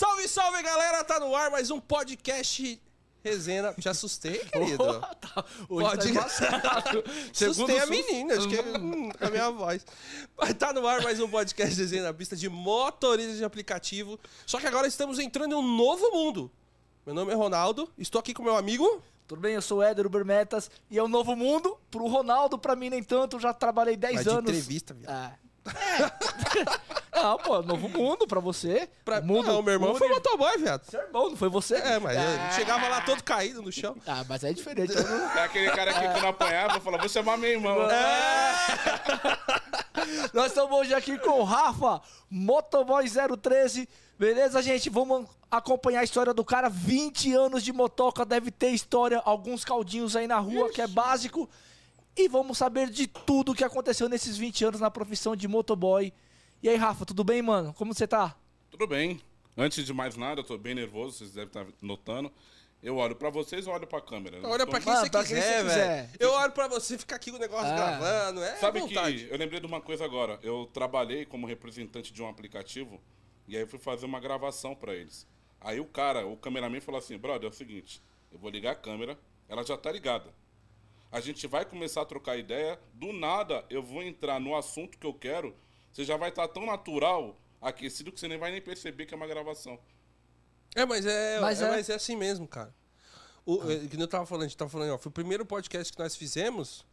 Salve, salve, galera! Tá no ar mais um podcast Resenha. Te assustei, querido. Tá, hoje Pode- tá. Assustei a menina, acho que é hum, a minha voz. Mas tá no ar mais um podcast Resenha na pista de motorista de aplicativo. Só que agora estamos entrando em um novo mundo. Meu nome é Ronaldo, estou aqui com meu amigo. Tudo bem, eu sou o Éder Ubermetas e é um novo mundo. Pro Ronaldo, pra mim nem tanto, eu já trabalhei 10 Mas de anos. entrevista, viado. É. É. Não, pô, novo mundo pra você. Pra... O mundo, não, meu irmão o foi uni- motoboy, viado. Seu irmão, não foi você? É, mas ah, ele chegava lá todo caído no chão. Ah, mas é diferente. não- É aquele cara que quando apanhava fala, vou chamar meu irmão. Nós estamos hoje aqui com o Rafa, Motoboy 013. Beleza, gente? Vamos acompanhar a história do cara. 20 anos de motoca, deve ter história, alguns caldinhos aí na rua, que é básico. E vamos saber de tudo que aconteceu nesses 20 anos na profissão de motoboy. E aí, Rafa, tudo bem, mano? Como você tá? Tudo bem. Antes de mais nada, eu tô bem nervoso, vocês devem estar notando. Eu olho pra vocês ou olho pra câmera? Eu Olha tô- pra quem Mano, você pra quem quiser, você quiser. velho. Eu olho pra você ficar aqui com o negócio Ah. gravando. É Sabe vontade. que eu lembrei de uma coisa agora. Eu trabalhei como representante de um aplicativo e aí eu fui fazer uma gravação pra eles. Aí o cara, o cameraman falou assim: brother, é o seguinte, eu vou ligar a câmera, ela já tá ligada. A gente vai começar a trocar ideia, do nada eu vou entrar no assunto que eu quero, você já vai estar tão natural, aquecido, que você nem vai nem perceber que é uma gravação. É, mas é, Mas é, é- mas é assim mesmo, cara. O, é, que eu tava falando, a gente tava falando, ó, foi o primeiro podcast que nós fizemos.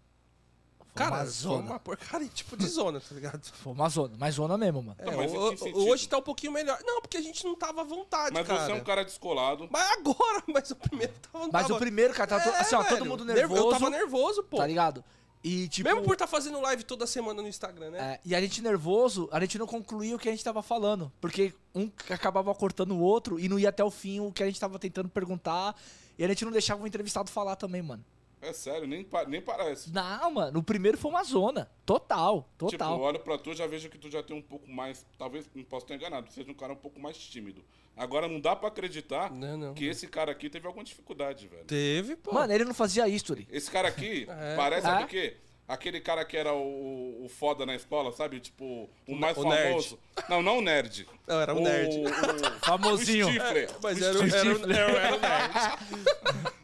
Cara, uma foi zona. uma porcaria tipo de zona, tá ligado? Foi uma zona, mas zona mesmo, mano. É, mas em o- que o- sentido? hoje tá um pouquinho melhor. Não, porque a gente não tava à vontade, Mas cara. você é um cara descolado. Mas agora, mas o primeiro tava não Mas tava... o primeiro, cara, tá to- assim, ó, todo velho. mundo Nervo- nervoso. Eu tava nervoso, pô. Tá ligado? E tipo. Mesmo por estar fazendo live toda semana no Instagram, né? É, e a gente nervoso, a gente não concluía o que a gente tava falando. Porque um acabava cortando o outro e não ia até o fim o que a gente tava tentando perguntar. E a gente não deixava o entrevistado falar também, mano. É sério, nem, pa- nem parece. Não, mano, o primeiro foi uma zona. Total, Tipo, total. eu olho pra tu já vejo que tu já tem um pouco mais. Talvez, não posso estar enganado, seja um cara um pouco mais tímido. Agora não dá pra acreditar Não, não. que esse cara aqui teve alguma dificuldade, velho. Teve, pô. Mano, ele não fazia history. Esse cara aqui É. parece, É? sabe o quê? Aquele cara que era o, o foda na escola, sabe? Tipo, o mais o nerd. famoso. Não, não o nerd. Não, era um o, nerd. O, Famosinho. O Stifler. Mas o era, o- Stifler. era, o- era, o nerd.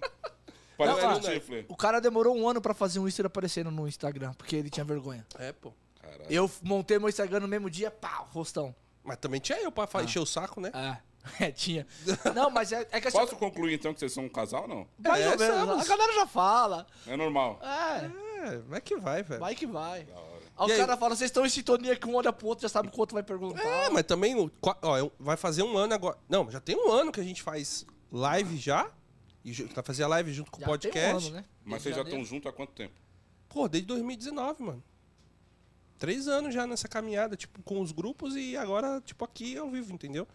Parece Não, o cara, Stifler. O cara demorou um ano pra fazer um history aparecendo no Instagram, porque ele tinha vergonha. É, pô. Caralho. Eu montei meu Instagram no mesmo dia, pá, rostão. Mas também tinha eu pra fa- encher o saco, né? É, é, tinha. Não, mas é, é que assim. Posso concluir então que vocês são um casal ou não? Mais É, ou menos. somos. A galera já fala. É normal. É, É, vai que vai, velho. vai que vai. Da hora. Aí os aí? caras falam, vocês estão em sintonia que um olha pro outro, já sabe o que o outro vai perguntar. É, mas também, o- ó, vai fazer um ano agora. Não, já tem um ano que a gente faz live já. E ju- vai fazer a live junto com o tem um podcast. ano, né? Mas vocês já estão juntos há quanto tempo? Pô, desde 2019, mano. Três anos já nessa caminhada, tipo, com os grupos e agora, tipo, aqui ao vivo, entendeu?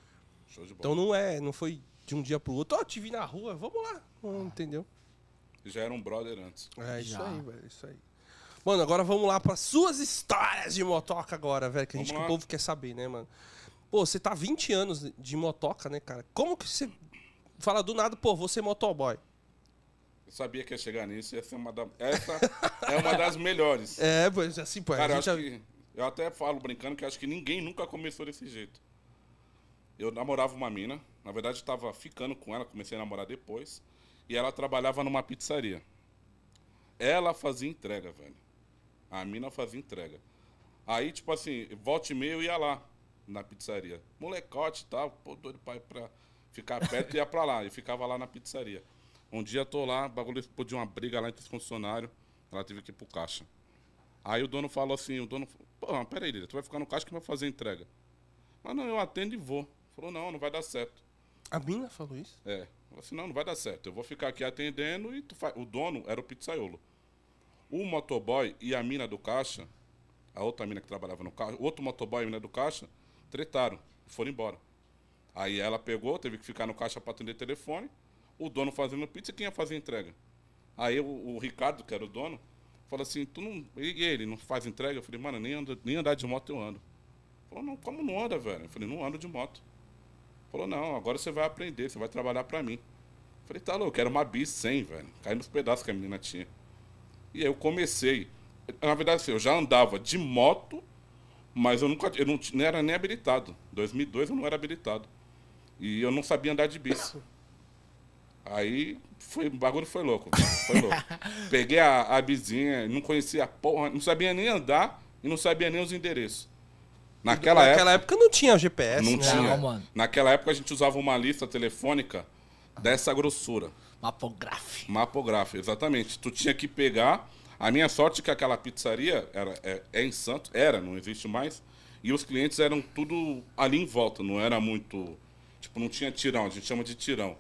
Show de bola. Então não é, não foi de um dia pro outro, ó, te vi na rua, vamos lá. Não, entendeu? Já era um brother antes. É isso Já. aí, velho, isso aí. Mano, agora vamos lá para suas histórias de motoca agora, velho, que a gente que o povo quer saber, né, mano? Pô, você tá 20 anos de motoca, né, cara? Como que você fala do nada, pô, vou ser motoboy? Eu sabia que ia chegar nisso, essa é uma, da... essa é uma das melhores. É, pois assim, pô, Cara, eu, já... que, eu até falo brincando que acho que ninguém nunca começou desse jeito. Eu namorava uma mina, na verdade estava ficando com ela, comecei a namorar depois, e ela trabalhava numa pizzaria. Ela fazia entrega, velho. A mina fazia entrega. Aí, tipo assim, volta e meia eu ia lá, na pizzaria. Molecote e tal, pô, doido pra, ir pra ficar perto e ia pra lá. E ficava lá na pizzaria. Um dia tô lá, o bagulho explodiu uma briga lá entre os funcionários. Ela teve que ir pro caixa. Aí o dono falou assim, o dono falou, pô, peraí, tu vai ficar no caixa que vai fazer entrega. Mas não, eu atendo e vou. Falou, não, não vai dar certo. A mina falou isso? É. Falei assim, não, não vai dar certo. Eu vou ficar aqui atendendo e tu faz. O dono era o pizzaiolo. O motoboy e a mina do caixa, a outra mina que trabalhava no caixa, o outro motoboy e a mina do caixa, tretaram foram embora. Aí ela pegou, teve que ficar no caixa para atender telefone, o dono fazendo pizza e quem ia fazer entrega? Aí o, o Ricardo, que era o dono, falou assim, tu não. E ele não faz entrega? Eu falei, mano, nem, anda, nem andar de moto eu ando. Falou, não, como não anda, velho? Eu falei, não ando de moto. Falou, não, agora você vai aprender, você vai trabalhar pra mim. Falei, tá louco, era uma bis 100, velho. Caiu nos pedaços que a menina tinha. E aí eu comecei. Na verdade, assim, eu já andava de moto, mas eu nunca. Eu não, não era nem habilitado. 2002 eu não era habilitado. E eu não sabia andar de bis. Aí foi, o bagulho foi louco. Foi louco. Peguei a, a bizinha, não conhecia porra, não sabia nem andar e não sabia nem os endereços. Naquela, Naquela época. época não tinha GPS, Não né? tinha. mano. Naquela época a gente usava uma lista telefônica dessa grossura. Mapograph. Mapográfico, exatamente. Tu tinha que pegar. A minha sorte é que aquela pizzaria era, é, é em Santos, era, não existe mais. E os clientes eram tudo ali em volta, não era muito. Tipo, não tinha tirão, a gente chama de tirão.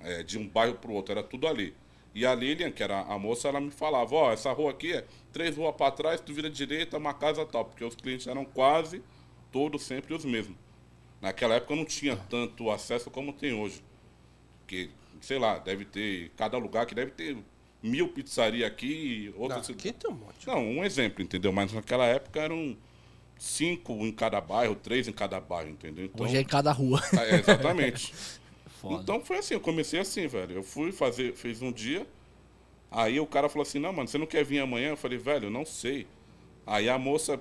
é, de um bairro pro outro, era tudo ali. E a Lilian, que era a moça, ela me falava: Ó, essa rua aqui é três ruas para trás, tu vira direita, uma casa tal. Porque os clientes eram quase todos sempre os mesmos. Naquela época não tinha tanto acesso como tem hoje. Porque, sei lá, deve ter. Cada lugar que deve ter mil pizzarias aqui e Não, outras. aqui tem um monte. Não, um exemplo, entendeu? Mas naquela época eram cinco em cada bairro, três em cada bairro, entendeu? Então, Hoje é em cada rua. é, exatamente. Foda. Então foi assim, eu comecei assim, velho. Eu fui fazer, fiz um dia. Aí o cara falou assim: "Não, mano, você não quer vir amanhã?" Eu falei: "Velho, eu não sei". Aí a moça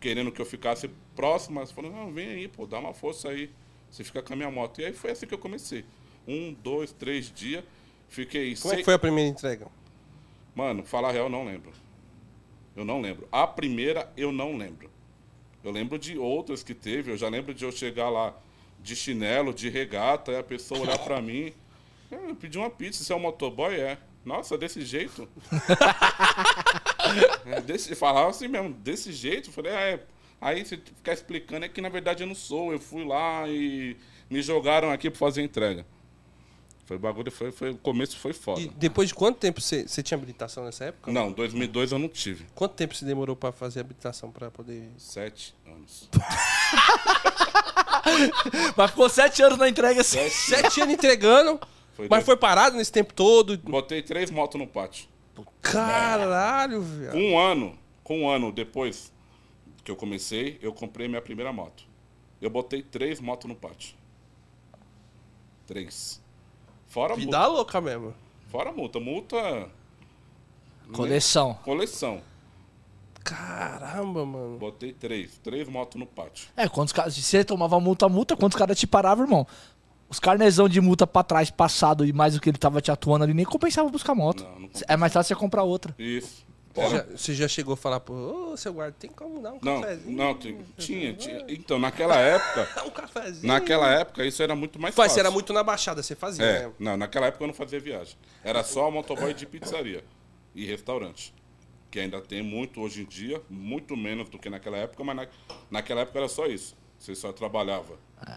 querendo que eu ficasse próxima, falou: "Não, vem aí, pô, dá uma força aí. Você fica com a minha moto". E aí foi assim que eu comecei. Um, dois, três dias. Fiquei Como é que foi a primeira entrega? Mano, falar a real, eu não lembro. Eu não lembro. A primeira, eu não lembro. Eu lembro de outras que teve. Eu já lembro de eu chegar lá de chinelo, de regata, e a pessoa olhar pra mim. "Ah, Eu pedi uma pizza, você é um motoboy? É. Nossa, desse jeito? é, desse, falava assim mesmo, desse jeito? Falei, ah, é. Aí você ficar explicando é que na verdade eu não sou. Eu fui lá e me jogaram aqui pra fazer entrega. Foi o bagulho, foi, foi, o começo foi foda. E depois de quanto tempo você você tinha habilitação nessa época? Não, 2002 eu não tive. Quanto tempo você demorou pra fazer a habilitação pra poder. Sete anos. Mas ficou sete anos na entrega assim. Sete anos entregando, Foi mas dois- foi parado nesse tempo todo. Botei três motos no pátio. Caralho, velho. Com um ano, com um ano depois que eu comecei, eu comprei minha primeira moto. Eu botei três motos no pátio. Três. Fora multa. Vida louca mesmo. Fora multa. Multa. Coleção. Coleção. Caramba, mano. Botei três. Três motos no pátio. É, quando os caras. Se você tomava multa, multa, quando os caras te paravam, irmão. Os carnezão de multa pra trás, passado e mais o que ele tava te atuando ali, nem compensava buscar moto. Não, não É mais fácil você comprar outra. Isso. Você já, você já chegou a falar, pô, ô, seu guarda, tem como dar um Não, cafezinho? não, tinha, tinha, tinha. Então, naquela época, Um cafezinho. naquela época, isso era muito mais Faz, fácil. era muito na baixada, você fazia, É, né? não, naquela época eu não fazia viagem. Era só motoboy de pizzaria e restaurante. Que ainda tem muito hoje em dia, muito menos do que naquela época, mas na, naquela época era só isso. Você só trabalhava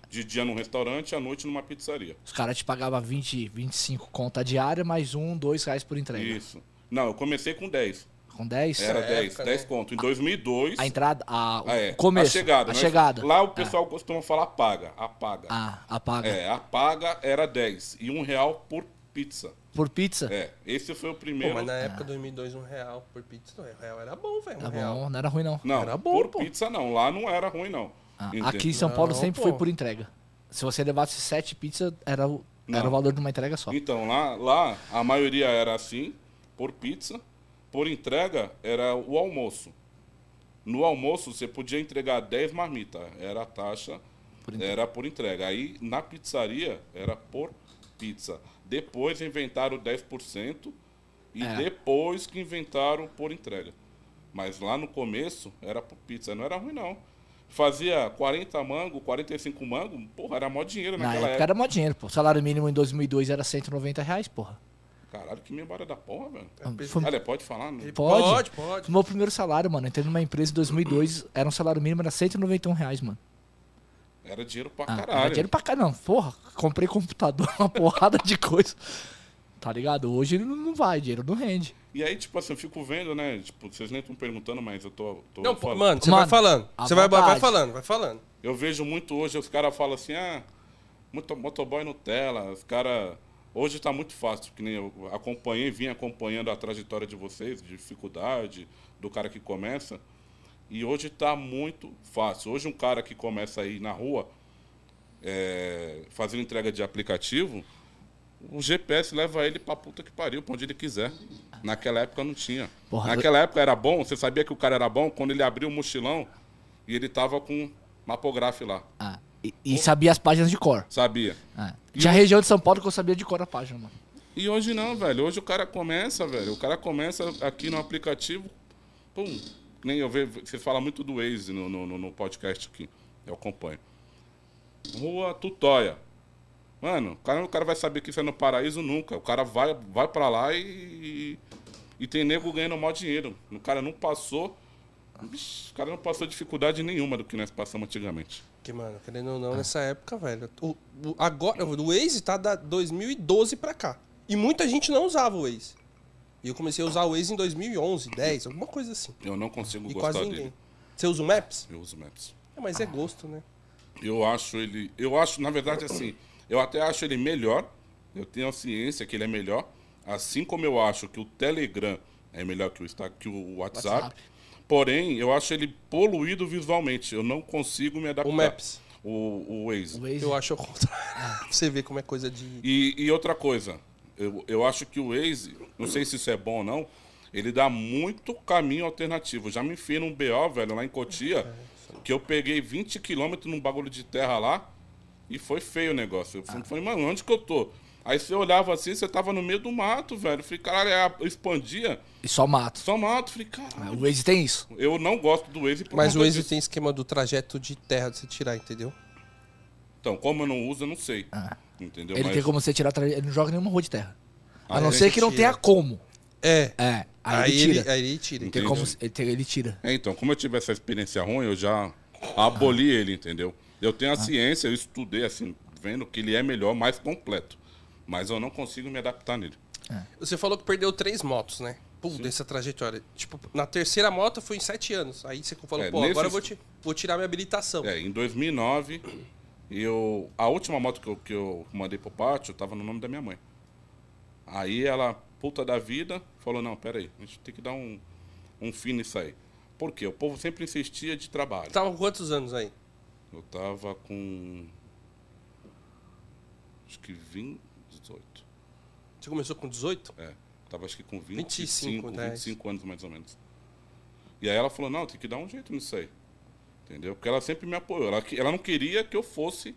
de dia num restaurante e à noite numa pizzaria. Os caras te pagavam 20, 25 conta diária, mais um, dois reais por entrega. Isso. Não, eu comecei com 10. Com 10? Era Essa 10, época, 10 né? conto. Em 2002. A entrada, a, o ah, é, começo, a chegada. a né? chegada. Lá o pessoal costuma falar paga. A paga. Ah, a paga. É, a paga era 10. E um real por pizza. Por pizza? É, esse foi o Pô, primeiro. mas na época, 2002, um real por pizza, não, um real era bom, velho, um Tá real. bom, não era ruim não. Não, Era bom, por pô. pizza não. Lá não era ruim, não. Ah, aqui em São Paulo Não, sempre pô. foi por entrega. Se você levasse sete pizzas, era o, era o valor de uma entrega só. Então, lá, lá a maioria era assim, por pizza. Por entrega, era o almoço. No almoço, você podia entregar 10 marmitas. Era a taxa, Por entrega. era por entrega. Aí, na pizzaria, era por pizza. Depois inventaram 10% e É. depois que inventaram por entrega. Mas lá no começo, era por pizza. Não era ruim, não. Fazia 40 mango, 45 mango, porra, era mó dinheiro Na naquela época época. era mó dinheiro, pô. O salário mínimo em 2002 era 190 reais, porra. Caralho, que memória da porra, velho. Foi- Olha, pode falar? Ele Pode? Pode, pode. Meu primeiro salário, mano, entrei numa empresa em 2002, era um salário mínimo, era 191 reais, mano. Era dinheiro pra Ah, era caralho. dinheiro pra caralho, não. Porra, comprei computador, uma porrada de coisa. Tá ligado? Hoje não não vai, dinheiro não rende. E aí, tipo assim, eu fico vendo, né? Tipo, vocês nem estão perguntando, mas eu tô. tô Não, falando. mano, você Mano, vai falando. Você vai, vai falando, vai falando. Eu vejo muito hoje, os caras falam assim, ah, muito motoboy Nutella, os caras. Hoje tá muito fácil, que nem eu acompanhei, vim acompanhando a trajetória de vocês, de dificuldade, do cara que começa. E hoje tá muito fácil. Hoje um cara que começa aí na rua, é, fazendo entrega de aplicativo, o GPS leva ele pra puta que pariu, pra onde ele quiser. Naquela época não tinha. Porra, Naquela época era bom, você sabia que o cara era bom quando ele abriu o mochilão e ele tava com mapográfico lá. Ah, E, e sabia as páginas de cor. Sabia. É. Tinha região de São Paulo que eu sabia de cor a página, mano. E hoje não, velho. Hoje o cara começa, velho. O cara começa aqui no aplicativo. Pum. Nem eu vejo. Você fala muito do Waze no, no, no podcast aqui. Eu acompanho. Rua Tutóia. Mano, o cara, o cara vai saber que isso é no paraíso nunca. O cara vai, vai pra lá e. E tem nego ganhando maior dinheiro. O cara não passou. O cara não passou dificuldade nenhuma do que nós passamos antigamente. Que, mano, querendo ou não, nessa época, velho. O, o- agora, o Waze tá da 2012 pra cá. E muita gente não usava o Waze. E eu comecei a usar o Waze em 2011, 10, alguma coisa assim. Eu não consigo E gostar quase ninguém. dele. Você usa o Maps? Eu uso Maps. É, mas é gosto, né? Eu acho ele. Eu acho, na verdade, assim. Eu até acho ele melhor. Eu tenho a ciência que ele é melhor. Assim como eu acho que o Telegram é melhor que o, que o WhatsApp. WhatsApp. Porém, eu acho ele poluído visualmente. Eu não consigo me adaptar. O Maps. O, o Waze. O Waze. Eu acho ao contrário. Pra você ver como é coisa de. E, e outra coisa, eu, eu acho que o Waze, não sei se isso é bom ou não, ele dá muito caminho alternativo. Já me enfiei num BO, velho, lá em Cotia, que eu peguei 20 quilômetros num bagulho de terra lá e foi feio o negócio. Eu fui- falei, mano, onde que eu tô? Aí você olhava assim, você tava no meio do mato, velho. Eu falei, caralho, é, expandia, E só mato. só mato. Eu falei, caralho. O Waze tem isso. Eu não gosto do Waze por Mas o Waze disso. tem esquema do trajeto de terra de você tirar, entendeu? Então, como eu não uso, eu não sei. Entendeu? Ah. Ele Mas- tem como você tirar. tra- Ele não joga nenhuma rua de terra. A Ah, não ser que não Tira. tenha como. É. É. Aí, Aí, ele ele, tira. aí ele tira. Tem entendeu? como, ele, tem- ele tira. É, então, como eu tive essa experiência ruim, eu já aboli ele, entendeu? Eu tenho a ciência, eu estudei, assim, vendo que ele é melhor, mais completo. Mas eu não consigo me adaptar nele. Você falou que perdeu três motos, né? Pum, dessa trajetória. Tipo, na terceira moto foi em sete anos. Aí você falou, É, pô, nesses- agora eu vou, ti- vou tirar minha habilitação. É, em 2009, eu, a última moto que eu, que eu mandei pro pátio tava no nome da minha mãe. Aí ela, puta da vida, falou, não, peraí, a gente tem que dar um, um fim nisso aí. Por quê? O povo sempre insistia de trabalho. Tava com quantos anos aí? Eu tava com... Acho que 20, 18. Você começou com 18? É, tava acho que com 25, 25, 10. 25 anos mais ou menos. E aí ela falou, não, tem que dar um jeito nisso aí. Entendeu? Porque ela sempre me apoiou. Ela, ela não queria que eu fosse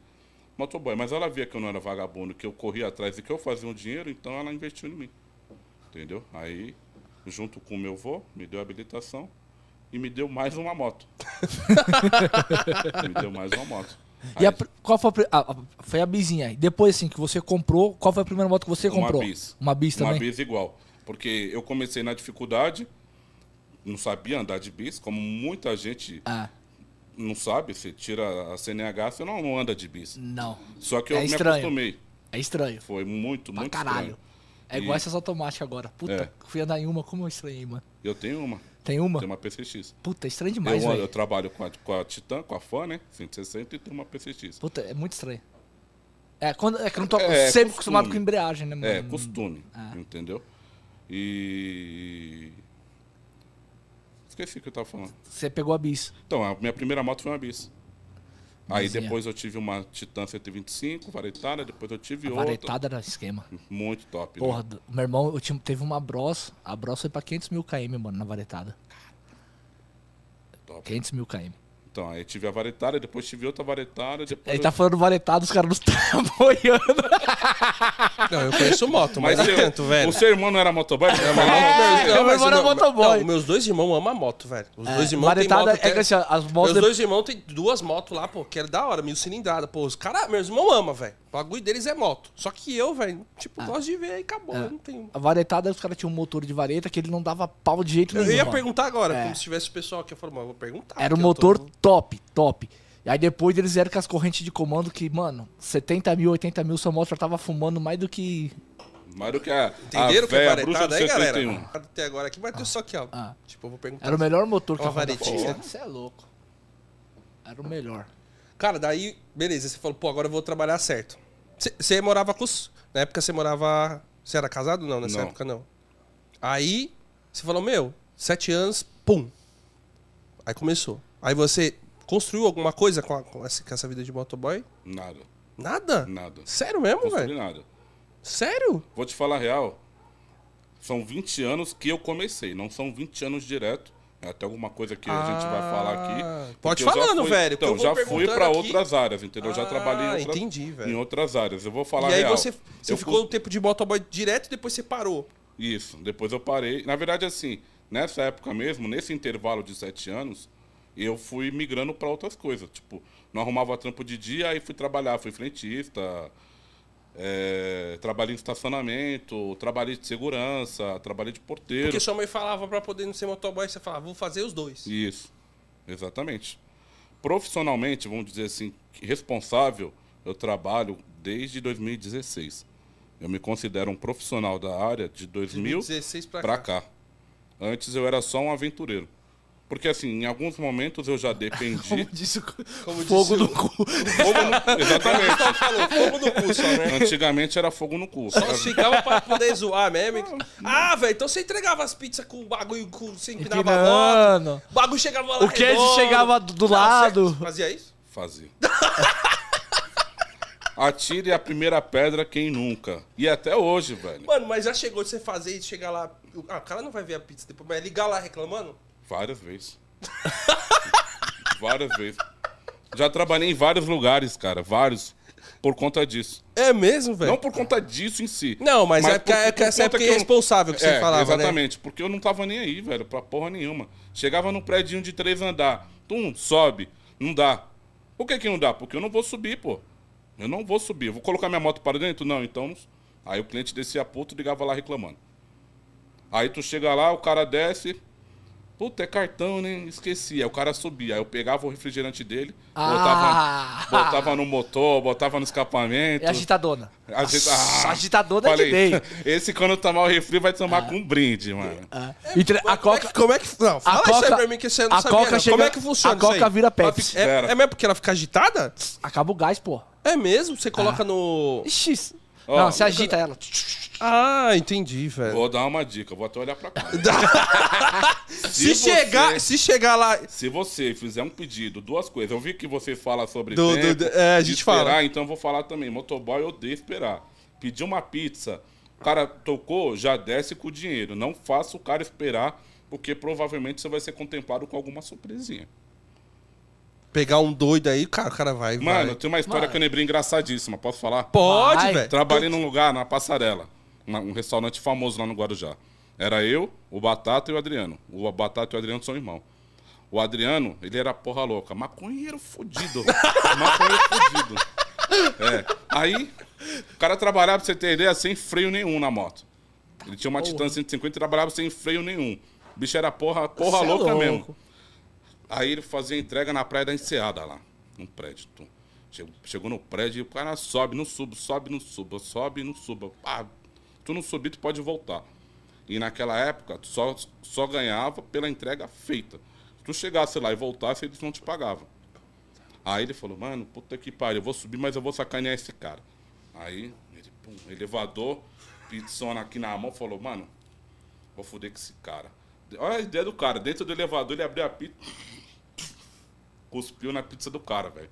motoboy, mas ela via que eu não era vagabundo, que eu corria atrás e que eu fazia um dinheiro, então ela investiu em mim. Entendeu? Aí, junto com o meu avô, me deu a habilitação e me deu mais uma moto. me deu mais uma moto. E a pr- qual foi a, pri- Foi a bizinha aí. Depois, assim, que você comprou, qual foi a primeira moto que você Uma comprou? bis. Uma bis Uma também? bis igual. Porque eu comecei na dificuldade, não sabia andar de bis, como muita gente Ah, não sabe, você tira a CNH, você não, não anda de bis. não. Só que eu É me estranho. acostumei. É estranho. Foi muito, Pra muito caralho. estranho. É igual E- essas automáticas agora. Puta, É. fui andar em uma, como eu estranhei, mano. Eu tenho uma, Tem uma? tenho uma PCX. Puta, é estranho demais, eu, eu trabalho com a, com a Titan, com a FAN, né? 160 e tenho uma PCX. Puta, é muito estranho. É, quando, é que eu não tô É, sempre costume. acostumado com embreagem, né, mano? É, costume, Ah. entendeu? E... Esqueci o que eu tava falando. Você pegou a bis. Então, a minha primeira moto foi uma bis. Aí depois eu tive uma Titan 125, varetada, depois eu tive A outra. varetada era esquema. Muito top. né? Porra, do- meu irmão, eu tinha, teve uma Bros. A Bros foi pra 500 mil km, mano, na varetada. Top. 500 mil km. Então, aí tive a varetada, depois tive outra varetada, depois. Ele eu- tá falando varetada, os caras não estão apoiando. Não, eu conheço moto, mas, Mas não tanto, velho. o seu irmão não era motoboy? Não, falou? mas- meu irmão era não, motoboy. Não, meus dois irmãos amam moto, velho. Os dois irmãos têm varetada moto. é que assim, as motos. Meus dois irmãos têm duas motos lá, pô, que é da hora, mil cilindrada. Pô, os caras, meus irmãos amam, velho. O bagulho deles é moto. Só que eu, velho, tipo, Ah. gosto de ver e acabou. Eu não tenho. A varetada, os caras tinham um motor de vareta que ele não dava pau de jeito Eu nenhum. ia mano. perguntar agora, É. como se tivesse o pessoal aqui. Eu falo, mano, eu vou perguntar. Era um eu motor tô- top, top. E aí depois eles vieram com as correntes de comando que, mano, 70 mil, 80 mil, sua moto já tava fumando mais do que. Mais do que a. Entenderam a que é varetada aí, galera? 71. Até agora aqui, bateu só aqui, ó. Ah. Tipo, eu vou perguntar. Era o melhor motor que Honda varetinha. Você é louco. Era o melhor. Cara, daí, beleza, você falou, pô, agora eu vou trabalhar certo. Você- morava com os. Na época você morava. Você era casado? Não, nessa Não. época não. Aí, você falou, meu, sete anos, pum. Aí começou. Aí você construiu alguma coisa com, a- com essa, com essa vida de motoboy? Nada, Nada? nada. Sério mesmo, velho? nada. Sério? Vou te falar a real. São 20 anos que eu comecei, não são 20 anos direto, até alguma coisa que a gente vai falar aqui. Ah, pode falando, fui- velho, Então, já fui aqui. outras áreas, entendeu? Eu já trabalhei em Ah, outras, entendi, velho. em outras áreas. Eu vou falar E aí real. você, você Eu ficou cus- um tempo de motoboy direto e depois você parou. Isso, depois eu parei. Na verdade, assim, nessa época mesmo, nesse intervalo de sete anos, eu fui migrando para outras coisas. Tipo, não arrumava trampo de dia, aí fui trabalhar, fui frentista, é, trabalhei em estacionamento, trabalhei de segurança, trabalhei de porteiro. Porque sua mãe falava pra poder não ser motoboy, você falava, vou fazer os dois. Isso, exatamente. Profissionalmente, vamos dizer assim, responsável, eu trabalho desde 2016. Eu me considero um profissional da área de 2000 2016 pra, pra cá. cá. Antes eu era só um aventureiro. Porque assim, em alguns momentos eu já dependi. Disse, Como fogo disse no o- cu. Fogo no- Exatamente. Então falou, fogo no cu só, né? Antigamente era fogo no cu. Só chegava pra poder zoar mesmo. Ah, velho, então você entregava as pizzas com o bagulho, com, você empinava a moto. O bagulho chegava lá O queijo chegava do- Não, lado. Fazia isso? Fazia. Atire a primeira pedra quem nunca. E até hoje, velho. Mano, mas já chegou de você fazer e chegar lá. Ah, o cara não vai ver a pizza depois, mas ligar lá reclamando? Várias vezes. várias vezes. Já trabalhei em vários lugares, cara. Vários. Por conta disso. É mesmo, velho? Não por conta disso em si. Não, mas, é porque por- é que por essa época que eu- irresponsável que você É, falava, né? Exatamente, porque eu não tava nem aí, velho, pra porra nenhuma. Chegava num prédio de três andar, tum, sobe, não dá. Por que que não dá? Porque eu não vou subir, pô. Eu não vou subir. Eu vou colocar minha moto para dentro? Não, então... Aí o cliente descia puto e ligava lá reclamando. Aí tu chega lá, o cara desce... Puta, é cartão, né? Esqueci. Aí o cara subia. Aí eu pegava o refrigerante dele, Ah. botava, botava no motor, botava no escapamento. É agitadona. Agita- Ah, agitadona falei, de bem. Esse quando tomar o refri vai tomar com um brinde, mano. Entre- a é coca. como é que. Não, fala isso Coca- aí pra mim que você não a sabia. Coca não. chega- como é que funciona a Coca isso vira Pepsi. fica- é, é mesmo porque ela fica agitada? Acaba o gás, pô. É mesmo? Você coloca no. Ixi. Ó, não, você agita ela. Ah, entendi, velho. Vou dar uma dica, vou até olhar pra cá. Se, você- chegar, se chegar lá. Se você fizer um pedido, duas coisas. Eu vi que você fala sobre Do- do- tempo, do- é, a gente esperar, fala. então eu vou falar também. Motoboy odeia esperar. Pedir uma pizza, o cara tocou, já desce com o dinheiro. Não faça o cara esperar, porque provavelmente você vai ser contemplado com alguma surpresinha. Pegar um doido aí, cara, o cara vai. Mano, vai. tem uma história Mano. que eu lembrei engraçadíssima, posso falar? Pode, velho. Trabalhei num lugar, na Passarela, um restaurante famoso lá no Guarujá. Era eu, o Batata e o Adriano. O Batata e o Adriano são irmãos. O Adriano, ele era porra louca, maconheiro fudido. maconheiro fudido. É. Aí, o cara trabalhava, pra você ter ideia, sem freio nenhum na moto. Ele tinha uma Titan 150 e trabalhava sem freio nenhum. O bicho era porra, porra Cê é louca louco. mesmo. Aí ele fazia entrega na praia da Enseada lá, num prédio. Tum. Chegou, chegou no prédio e o cara sobe, não suba, sobe, não suba, sobe, não suba. Ah, tu não subir, tu pode voltar. E naquela época, tu só, só ganhava pela entrega feita. Se tu chegasse lá e voltasse, eles não te pagavam. Aí ele falou, mano, puta que pariu, eu vou subir, mas eu vou sacanear esse cara. Aí, ele, pum, elevador, pizzona aqui na mão, falou, mano, vou foder com esse cara. Olha a ideia do cara, dentro do elevador ele abriu a pizza, cuspiu na pizza do cara, velho.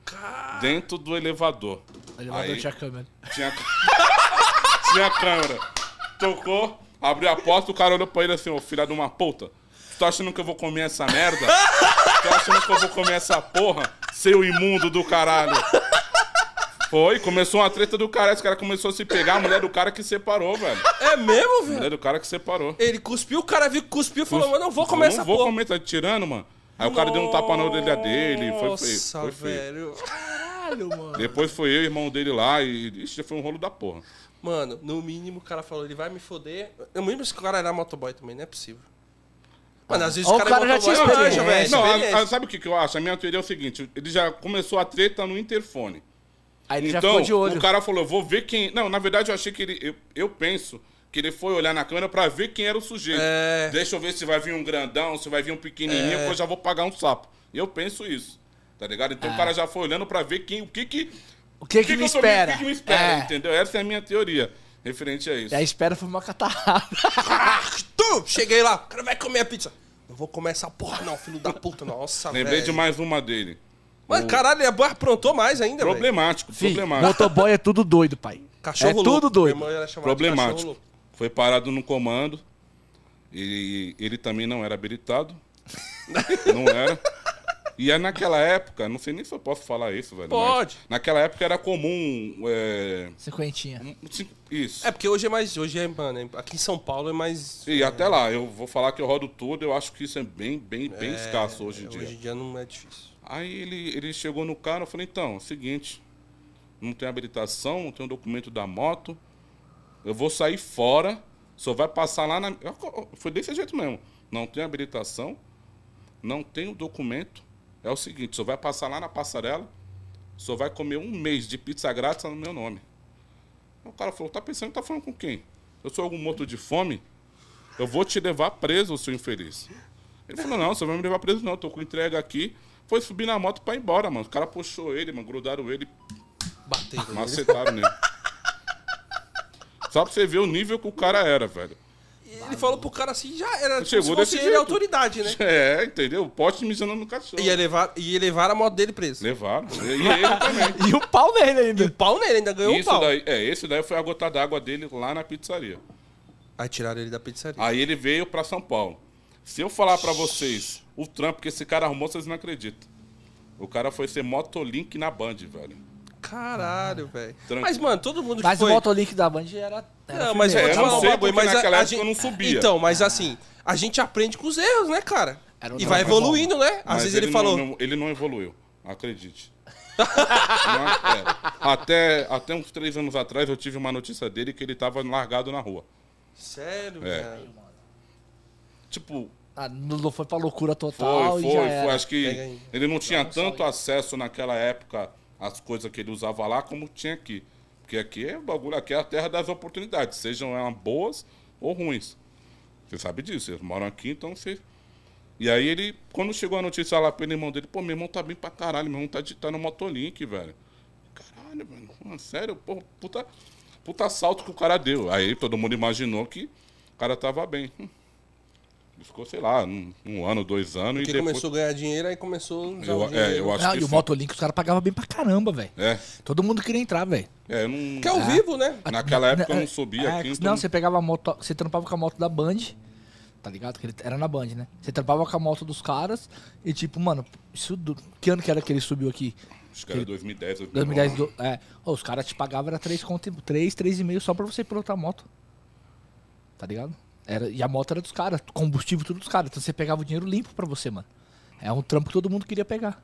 Dentro do elevador. O elevador Aí- tinha câmera. Tinha, tinha câmera. Tocou, abriu a porta, o cara olhou pra ele assim, ô filha de uma puta. Tu tá achando que eu vou comer essa merda? Tu tá achando que eu vou comer essa porra? Seu imundo do caralho. Foi, começou uma treta do cara. Esse cara começou a se pegar, a mulher do cara que separou, velho. É mesmo, A velho? mulher do cara que separou. Ele cuspiu, o cara viu que cuspiu e falou, mano, não vou Eu comer essa Não vou porra. comer, tá tirando, mano. Aí o cara deu um tapa na orelha dele, foi feio. Nossa, Foi feio. velho. Caralho, mano. Depois foi eu e o irmão dele lá e isso já foi um rolo da porra. Mano, no mínimo o cara falou, ele vai me foder. Eu lembro que o cara era motoboy também, não é possível. Mano, às vezes Ó, o o cara, cara é já tinha experiência. velho. Não, a- a- sabe o que, que eu acho? A minha teoria é o seguinte: ele já começou a treta no interfone. Aí ele já então, ficou de olho. o cara falou: vou ver quem. Não, na verdade, eu achei que ele. Eu, eu penso que ele foi olhar na câmera pra ver quem era o sujeito. É. Deixa eu ver se vai vir um grandão, se vai vir um pequenininho, É. eu já vou pagar um sapo. E eu penso isso. Tá ligado? Então o cara já foi olhando pra ver quem, o que que. O que que, me espera? O que, que me espera, É. entendeu? Essa é a minha teoria referente a isso. E a espera foi uma catarrada. Tu! Cheguei lá, o cara vai comer a pizza. Não vou comer essa porra, não, filho da puta. Nossa, Lembrei velho. de mais uma dele. Mas caralho, ele aprontou mais ainda, velho. Problemático, Fih, problemático. motoboy é tudo doido, pai. Cachorro é louco. tudo doido. Problemático. Foi parado no comando. E ele também não era habilitado. Não era. E é naquela época, não sei nem se eu posso falar isso, velho. mas Pode. Naquela época era comum. É, Cinquentinha. um- isso. É porque hoje é mais. Hoje é, mano, é- aqui em São Paulo é mais. E até lá, eu vou falar que eu rodo tudo, eu acho que isso é bem, bem, bem escasso hoje em é, dia. Hoje em dia não é difícil. Aí ele, ele chegou no cara, eu falei, então, é o seguinte, não tem habilitação, não tem o documento da moto, eu vou sair fora, só vai passar lá na. eu- Foi desse jeito mesmo. Não tem habilitação, não tem o documento. É o seguinte, só vai passar lá na passarela, só vai comer um mês de pizza grátis no meu nome. O cara falou, tá pensando tá falando com quem? Eu sou algum morto de fome? Eu vou te levar preso, seu infeliz. Ele falou, não, você vai me levar preso não, tô com entrega aqui. Foi subir na moto pra ir embora, mano. Os caras puxou ele, mano, grudaram ele, Bateram. nele. macetaram nele. Só pra você ver o nível que o cara era, velho. Ele falou pro cara assim, já era. Tipo, Chegou se fosse desse ele, jeito. autoridade, né? É, entendeu? O poste mijando no cachorro. Ia levar, ia levar a moto dele preso. Levaram. E ele também. E o pau nele E o ainda. pau nele, ainda ganhou um Isso pau. daí, é, esse daí foi a gota d'água dele lá na pizzaria. Aí tiraram ele da pizzaria. Aí ele veio pra São Paulo. Se eu falar pra vocês o trampo que esse cara arrumou, vocês não acreditam. O cara foi ser motolink na Band, velho. Caralho, velho. Ah, Tranquilo. Mas, mano, todo mundo que Mas foi... o Motolink da Band era. era Não, mas eu eu não sei, bagulho, mas naquela a época gente- eu não subia. Então, mas assim, a gente aprende com os erros, né, cara? Era um E vai evoluindo, né? Às Mas vezes ele, não- falou... não- ele não evoluiu, acredite. Não, é. até, até uns três anos atrás eu tive uma notícia dele que ele tava largado na rua. Sério, É. cara? Tipo, Ah, não foi pra loucura total foi, e foi, já foi. era. Acho que ele não tinha tanto acesso naquela época às coisas que ele usava lá como tinha aqui. Porque aqui é o bagulho, aqui é a terra das oportunidades, sejam elas boas ou ruins. Você sabe disso, eles moram aqui, então você. E aí ele, quando chegou a notícia lá pelo irmão dele, pô, meu irmão tá bem pra caralho, meu irmão tá, no Motolink, velho. Caralho, mano, sério, pô, puta, puta salto que o cara deu. Aí todo mundo imaginou que o cara tava bem. Hum. Ficou, sei lá, um, um ano, dois anos Porque e depois. começou a ganhar dinheiro, aí começou a Eu- o é, eu acho Não, que e o sim. Motolink os caras pagavam bem pra caramba, velho. É, Todo mundo queria entrar, velho. é, eu não. Que é ao vivo, né? Naquela época eu É, não subia é, aqui. Não, você pegava a moto, você trampava com a moto da Band, tá ligado? Que ele era na Band, né? Você trampava com a moto dos caras e tipo, mano, isso do, que ano que era que ele subiu aqui? Acho que era 2010, 2009. 2010, do, é. Os caras te pagavam era 3 conto, 3, 3,5 só pra você pilotar a moto. Tá ligado? Era, e a moto era dos caras, combustível tudo dos caras. Então você pegava o dinheiro limpo pra você, mano. É um trampo que todo mundo queria pegar.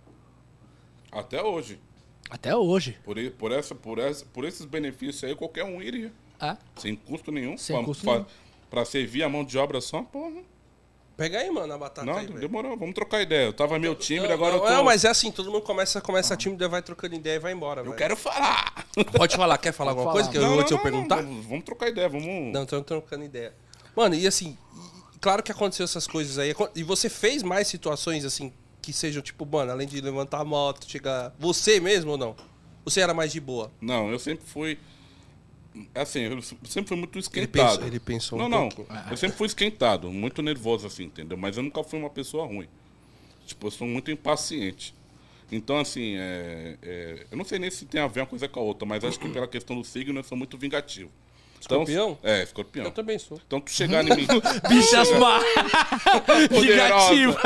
Até hoje. Até hoje. Por, por, essa, por, essa, por esses benefícios aí, qualquer um iria. É. Sem custo nenhum. Sem pra, custo pra- nenhum. pra servir a mão de obra só, porra. Pega aí, mano, a batata Não, aí, velho. demorou. Vamos trocar ideia. Eu tava meio tímido, Não, agora não, eu tô... não, mas é assim, todo mundo começa, começa tímido, vai trocando ideia e vai embora, Eu velho. quero falar. Pode falar, quer falar alguma falar. coisa que eu Não, vou não, te perguntar? Vamos, vamos trocar ideia, vamos... Não, tô trocando ideia. Mano, e assim, claro que aconteceu essas coisas aí. E você fez mais situações, assim, que sejam, tipo, mano, além de levantar a moto, chegar. Você mesmo ou não? Você era mais de boa? Não, eu sempre fui... Assim, eu sempre fui muito Ele esquentado. pensou, ele pensou Não, um não. Eu sempre fui esquentado, muito nervoso, assim, entendeu? Mas eu nunca fui uma pessoa ruim. Tipo, eu sou muito impaciente. Então, assim, é, é, eu não sei nem se tem a ver uma coisa com a outra, mas acho que pela questão do signo eu sou muito vingativo. Então, Escorpião? É, escorpião. Eu também sou. Então, tu chegar em mim. Bichas má. Vingativa.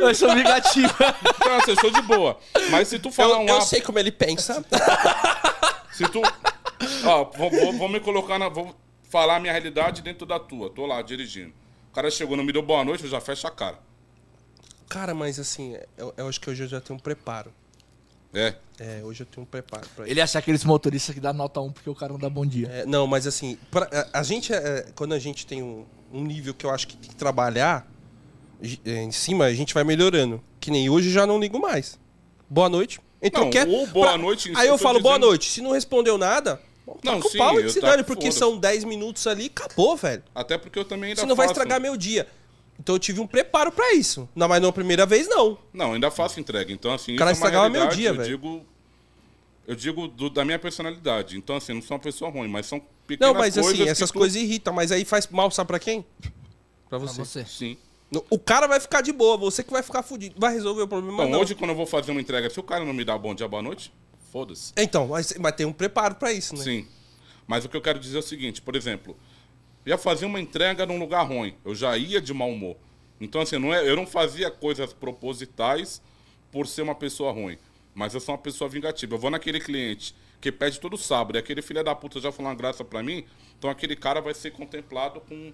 Eu sou vingativa. Então, assim, eu sou de boa. Mas se tu falar Eu, um eu sei como ele pensa. Se tu. Ó, vou, vou- vou me colocar na. Vou falar a minha realidade dentro da tua. Tô lá dirigindo. O cara chegou, não me deu boa noite, eu já fecho a cara. Cara, mas assim, eu, eu acho que hoje eu já tenho um preparo. É. É, hoje eu tenho um preparo pra. Ele acha aqueles motoristas que dá nota 1 porque o cara não dá bom dia. É, não, mas assim, pra- a, a gente, é, quando a gente tem um, um nível que eu acho que tem que trabalhar é, em cima, a gente vai melhorando. Que nem hoje eu já não ligo mais. Boa noite. Então Não, quer. ou boa noite, isso Aí eu tô falo boa dizendo- noite. Se não respondeu nada, Não, o sim, pau e eu se dane, porque são 10 minutos ali, acabou, velho. Até porque eu também ainda Você não vai faço- estragar meu dia. Então eu tive um preparo pra isso. Não, mas não a primeira vez, não. Não, ainda faço entrega. Então, assim, O cara isso é uma estragava meu dia, eu velho. digo Eu digo do- da minha personalidade. Então, assim, não sou uma pessoa ruim, mas são pequenas Não, mas coisas assim, essas tu- coisas irritam, mas aí faz mal, sabe pra quem? Pra Pra você. você. Sim. O cara vai ficar de boa, você que vai ficar fudido. Vai resolver o problema, Então, não. hoje, quando eu vou fazer uma entrega, se o cara não me dá bom dia, boa noite, foda-se. Então, mas, mas tem um preparo pra isso, né? Sim. Mas o que eu quero dizer é o seguinte, por exemplo, ia fazer uma entrega num lugar ruim, eu já ia de mau humor. Então, assim, não é, eu não fazia coisas propositais por ser uma pessoa ruim. Mas eu sou uma pessoa vingativa. Eu vou naquele cliente que pede todo sábado, e aquele filho da puta já falou uma graça pra mim, então aquele cara vai ser contemplado com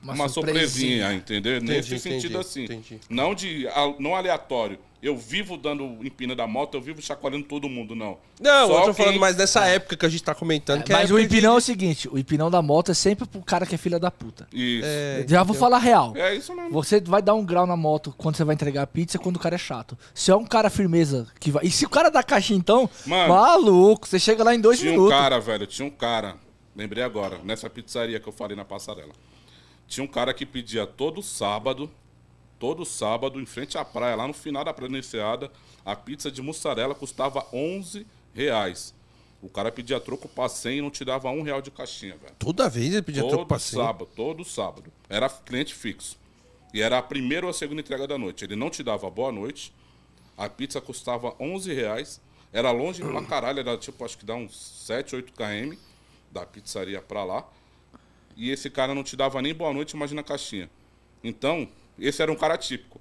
Uma uma, surpresinha. surpresinha, entendeu? Entendi, Nesse entendi, sentido assim. entendi. Não de não aleatório. Eu vivo dando empina da moto, eu vivo chacoalhando todo mundo, não. Não, Só eu tô falando quem- mais dessa época que a gente tá comentando. que Mas é o época de- empinão é o seguinte, o empinão da moto é sempre pro cara que é filha da puta. Isso. É, É, Já vou falar real. isso mesmo. Você vai dar um grau na moto quando você vai entregar a pizza quando o cara é chato. Se é um cara firmeza que vai. E se o cara dá caixa então, Mano, maluco, você chega lá em dois Tinha um minutos. cara, velho, tinha um cara, lembrei agora, nessa pizzaria que eu falei na passarela. Tinha um cara que pedia todo sábado, todo sábado, em frente à praia, lá no final da planenciada, a pizza de mussarela custava 11 reais. O cara pedia troco pra 100 e não te dava um real de caixinha, velho. Toda vez ele pedia troco Todo pra cima. sábado, todo sábado. Era cliente fixo. E era a primeira ou a segunda entrega da noite. Ele não te dava boa noite. A pizza custava 11 reais. Era longe pra caralho. Era tipo, acho que dá uns 7, 8 km da pizzaria pra lá. E esse cara não te dava nem boa noite, imagina a caixinha. Então, esse era um cara típico.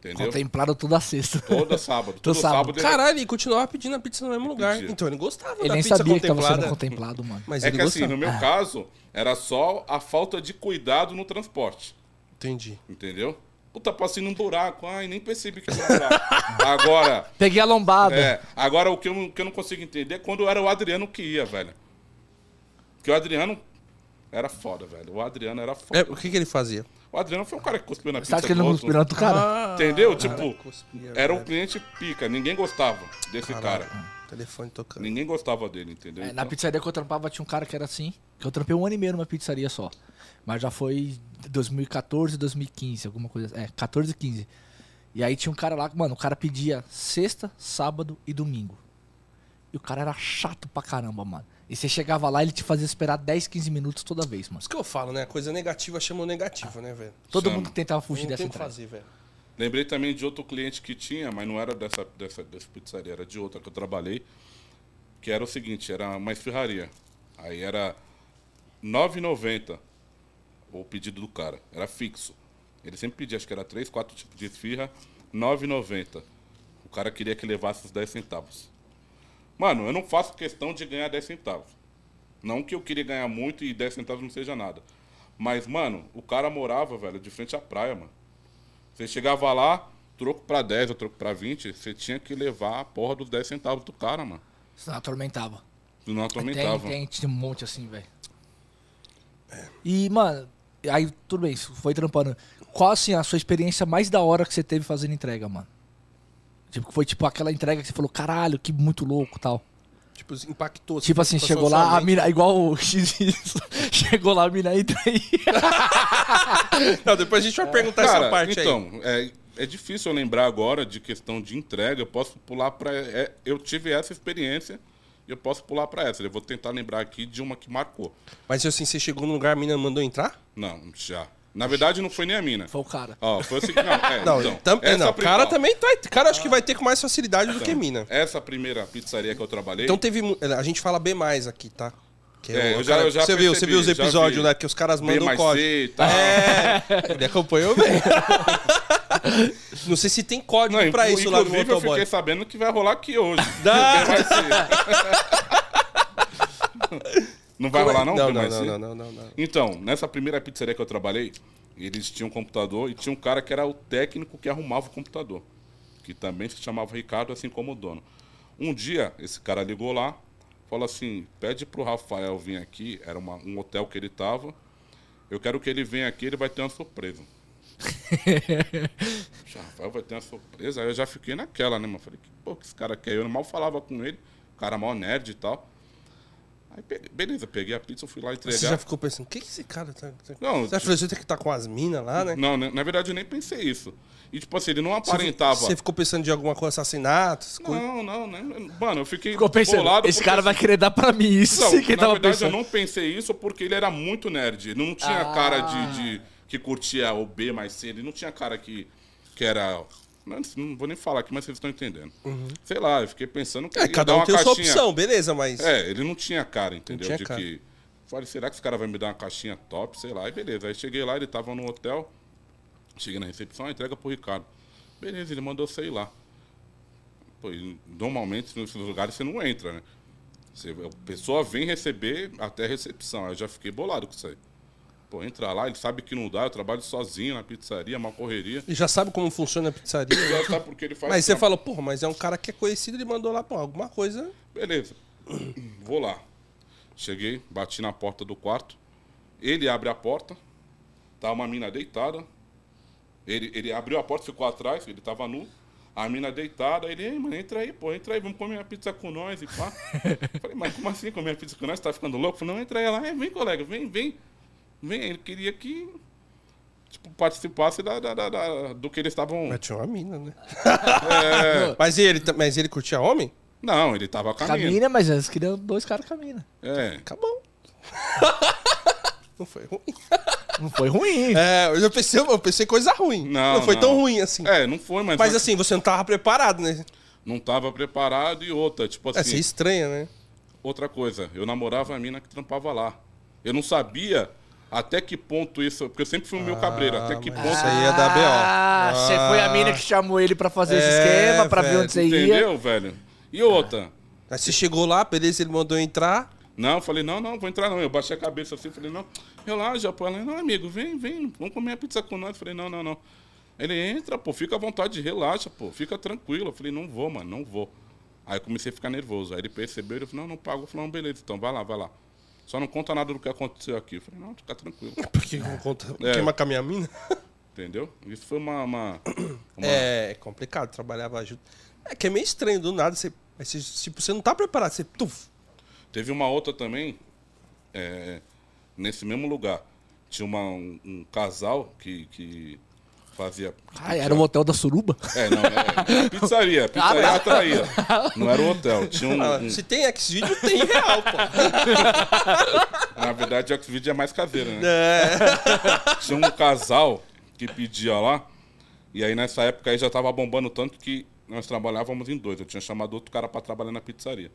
Entendeu? Contemplado toda sexta. Toda sábado. Todo sábado. sábado. ele- Caralho, ele continuava pedindo a pizza no mesmo lugar. pedia. Então ele gostava Ele da nem pizza sabia que tava sendo contemplado, mano. Mas É ele que assim, gostava. no meu caso, era só a falta de cuidado no transporte. Entendi. Entendeu? Puta, passei num buraco. Ai, nem percebi que era um buraco. Agora, Peguei a lombada. é, agora o que eu, não- que eu não consigo entender é quando era o Adriano que ia, velho. Porque o Adriano era foda, velho. O Adriano era foda. É, o que, que ele fazia? O Adriano foi um cara que cuspiu na Você pizza acha que ele não cuspiu do cara? Entendeu? Ah, Tipo, cuspia, Era um velho. cliente pica. Ninguém gostava desse Caralho. cara. Telefone tocando. Ninguém gostava dele, entendeu? É, na Então, pizzaria que eu trampava tinha um cara que era assim. Que eu trampei um ano e meio numa pizzaria só. Mas já foi 2014, 2015, alguma coisa. É, 14 e 15. E aí tinha um cara lá, mano, o cara pedia sexta, sábado e domingo. E o cara era chato pra caramba, mano. E você chegava lá, ele te fazia esperar 10, 15 minutos toda vez, mano. Isso que eu falo, né? A coisa negativa chama o negativo, né, velho? Todo Chama. mundo tentava fugir Não dessa tem o que entrada. fazer, velho. Lembrei também de outro cliente que tinha, mas não era dessa, dessa, dessa pizzaria, era de outra que eu trabalhei. Que era o seguinte, era uma esfirraria. Aí era R$ 9,90 o pedido do cara. Era fixo. Ele sempre pedia, acho que era três, quatro tipos de esfirra, R$ 9,90. O cara queria que levasse os 10 centavos. Mano, eu não faço questão de ganhar 10 centavos. Não que eu queria ganhar muito e 10 centavos não seja nada. Mas, mano, o cara morava, velho, de frente à praia, mano. Você chegava lá, troco pra 10 ou troco pra 20, você tinha que levar a porra dos 10 centavos do cara, mano. Senão atormentava. Tu não Tem, atormentava. tem, tinha um monte assim, velho. E, mano, aí tudo bem, isso foi trampando. Qual, assim, a sua experiência mais da hora que você teve fazendo entrega, mano? Tipo, foi tipo aquela entrega que você falou, caralho, que muito louco tal. Tipo, impactou. Tipo assim, passou chegou lá, a mina, igual o X chegou lá, a mina entra aí. Não, depois a gente vai perguntar Cara, essa parte aí. então, é, é difícil eu lembrar agora de questão de entrega. Eu posso pular pra. é, eu tive essa experiência e eu posso pular pra essa. Eu vou tentar lembrar aqui de uma que marcou. Mas assim, você chegou num lugar, a mina mandou entrar? Não, já. Na verdade, não foi nem a mina. Foi o cara. Ó, foi o seguinte. Não, é, Não, então, tam- é, essa não. pri- cara ó, também tá. Cara, acho que vai ter com mais facilidade do que mina. Essa primeira pizzaria que eu trabalhei. Então teve. A gente fala B mais aqui, tá? Que É, o eu já- cara- eu já você viu, você percebi, viu os episódios, né? Que os caras mandam o código. C e tal. É, ele acompanhou bem. Não sei se tem código Não, pra isso lá no inclusive eu motoboy. fiquei sabendo que vai rolar aqui hoje. Dá. Não vai rolar não? Não, não, não, não, não, não. Então, nessa primeira pizzaria que eu trabalhei, eles tinham um computador e tinha um cara que era o técnico que arrumava o computador. Que também se chamava Ricardo, assim como o dono. Um dia, esse cara ligou lá, falou assim: pede pro Rafael vir aqui, era uma- um hotel que ele tava. Eu quero que ele venha aqui, ele vai ter uma surpresa. Já, Rafael vai ter uma surpresa. Aí eu já fiquei naquela, né, mano? Falei, que pô, que esse cara quer? Eu mal falava com ele, o cara mal nerd e tal. Aí, peguei- beleza, peguei a pizza, fui lá entregar. Você já ficou pensando, o que, que esse cara tá. tá- Não, Você falou, você tem que estar com as minas lá, né? Não, né, na verdade eu nem pensei isso. E tipo assim, ele não aparentava. Você ficou pensando de alguma coisa, assassinato? coisas? Não, não, né? Mano, eu fiquei Ficou pensando, bolado esse porque, cara vai assim, querer dar pra mim isso. Não, sim, que na tava verdade pensando. eu não pensei isso porque ele era muito nerd. Ele não tinha Ah. cara de, de- que curtia o B mais C. Ele não tinha cara que, que era. Não, não vou nem falar aqui, mas vocês estão entendendo. Sei lá, eu fiquei pensando que É, cada dar um uma tem a sua caixinha. opção, beleza, mas. É, ele não tinha cara, entendeu? tinha de cara. que. Falei, será que esse cara vai me dar uma caixinha top? Sei lá. E beleza. Aí cheguei lá, ele tava no hotel. Cheguei na recepção, entrega pro Ricardo. Beleza, ele mandou sair lá. Pô, normalmente nesses lugares você não entra, né? Você, a pessoa vem receber até a recepção. Aí eu já fiquei bolado com isso aí. Pô, entra lá, ele sabe que não dá, eu trabalho sozinho na pizzaria, uma correria. E já sabe como funciona a pizzaria. Já sabe porque ele faz. Mas você falou, porra, mas é um cara que é conhecido, ele mandou lá, pô, alguma coisa. Beleza. Vou lá. Cheguei, bati na porta do quarto. Ele abre a porta. Tá uma mina deitada. Ele, ele abriu a porta, ficou atrás, ele tava nu. A mina deitada, ele, ei, mano, entra aí, pô, entra aí, vamos comer uma pizza com nós e pá. Falei, mas como assim comer uma pizza com nós? Você tá ficando louco? Falei, não, entra aí lá, vem, colega, vem, vem. Vem, ele queria que tipo, participasse da, da- da- da- do que eles estavam. Mas tinha uma mina, né? É, Mas ele, mas ele curtia homem? não, ele tava caminhando. Camina, mas eles queriam dois caras camina. É. Acabou. Não foi ruim. Não foi ruim. É, eu pensei, eu pensei coisa ruim. Não, Não, foi não. tão ruim assim. É, não foi, mas. Mas assim, você não tava preparado, né? Não tava preparado e outra, tipo É, assim, você estranha, né? outra coisa, eu namorava a mina que trampava lá. Eu não sabia até que ponto isso, porque eu sempre fui o meu cabreiro, até que ponto, isso aí é da BO. Ah, você foi a mina que chamou ele pra fazer esse É, esquema, pra ver onde você ia. entendeu, velho? E outra, Aí você chegou lá, beleza, ele mandou entrar. não, eu falei, não, não, vou entrar não. Eu baixei a cabeça assim, falei, não, relaxa, pô. Ela, não, amigo, vem, vem, vamos comer a pizza com nós. Eu falei, não, não, não. Ele entra, pô, fica à vontade, relaxa, pô, fica tranquilo. Eu falei, não vou, mano, não vou. Aí eu comecei a ficar nervoso. Aí ele percebeu, ele falou, não, não pago. Eu falei, não, beleza, então vai lá, vai lá. Só não conta nada do que aconteceu aqui. Eu falei, não, fica tranquilo. Porque não conta. É. Queima com a minha mina. Entendeu? Isso foi uma. uma, uma- É, é complicado, trabalhava junto. É que é meio estranho, do nada. Você, tipo, você não tá preparado, você. Tuf, Teve uma outra também, é, nesse mesmo lugar. Tinha uma, um, um casal que, que fazia. Ah, era o hotel da Suruba? É, não, é, pizzaria. Pizzaria atraía. Não era um hotel. Tinha um. ah, um- Se tem X-Video, tem real, pô. na verdade, o Xvideo é mais caseiro, né? É. Tinha um casal que pedia lá. E aí nessa época aí já tava bombando tanto que nós trabalhávamos em dois. Eu tinha chamado outro cara para trabalhar na pizzaria.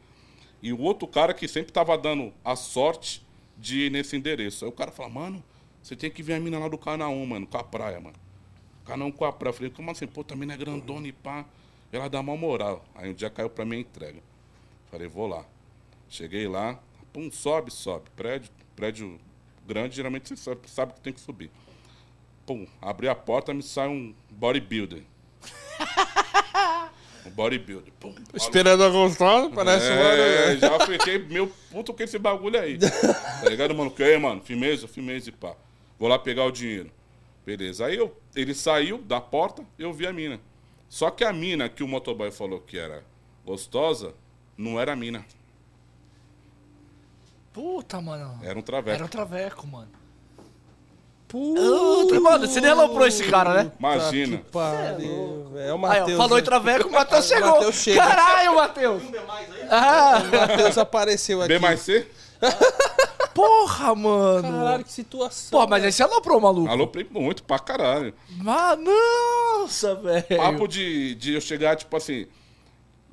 E o outro cara que sempre tava dando a sorte de ir nesse endereço. Aí o cara fala, mano, você tem que ver a mina lá do Canaã, mano, com a praia, mano. Canaã com a praia. Eu falei, como assim? Pô, também é grandona e pá. Ela dá mal moral. Aí um dia caiu pra mim a entrega. Falei, vou lá. Cheguei lá, pum, sobe, sobe. Prédio, prédio grande, geralmente você sabe, sabe que tem que subir. Pum, abri a porta, me sai um bodybuilder. um bodybuilder. Pum, Esperando a gostosa, parece é, uma. já fiquei meio puto com esse bagulho aí. Tá ligado, mano? Que aí, mano? Firmeza, firmeza e pá. Vou lá pegar o dinheiro. Beleza. Aí eu, ele saiu da porta, eu vi a mina. Só que a mina que o motoboy falou que era gostosa, não era a mina. Puta, mano. Era um traveco. Era um traveco, mano. Puta, mano, você nem aloprou esse cara, né? Imagina. Que pariu, velho. É o Aí, ó, Matheus. falou em né? traveco, o Matheus O chegou. Matheus chega. Caralho, Matheus. Ah, O Matheus apareceu aqui. B mais C? porra, mano. Caralho, que situação. Pô, mas aí você aloprou, maluco. Alô, prei muito pra caralho. Ah, nossa, velho. Papo de, de eu chegar, tipo assim,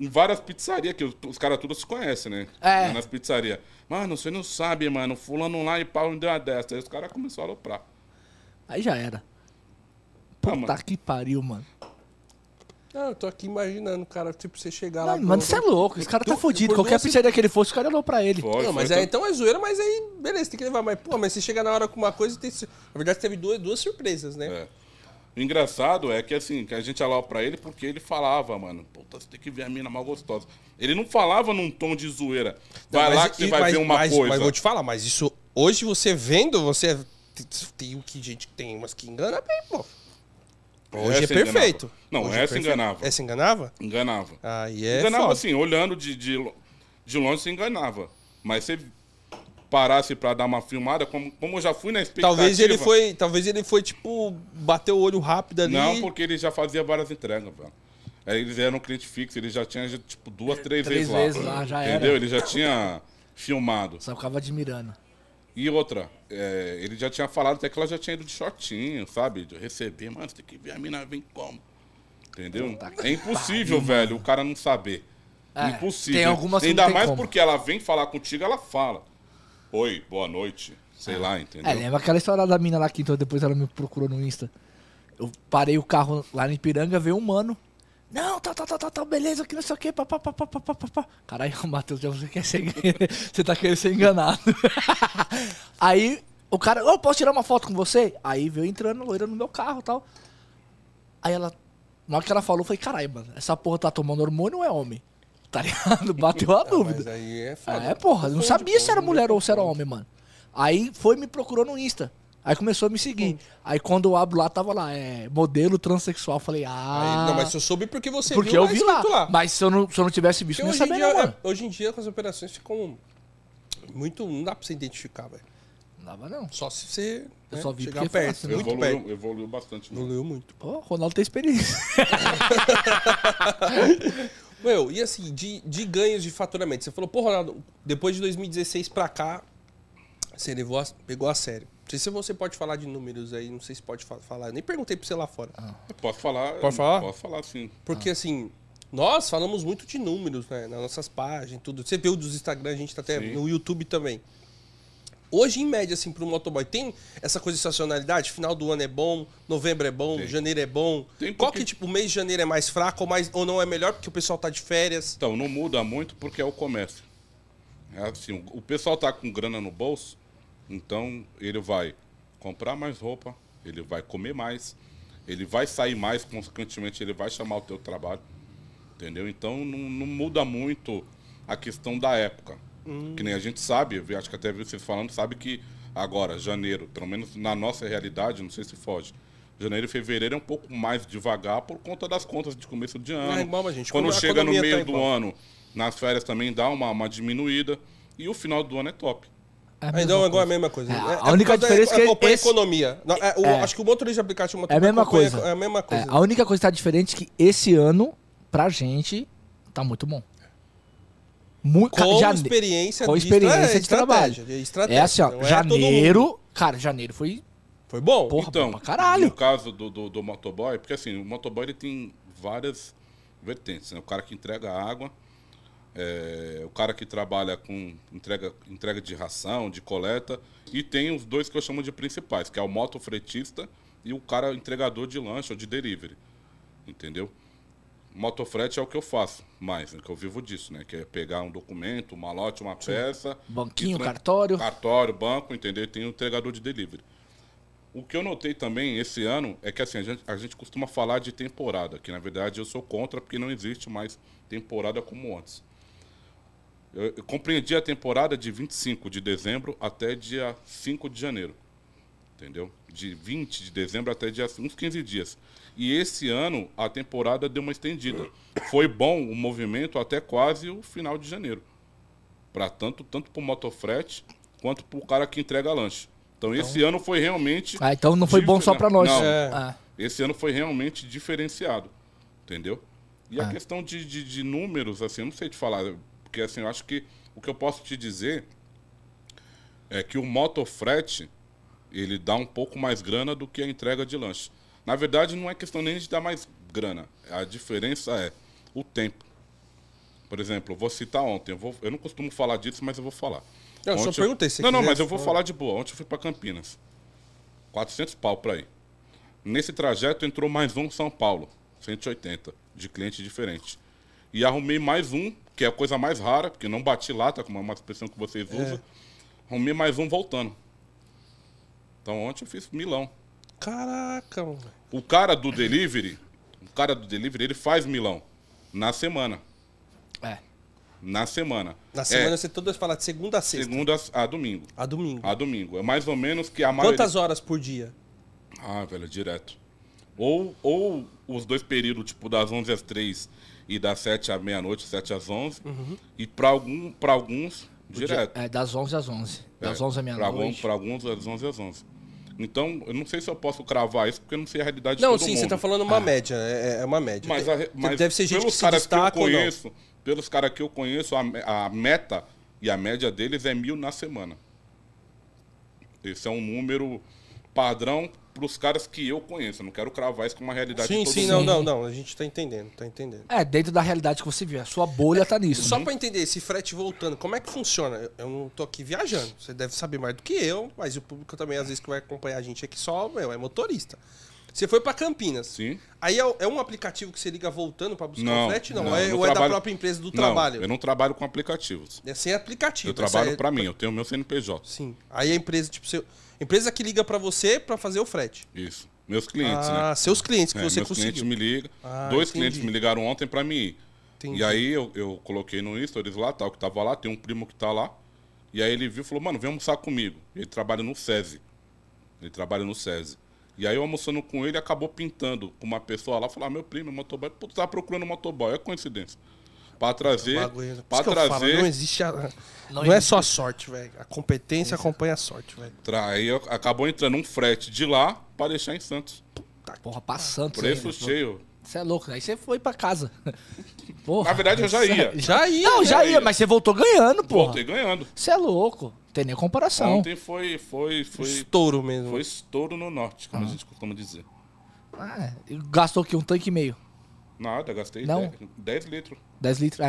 em várias pizzarias, que os, os caras todos se conhecem, né? É. Nas pizzarias. Mano, você não sabe, mano. Fulano lá e pau me deu uma dessa. Aí os caras começaram a aloprar. Aí já era. Ah, Puta mano. que pariu, mano. Não, eu tô aqui imaginando, cara, tipo, você chegar lá. Mano, você é louco. Esse cara tá fudido. por Qualquer duas- pizzaria que ele fosse, o cara olhou pra ele. Foi, Não, mas foi, aí tanto- então é zoeira, mas aí, beleza, tem que levar. Mas, pô, mas você chega na hora com uma coisa e tem. Na verdade, teve duas, duas surpresas, né? É. O engraçado é que assim, que a gente alopra pra ele porque ele falava, mano, puta, você tem que ver a mina mal gostosa. Ele não falava num tom de zoeira. Não, Vai mas lá e- que você vai mas- ver uma mas- coisa. Mas vou te falar, mas isso. Hoje você vendo, você. Tem o que gente tem umas que engana bem, pô. Hoje é, perfeito. enganava. Não, Hoje é essa perfeito. enganava. Essa enganava? Enganava. Aí é. enganava foda. assim, olhando de, de, de longe você enganava. Mas se parasse pra dar uma filmada, como, como eu já fui na expectativa... Talvez ele foi. Talvez ele foi, tipo, bateu o olho rápido ali. Não, porque ele já fazia várias entregas, velho. Aí eles eram cliente fixo, ele já tinha, tipo, duas, três, Três vezes lá. vezes lá, já era. Entendeu? Ele já tinha filmado. Só ficava admirando. E outra, é, ele já tinha falado até que ela já tinha ido de shortinho, sabe? De receber, mano, você tem que ver a mina vem como. Entendeu? Puta É impossível, velho, o cara não saber. É, impossível. tem algumas Ainda mais como. porque ela vem falar contigo, ela fala. Oi, boa noite. Sei lá, entendeu? É, lembra aquela história da mina lá que então depois ela me procurou no Insta. Eu parei o carro lá em Ipiranga, veio um mano. Não, tá, tá, tá, tá, tá, beleza, que não sei o quê, papapá, papapá, papapá. Caralho, Matheus, já você quer ser... você tá querendo ser enganado. Aí, o cara, ô, posso tirar uma foto com você? Aí veio entrando, loira no meu carro e tal. Aí ela, na hora que ela falou, eu falei, caralho, mano, essa porra tá tomando hormônio ou é homem? Tá ligado? Bateu a dúvida. mas aí é foda. É, porra, eu não sabia se era mulher ou se era homem, mano. Aí foi e me procurou no Insta. Aí começou a me seguir. Aí quando eu abro lá, tava lá, é, modelo transexual. Falei, Aí- ah. não, mas eu soube porque você porque viu eu lá vi lá. escrito Mas se eu, não, se eu não tivesse visto, Porque eu não hoje ia em, saber, dia, não, mano. é- hoje em dia as operações ficam muito. Não dá pra você identificar, velho. Não dava, não. Só se você Eu né, só vi chegar porque perto. falasse, Muito perto. Evoluiu, evoluiu bastante. né? Evoluiu muito. Pô, o Ronaldo tem experiência. Meu, e assim, de, de ganhos de faturamento. Você falou, pô, Ronaldo, depois de 2016 pra cá, você levou a- pegou a sério. Não sei se você pode falar de números aí, não sei se pode fa- falar. Eu nem perguntei pra você lá fora. Eu Posso falar? Pode falar? Posso falar, sim. Porque assim, nós falamos muito de números, né? Nas nossas páginas, tudo. Você viu dos Instagram, a gente tá até Sim. no YouTube também. Hoje, em média, assim, pro motoboy, tem essa coisa de estacionalidade? Final do ano é bom, novembro é bom, Tem. janeiro é bom. Tem Qual porque- que, tipo, o mês de janeiro é mais fraco ou, mais, ou não é melhor porque o pessoal tá de férias? Então, não muda muito porque é o comércio. É assim, o pessoal tá com grana no bolso, então ele vai comprar mais roupa, ele vai comer mais, ele vai sair mais, consequentemente ele vai chamar o teu trabalho. Entendeu? Então não, não muda muito a questão da época. Que nem a gente sabe, acho que até vi vocês falando, sabe que agora, janeiro, pelo menos na nossa realidade, não sei se foge. Janeiro e fevereiro é um pouco mais devagar por conta das contas de começo de ano. Ah, igual a gente. Quando Como a chega no economia meio tá do ano, nas férias também dá uma, uma diminuída. E o final do ano é top. É então é igual a mesma coisa. É, É, a é única causa da- diferença é que acompanha esse- a economia. Não, é, o- É. Acho que o motorista de aplicativo É a mesma coisa. É a mesma É, coisa. a única coisa que tá diferente é que esse ano, pra gente, tá muito bom. Muito, com jane- experiência, com de experiência é, de trabalho. É assim, ó, é janeiro. Cara, janeiro foi. Foi bom? Porra, então, bom pra caralho. no caso do, do, do motoboy, porque assim, o motoboy ele tem várias vertentes. Né? O cara que entrega água, é, o cara que trabalha com entrega, entrega de ração, de coleta, e tem os dois que eu chamo de principais, que é o motofretista e o cara entregador de lanche ou de delivery. Entendeu? Motofrete é o que eu faço mais, né, que eu vivo disso, né? Que é pegar um documento, um malote, uma peça. Banquinho, cartório. Cartório, banco, entendeu? Tem o entregador de delivery. O que eu notei também esse ano é que assim, a gente, a gente costuma falar de temporada, que na verdade eu sou contra porque não existe mais temporada como antes. Eu, eu compreendi a temporada de 25 de dezembro até dia 5 de janeiro. Entendeu? De 20 de dezembro até dia, uns 15 dias. E esse ano a temporada deu uma estendida. Foi bom o movimento até quase o final de janeiro. Para tanto tanto para o motofrete quanto para o cara que entrega lanche. Então, esse ano foi realmente Ah, então não foi bom só pra nós. Não. É. Ah, esse ano foi realmente diferenciado, entendeu? E a Ah. questão de, de, de números, assim, eu não sei te falar, porque assim, eu acho que o que eu posso te dizer é que o motofrete, ele dá um pouco mais grana do que a entrega de lanche. Na verdade, não é questão nem de dar mais grana, a diferença é o tempo. Por exemplo, eu vou citar ontem, eu, vou, eu não costumo falar disso, mas eu vou falar. Não, só Ontem perguntei se Não, não, mas eu vou falar. de boa. Ontem eu fui para Campinas. 400 pau pra ir. Nesse trajeto entrou mais um São Paulo, 180, de cliente diferente. E arrumei mais um, que é a coisa mais rara, porque não bati lata, como é uma expressão que vocês É. usam. Arrumei mais um voltando. Então ontem eu fiz milão. Caraca, mano. O cara do delivery, o cara do delivery, ele faz milão na semana. é. Na semana. Na semana é, você todas fala de segunda a sexta. segunda a domingo. A domingo. A domingo. É mais ou menos que a maioria... Quantas horas por dia? Ah, velho, direto. Ou, ou os dois períodos, tipo, das 11 às 3 e das 7 à meia-noite, 7 às 11. E para algum, pra alguns, direto. É, das 11 às 11. Das É, 11 à meia-noite. pra alguns, das 11 às 11. Então, eu não sei se eu posso cravar isso, porque eu não sei a realidade Não, de todo sim, mundo. você tá falando uma média. É, é uma média. Mas, a mas Deve ser gente pelos que se caras que eu destaca ou não. conheço, pelos caras que eu conheço, a, a meta e a média deles é mil na semana. Esse é um número padrão para os caras que eu conheço. Eu não quero cravar isso com uma realidade Sim, sim, mundo. não, não, não. A gente tá entendendo, tá entendendo. É, dentro da realidade que você vive. A sua bolha tá nisso. Só pra entender, esse frete voltando, como é que funciona? Eu- não tô aqui viajando. Você deve saber mais do que eu, mas o público também, às vezes, que vai acompanhar a gente aqui só, meu, é motorista. Você foi pra Campinas. Sim. Aí é, é um aplicativo que você liga voltando pra buscar Não, o frete? Não, não, é, ou é da trabalho- própria empresa do Não, trabalho? eu não trabalho com aplicativos. É sem aplicativo. Eu trabalho é- pra mim, eu tenho meu CNPJ. Sim. Aí a empresa, tipo, seu, empresa que liga pra você pra fazer o frete. Isso. Meus clientes, né? ah, seus clientes que É, você meus conseguiu. clientes me ligam. Ah, Dois entendi. clientes me ligaram ontem pra mim ir. Entendi. E aí eu, eu coloquei no Stories lá, tal, que tava lá, tem um primo que tá lá. E aí ele viu e falou, mano, vem almoçar comigo. Ele trabalha no SESI. Ele trabalha no SESI. E aí eu almoçando com ele, acabou pintando com uma pessoa lá, falou, ah, meu primo, é motoboy. Pô, tu tá procurando motoboy, é coincidência. Pra trazer, Bagulho. Por pra eu falo, trazer, não existe a, não, Não é existe. só a sorte, velho. A competência acompanha a sorte, velho. aí acabou entrando um frete de lá pra deixar em Santos. Porra, pra Santos. Preço aí, né? cheio. Você é louco, aí você foi pra casa. Porra. Na verdade, eu já ia. Já ia. Não, né? já ia, mas você voltou ganhando, porra. Voltei ganhando. Você é louco. Tem nem comparação. Ontem foi, foi, foi, Estouro mesmo. foi estouro no norte, Ah. como a gente costuma dizer. Ah, é. gastou aqui um tanque e meio. Nada, gastei Não. 10, litros. 10 litros.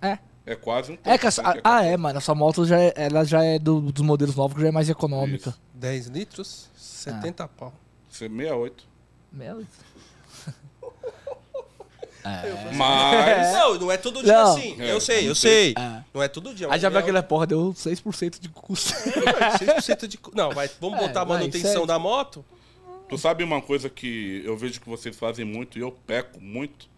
É. É. É quase um É tanque, que essa, tanque, ah, é, mano. Essa moto já é, ela já é do- dos modelos novos, que já é mais econômica. 10 litros, 70 pau. Isso é 68. Meu. Mas. Não, não é todo dia Não. assim. É, eu sei, eu sei. É. Não é todo dia. Aí mas já viu é- aquele porra, deu 6% de custo. 6% de. cu- Não, vai, vamos É, botar a vai, manutenção segue. da moto? Tu sabe uma coisa que eu vejo que vocês fazem muito e eu peco muito?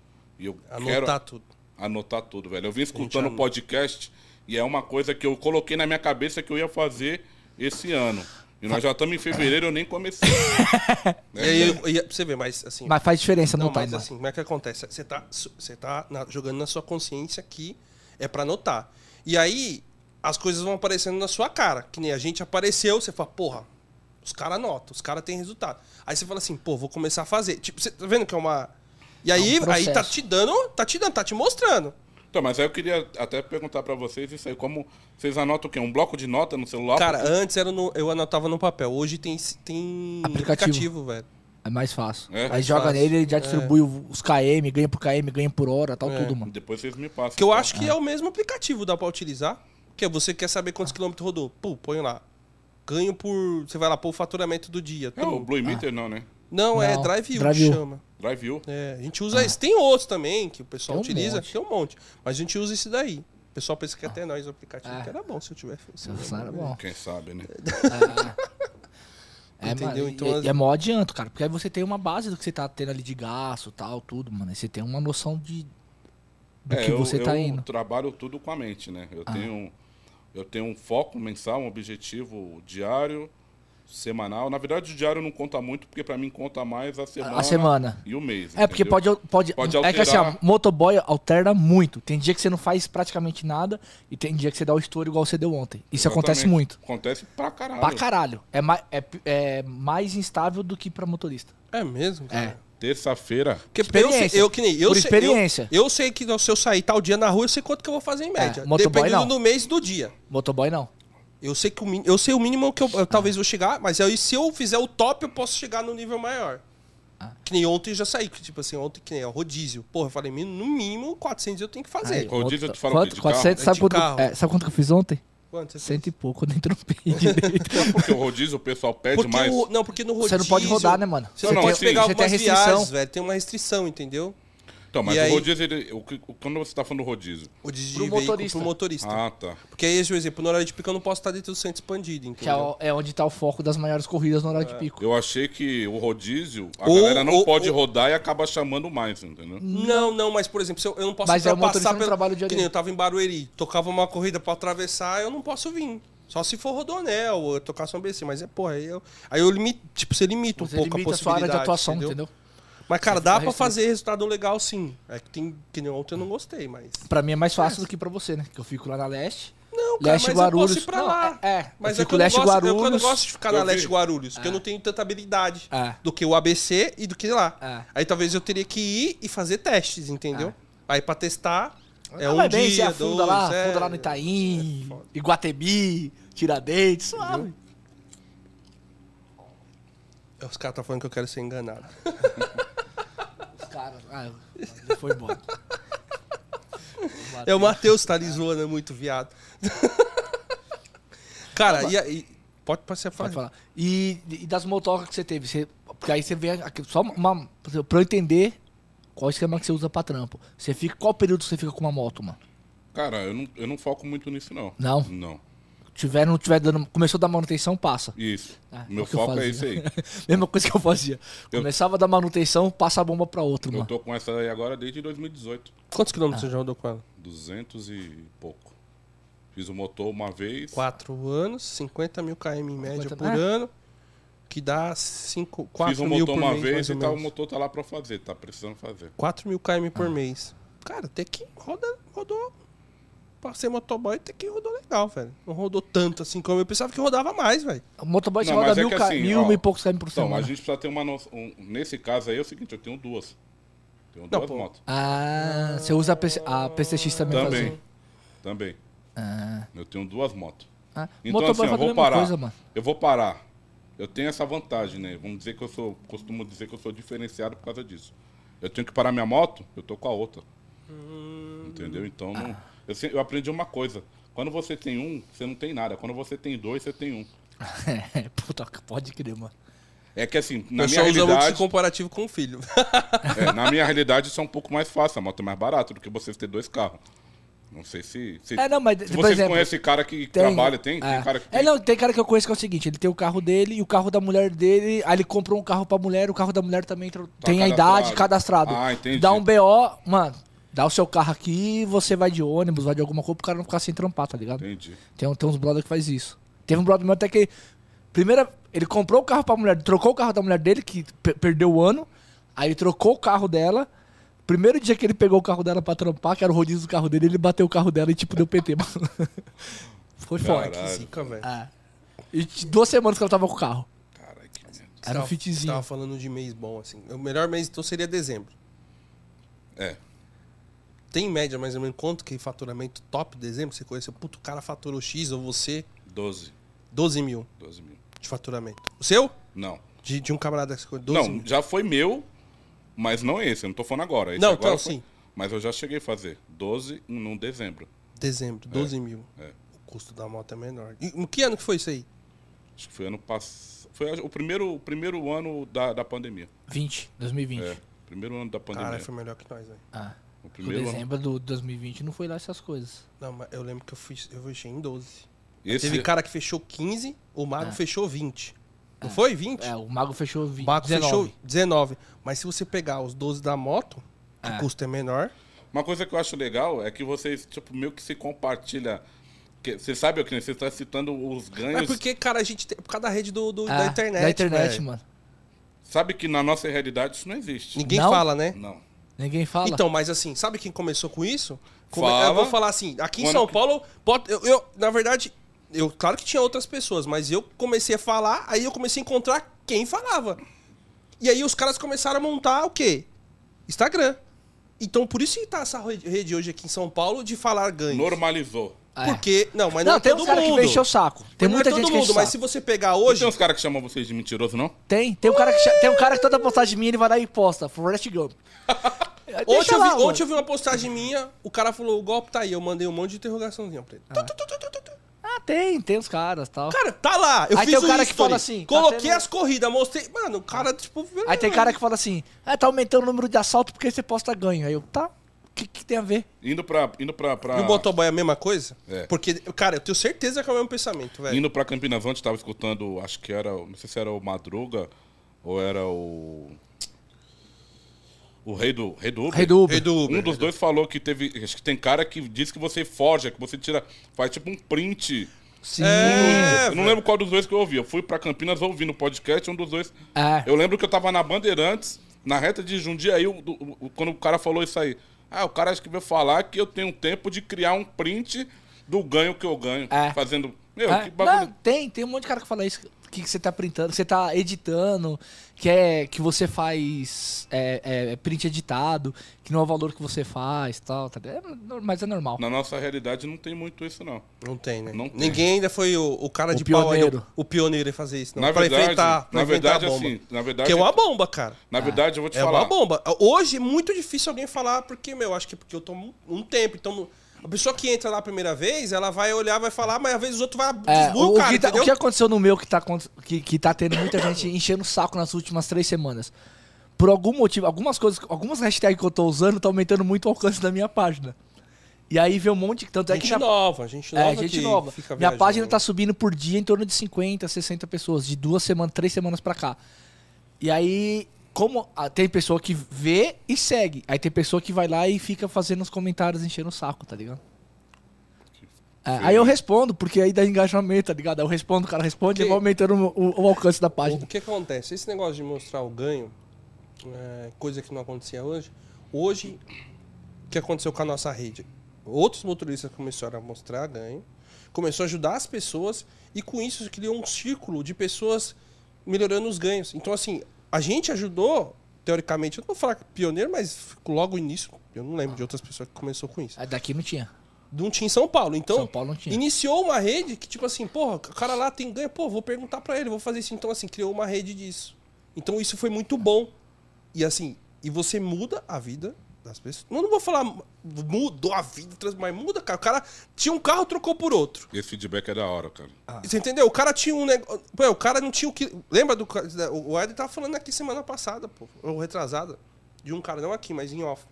E eu Anotar quero tudo. anotar tudo, velho. Eu vim escutando o podcast e é uma coisa que eu coloquei na minha cabeça que eu ia fazer esse ano. E nós já estamos em fevereiro, eu nem comecei. E aí, eu- e- você ver, mas assim. Mas faz diferença, não, tá, mas assim, como é que acontece? Você tá, você tá na- jogando na sua consciência que é pra anotar. E aí, as coisas vão aparecendo na sua cara. Que nem a gente apareceu, você fala, porra, os caras anotam, os caras têm resultado. Aí você fala assim, pô, vou começar a fazer. Tipo, você tá vendo que é uma. E aí, É um aí tá te dando, tá te dando, tá te mostrando. Então, mas aí eu queria até perguntar pra vocês isso aí, como vocês anotam o quê? Um bloco de nota no celular? Cara, antes era no, eu anotava no papel. Hoje tem, tem Aplicativo. aplicativo, velho. É mais fácil. É? Aí Mais joga fácil. nele, ele já É. distribui os KM, ganha por KM, ganha por hora, tal, É. tudo, mano. Depois vocês me passam. Que eu então. acho que é o mesmo aplicativo, dá pra utilizar. Que é você quer saber quantos quilômetros rodou. Pô, põe lá. Ganho por. Você vai lá pôr o faturamento do dia. É, o. Blue Meter não, né? Não, é Não, Drive Drive que U. chama. Drive U. É, a gente usa esse. Tem outros também que o pessoal Tem um utiliza. monte. Tem um monte. Mas a gente usa esse daí. O pessoal pensa que até nós o aplicativo. É. Que era bom se eu tivesse. era bom. Quem sabe, né? É, Entendeu? Então, e- as- e é mó adianto, cara. Porque aí você tem uma base do que você tá tendo ali de gasto tal, tudo, mano. Aí você tem uma noção de do É, que eu, você tá eu indo. trabalho tudo com a mente, né? Eu, Ah. tenho, eu tenho um foco mensal, um objetivo diário, semanal. Na verdade, o diário não conta muito, porque pra mim conta mais a semana, A semana. e o mês. É, porque entendeu? pode, pode, Pode É que assim, ó, alterar. motoboy alterna muito. Tem dia que você não faz praticamente nada e tem dia que você dá o estouro igual você deu ontem. Isso acontece Exatamente. muito. Acontece pra caralho. Pra caralho. É, mais é, é mais instável do que pra motorista. É mesmo? Cara? É. Terça-feira. Porque eu sei, Experiência. eu que nem. Eu Por sei, experiência. Eu, eu sei que se eu sair tal dia na rua, eu sei quanto que eu vou fazer em média. motoboy dependendo não. do mês e do dia. Motoboy não. Eu sei que o, eu sei o mínimo que eu, eu talvez vou chegar, mas aí se eu fizer o top, eu posso chegar no nível maior. Ah. Que nem ontem eu já saí, que, tipo assim, ontem que nem o rodízio. Porra, eu falei, no mínimo 400 eu tenho que fazer. Aí, Rodízio, eu te falo quanto, que de 400, carro? sabe, De quanto, carro. é, sabe quanto que eu fiz ontem? Quanto você fez? Cento e pouco, nem trampei direito. Sabe por que o rodízio o pessoal pede Porque mais? o- não, porque no rodízio... Você não pode rodar, né, mano? Você Não, não, pode assim, pegar você tem algumas restrição. viagens, velho. Tem uma restrição, entendeu? Então, mas E o aí- rodízio, ele, o, que- o- quando você tá falando do rodízio? O de Pro veículo motorista. pro motorista. Ah, tá. Porque aí, por exemplo, no horário de pico eu não posso estar dentro do centro expandido, Que é, entendeu? o- é onde tá o foco das maiores corridas no horário de pico. Eu achei que o rodízio, a Ou- galera não ou- pode ou- rodar e acaba chamando mais, entendeu? Não, não, mas por exemplo, se eu, eu não posso Mas é o motorista ultrapassar no pelo... trabalho de Que nem eu tava em Barueri, tocava uma corrida pra atravessar, eu não posso vir. Só se for Rodonel ou eu tocar São BC, mas é, porra, aí eu, aí eu limito, tipo, você limita um Você pouco limita a a sua área possibilidade, de atuação, entendeu? Mas, cara, dá pra restrito. fazer resultado legal sim. É que tem, que nem ontem eu não gostei, mas... Pra mim é mais fácil do que pra você, né? Que eu fico lá na leste. Não, cara, Leste mas Guarulhos. eu posso ir pra Não, lá. é, é. Mas eu é fico que eu não leste gosto, eu, eu não Guarulhos. gosto de ficar Eu na vi. Leste Guarulhos, porque eu não tenho tanta habilidade É. do que o ABC e do que lá. É. Aí talvez eu teria que ir e fazer testes, entendeu? Aí pra testar, é Não, um vai bem, dia, afunda dois, lá, é... afunda lá no Itaim, Iguatemi, Tiradentes, suave. Os caras estão falando que eu quero ser enganado. Os caras, ah, foi embora. É o Matheus tá ali zoando, é muito viado. Cara, e aí... Pode, pode ser Pode falar. falar. E, e das motocas que você teve, você Porque aí você vê aqui, só uma. Pra eu entender qual esquema que você usa pra trampo. Você fica. Qual período você fica com uma moto, mano? Cara, eu não, eu não foco muito nisso, não. Não? Não. Tiver, não tiver dando. Começou a dar manutenção, passa. Isso. Ah, Meu é o que eu foco é esse aí. Mesma coisa que eu fazia. Eu- Começava a dar manutenção, passa a bomba pra outro, Eu mano. tô com essa aí agora desde 2018. Quantos Ah. quilômetros você já rodou com ela? 200 e pouco. Fiz o motor uma vez. Quatro anos, 50 mil km em média 50, por é. ano. Que dá 5, Fiz 4 o mil motor por uma mês, vez e tá, o motor tá lá pra fazer, tá precisando fazer. 4 mil km Ah. por mês. Cara, até que roda, rodou. Pra ser motoboy, até que rodou legal, velho. Não rodou tanto assim como eu pensava que rodava mais, velho. O motoboy Não, roda mas é mil, que assim, mil, ó, mil e poucos km por Então, semana. a gente precisa ter uma noção. um- nesse caso aí é o seguinte, eu tenho duas. Tenho Não, duas pô. motos. Ah, você usa a, PC, a PCX também, Também. fazer. Também. Ah, Eu tenho duas motos. ah. Então, motoboy assim, eu vou parar. coisa, mano. Eu vou parar. Eu tenho essa vantagem, né? Vamos dizer que eu sou. Costumo dizer que eu sou diferenciado por causa disso. Eu tenho que parar minha moto, eu tô com a outra. Entendeu? Então não. Eu, eu aprendi uma coisa. Quando você tem um, você não tem nada. Quando você tem dois, você tem um. Puta, pode crer, mano. É que assim, na eu minha realidade. comparativo com o filho. é, na minha realidade, isso é um pouco mais fácil. A moto é mais barata do que você ter dois carros. Não sei se. se É, não, mas, se vocês exemplo, conhecem cara que tem- trabalha, tem? é. Tem cara que É, tem. não, tem cara que eu conheço que é o seguinte, ele tem o carro dele e o carro da mulher dele, aí ele comprou um carro pra mulher, o carro da mulher também entra- tem a idade cadastrado. cadastrado. Ah, entendi. Dá um BO, mano, dá o seu carro aqui, você vai de ônibus, vai de alguma coisa pro cara não ficar sem trampar, tá ligado? Entendi. Tem, tem uns brother que faz isso. Teve um brother meu até que. Primeira. Ele comprou o carro pra mulher, trocou o carro da mulher dele, que pe- perdeu o ano. Aí ele trocou o carro dela. Primeiro dia que ele pegou o carro dela pra trampar, que era o rodízio do carro dele, ele bateu o carro dela e tipo deu PT, mano. Foi forte. Caralho. Zica, velho. É. E duas semanas que ela tava com o carro. Caralho, que merda. Era um Você fitzinho. tava falando de mês bom, assim. O melhor mês então seria dezembro. É. Tem em média mais ou menos quanto que faturamento top dezembro? Você conheceu, puto, o cara faturou X ou você, 12. 12 mil 12 mil. de faturamento. O seu? Não. De, de um camarada que você conhece, 12 Não, mil. já foi meu, mas não esse. Eu não tô falando agora. Esse Não, agora então foi- sim. Mas eu já cheguei a fazer 12 no dezembro. Dezembro, 12 mil. é. O custo da moto é menor. E em que ano que foi isso aí? Acho que foi ano passado. Foi o primeiro, o primeiro ano da, da pandemia. 20, 2020. É. Primeiro ano da pandemia. Cara, foi melhor que nós, velho. Ah. O O primeiro ano. dezembro do 2020 não foi lá essas coisas. Não, mas eu lembro que eu fiz, eu fechei em 12. Esse, Teve cara que fechou 15, o Mago Ah. fechou 20. Não foi 20? É, o Mago fechou 20. o Mago 19. fechou 19. Mas se você pegar os 12 da moto, que É. o custo é menor. Uma coisa que eu acho legal é que vocês, tipo, meio que se compartilha. que- Você sabe o que? Você está citando os ganhos. É porque, cara, a gente tem. Por causa da rede do, do- Ah, da internet. Da internet, velho. mano. Sabe que na nossa realidade isso não existe. Ninguém Não? fala, né? Não. Ninguém fala. Então, mas assim, sabe quem começou com isso? Come-. Eu vou falar assim, aqui em Quando São Paulo, pode- eu, eu, na verdade, eu, claro que tinha outras pessoas, mas eu comecei a falar, aí eu comecei a encontrar quem falava. E aí os caras começaram a montar o quê? Instagram. Então, por isso que tá essa rede rede hoje aqui em São Paulo de falar ganhos. Normalizou. É. Porque, não, mas não, não, é tem todo uns caras que mundo. encher o saco. Tem Mas não muita é todo gente que enche mundo, o mas saco. se você pegar Não hoje, tem uns caras que chamam vocês de mentiroso, não? Tem, tem um cara que tem um cara que toda postagem minha ele vai lá e posta, Forrest Gump. Ontem Deixa eu, lá, vi, ontem eu vi uma postagem minha, o cara falou, o golpe tá aí. Eu mandei um monte de interrogaçãozinha pra ele. Tu, tu, tu, tu, tu, tu. Ah, tem, tem os caras tal. Cara, tá lá. Eu Aí fiz tem o cara que fala assim, tá Coloquei tendo- as corridas, mostrei. Mano, o cara, tipo. Aí tem cara que fala assim, ah, tá aumentando o número de assalto porque você posta ganho. Aí eu, tá, que, que tem a ver? Indo pra, indo pra, pra, E o motoboy é a mesma coisa? É. Porque, cara, eu tenho certeza que é o mesmo pensamento, velho. indo pra Campinas ontem, tava escutando, acho que era, não sei se era o Madruga ou era o. O rei do, rei do Uber. Rei do Uber. Rei do Uber. Um dos dois falou que teve. Acho que tem cara que diz que você forja, que você tira. Faz tipo um print. Sim. É, eu não lembro qual dos dois que eu ouvi. Eu fui pra Campinas ouvindo o podcast, um dos dois. É. Eu lembro que eu tava na Bandeirantes, na reta de Jundiaí, o- o- o- quando o cara falou isso aí. Ah, o cara acho que veio falar que eu tenho tempo de criar um print do ganho que eu ganho. É. Fazendo. Meu, É, que bagulho. não, tem, tem um monte de cara que fala isso. Que, que você tá printando, que você tá editando, que é que você faz é, é, print editado, que não é o valor que você faz tal. Tá, é, mas é normal. Na nossa realidade não tem muito isso, não. Não tem, né? Não tem. Ninguém ainda foi o, o cara O de pau aí, pioneiro. o, o pioneiro em fazer isso, não. Na pra verdade, enfrentar, pra na enfrentar verdade, a bomba. assim, na verdade. Que é uma bomba, cara. Na verdade, eu vou te É falar. uma bomba. Hoje é muito difícil alguém falar, porque, meu, acho que é porque eu tomo um tempo. Então, a pessoa que entra lá a primeira vez, ela vai olhar, vai falar, mas às vezes os outros vai É, o, o cara, que tá- o que aconteceu no meu que tá, que, que tá tendo muita gente enchendo o saco nas últimas três semanas. Por algum motivo, algumas coisas, algumas hashtags que eu tô usando tá aumentando muito o alcance da minha página. E aí vê um monte, tanto é que gente minha, nova, gente nova. é, gente que nova. Minha viajando. página tá subindo por dia em torno de 50, 60 pessoas, de duas semanas, três semanas pra cá. E aí, como tem pessoa que vê e segue, aí tem pessoa que vai lá e fica fazendo os comentários, enchendo o saco, tá ligado? É, aí eu respondo, porque aí dá engajamento, tá ligado? Aí eu respondo, o cara responde e vai aumentando o, o- o alcance da O página. que acontece? Esse negócio de mostrar o ganho, é, coisa que não acontecia hoje, hoje, o que aconteceu com a nossa rede? Outros motoristas começaram a mostrar ganho, começou a ajudar as pessoas e com isso criou um círculo de pessoas melhorando os ganhos. Então, assim, a gente ajudou, teoricamente, eu não vou falar que pioneiro, mas logo no início, eu não lembro de outras pessoas que começou com isso. Aí daqui não tinha. Não tinha em São Paulo. Então, São Paulo não tinha. Iniciou uma rede que, tipo assim, porra, o cara lá tem ganho, pô, vou perguntar pra ele, vou fazer isso. Então, assim, criou uma rede disso. Então, isso foi muito bom. E, assim, e você muda a vida das pessoas. Não, não vou falar mudou a vida, trans- mas muda, cara. O cara tinha um carro, trocou por outro. Esse feedback é da hora, cara. Você entendeu? O cara tinha um negócio. Pô, o cara não tinha o que. Lembra do. O Ed tava falando aqui semana passada, pô. Ou retrasada. De um cara, não aqui, mas em off.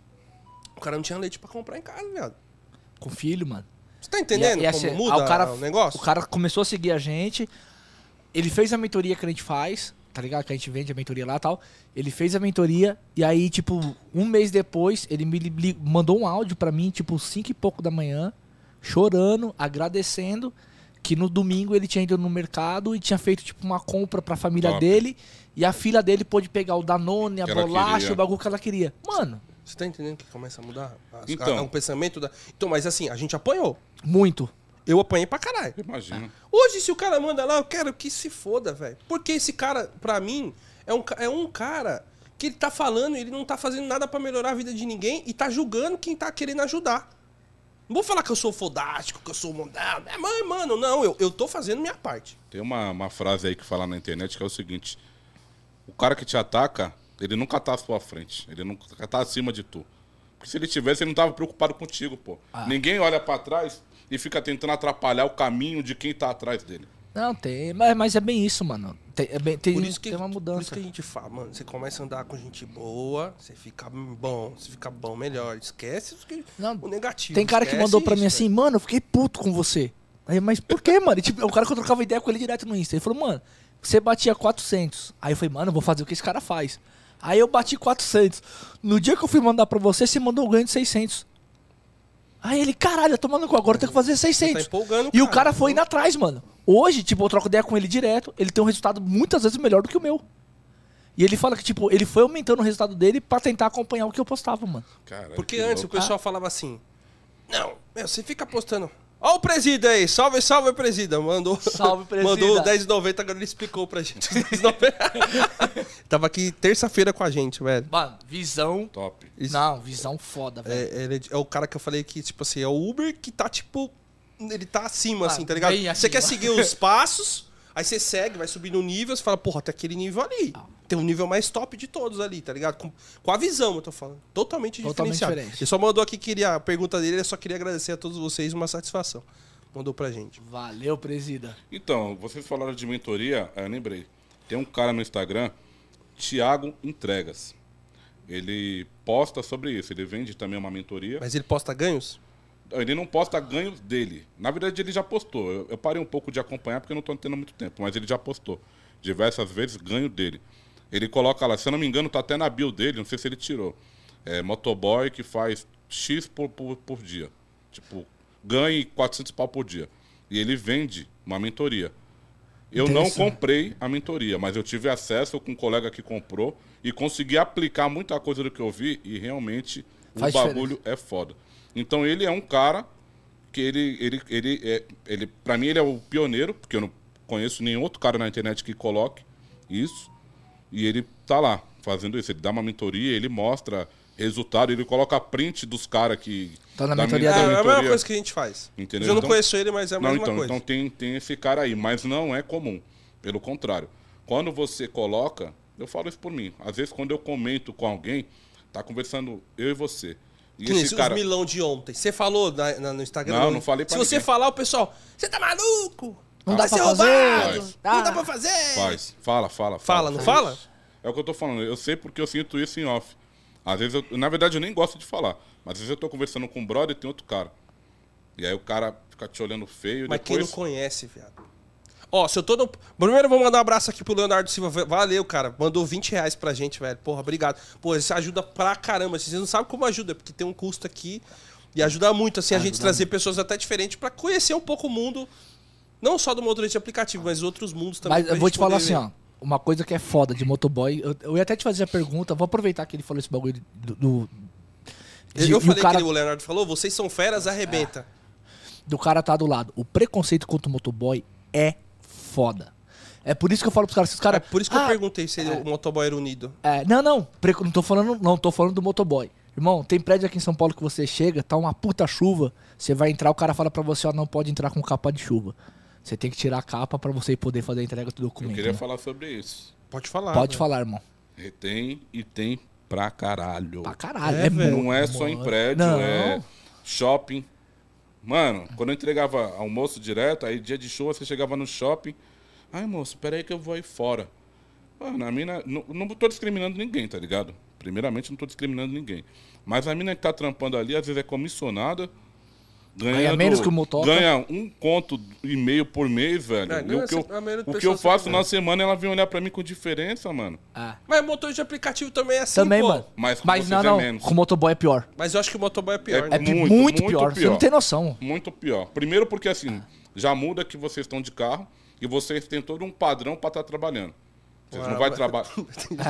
O cara não tinha leite pra comprar em casa, viado. Com filho, mano. Você tá entendendo E- e como assim, muda ah, o cara- o negócio? O cara começou a seguir a gente. Ele fez a mentoria que a gente faz, tá ligado? Que a gente vende a mentoria lá e tal. Ele fez a mentoria e aí, tipo, um mês depois, ele me li- mandou um áudio pra mim, tipo, cinco e pouco da manhã, chorando, agradecendo que no domingo ele tinha ido no mercado e tinha feito, tipo, uma compra pra família Top. dele. E a filha dele pôde pegar o Danone, a Que bolacha, o bagulho que ela queria. Mano, Você tá entendendo que começa a mudar? As- Então. a- o pensamento da. Então, mas assim, a gente apanhou. muito. Eu apanhei pra caralho. Imagina. Hoje, se o cara manda lá, eu quero que se foda, velho. Porque esse cara, pra mim, é um, é um cara que ele tá falando, ele não tá fazendo nada pra melhorar a vida de ninguém e tá julgando quem tá querendo ajudar. Não vou falar que eu sou fodástico, que eu sou mundano. É, mãe, mano, não, eu, eu tô fazendo minha parte. Tem uma, uma frase aí que fala na internet que é o seguinte: O cara que te ataca, ele nunca tá à sua frente. Ele nunca tá acima de tu. Porque se ele tivesse, ele não tava preocupado contigo, pô. Ah. Ninguém olha pra trás e fica tentando atrapalhar o caminho de quem tá atrás dele. Não, tem. Mas, mas é bem isso, mano. Tem, é bem- tem, Por isso que, tem uma Por isso mudança. que a gente fala, mano, você começa a andar com gente boa, você fica bom, você fica bom, melhor. Esquece que- Não, o negativo. Tem cara que mandou pra mim assim, mano, eu fiquei puto com você. Aí, mas por quê, mano? E, tipo, o cara que eu trocava ideia com ele direto no Insta. Ele falou, mano, você batia 400. Aí eu falei, mano, eu vou fazer o que esse cara faz. Aí eu bati 400. No dia que eu fui mandar pra você, você mandou um ganho de 600. Aí ele, caralho, eu tô mandando com agora, eu tenho que fazer Você tá 600. empolgando e o cara foi indo atrás, mano. Hoje, tipo, eu troco ideia com ele direto, ele tem um resultado muitas vezes melhor do que o meu. E ele fala que, tipo, ele foi aumentando o resultado dele pra tentar acompanhar o que eu postava, mano. Caralho, Porque que antes louco. o pessoal falava assim: Não, meu, você fica postando. Ó o presida aí, salve, salve, presida. Mandou, Salve, presida. mandou 10,90, agora ele explicou pra gente. os 10,90. Tava aqui terça-feira com a gente, velho. Mano, visão. Top. Isso. Não, visão foda, velho. É, ele é é o cara que eu falei que, tipo assim, é o Uber que tá, tipo, ele tá acima, Ah, assim, tá ligado? Você quer seguir os passos, aí você segue, vai subindo o nível, você fala, porra, tem aquele nível ali. Ah. Tem um nível mais top de todos ali, tá ligado? Com, com a visão, eu tô falando. Totalmente, Totalmente diferenciado. diferente. Ele só mandou aqui, queria, a pergunta dele, ele só queria agradecer a todos vocês, uma satisfação. Mandou pra gente. Valeu, presida. Então, vocês falaram de mentoria, eu lembrei. Tem um cara no Instagram, Thiago Entregas. Ele posta sobre isso. Ele vende também uma mentoria. Mas ele posta ganhos? Ele não posta ganhos dele. Na verdade, ele já postou. Eu, eu parei um pouco de acompanhar porque eu não estou tendo muito tempo, mas ele já postou diversas vezes ganho dele. Ele coloca lá, se eu não me engano, tá até na bio dele, não sei se ele tirou. É motoboy que faz X por, por, por dia. Tipo, ganhe 400 pau por dia. E ele vende uma mentoria. Eu não comprei a mentoria, mas eu tive acesso com um colega que comprou e consegui aplicar muita coisa do que eu vi e realmente Faz o bagulho é foda. Então ele é um cara que ele ele ele é ele para mim ele é o pioneiro, porque eu não conheço nenhum outro cara na internet que coloque isso. E ele tá lá fazendo isso, ele dá uma mentoria, ele mostra resultado, ele coloca print dos caras que Tá na da mentoria É, da é a mesma mentoria. coisa que a gente faz. Entendeu? Eu não Então- conheço ele, mas é a Não, mesma então, coisa. então tem, tem esse cara aí, mas não é comum. Pelo contrário. Quando você coloca, eu falo isso por mim. Às vezes, quando eu comento com alguém, tá conversando eu e você. E Que esse os cara. milão de ontem. Você falou na- na- no Instagram? Não, não falei pra Se você ninguém. falar, o pessoal, você tá maluco? Não Vai dá ser pra fazer. roubado! Não dá pra fazer! Faz. Fala, fala, Fala, não fala? É o que eu tô falando. Eu sei porque eu sinto isso em off. Às vezes, eu, na verdade, eu nem gosto de falar. Mas às vezes eu tô conversando com um brother e tem outro cara. E aí o cara fica te olhando feio. Mas quem depois... não conhece, viado. Ó, se eu tô no. Primeiro eu vou mandar um abraço aqui pro Leonardo Silva. Valeu, cara. Mandou 20 reais pra gente, velho. Porra, obrigado. Pô, isso ajuda pra caramba. Vocês não sabem como ajuda, porque tem um custo aqui. E ajuda muito, assim, a gente trazer pessoas até diferentes pra conhecer um pouco o mundo. Não só do motorista de aplicativo, mas outros mundos também. Mas eu vou te falar assim, ver. ó. Uma coisa que é foda de motoboy. Eu, eu ia até te fazer a pergunta. Vou aproveitar que ele falou esse bagulho do. do de- Eu falei o cara, que o Leonardo falou, vocês são feras, arrebenta. do cara tá do lado. O preconceito contra o motoboy é foda. É por isso que eu falo pros caras, se os É caras. por isso que eu Ah, perguntei se ele, o motoboy era unido. É, não, não. Não tô falando, não tô falando do motoboy. Irmão, tem prédio aqui em São Paulo que você chega, tá uma puta chuva, você vai entrar, o cara fala pra você, ó, não pode entrar com capa de chuva. Você tem que tirar a capa pra você poder fazer a entrega do Eu documento. queria né? falar sobre isso. Pode falar. Pode velho. falar, irmão. Tem e tem pra caralho. Pra caralho. É, É, velho. Não é só em prédio, Não. é shopping. Mano, quando eu entregava almoço direto, aí dia de chuva você chegava no shopping. Ai, moço, peraí que eu vou aí fora. Mano, a mina. Não, não tô discriminando ninguém, tá ligado? Primeiramente, não tô discriminando ninguém. Mas a mina que tá trampando ali, às vezes é comissionada. Ganhando, menos que o motoca. Ganha um conto e meio por mês, velho. É, E não, o que eu, o que eu faço na semana, ela vem olhar pra mim com diferença, mano. Ah. Mas motor de aplicativo também é assim, Também, pô. mano. Mas com Mas vocês não, é não. menos. Com motoboy é pior. Mas eu acho que o motoboy é pior. É né? É Muito, muito, muito pior. Você pior. não tem noção. Muito pior. Primeiro porque assim, já muda que vocês estão de carro e vocês têm todo um padrão pra estar trabalhando. Vocês não vai trabalhar.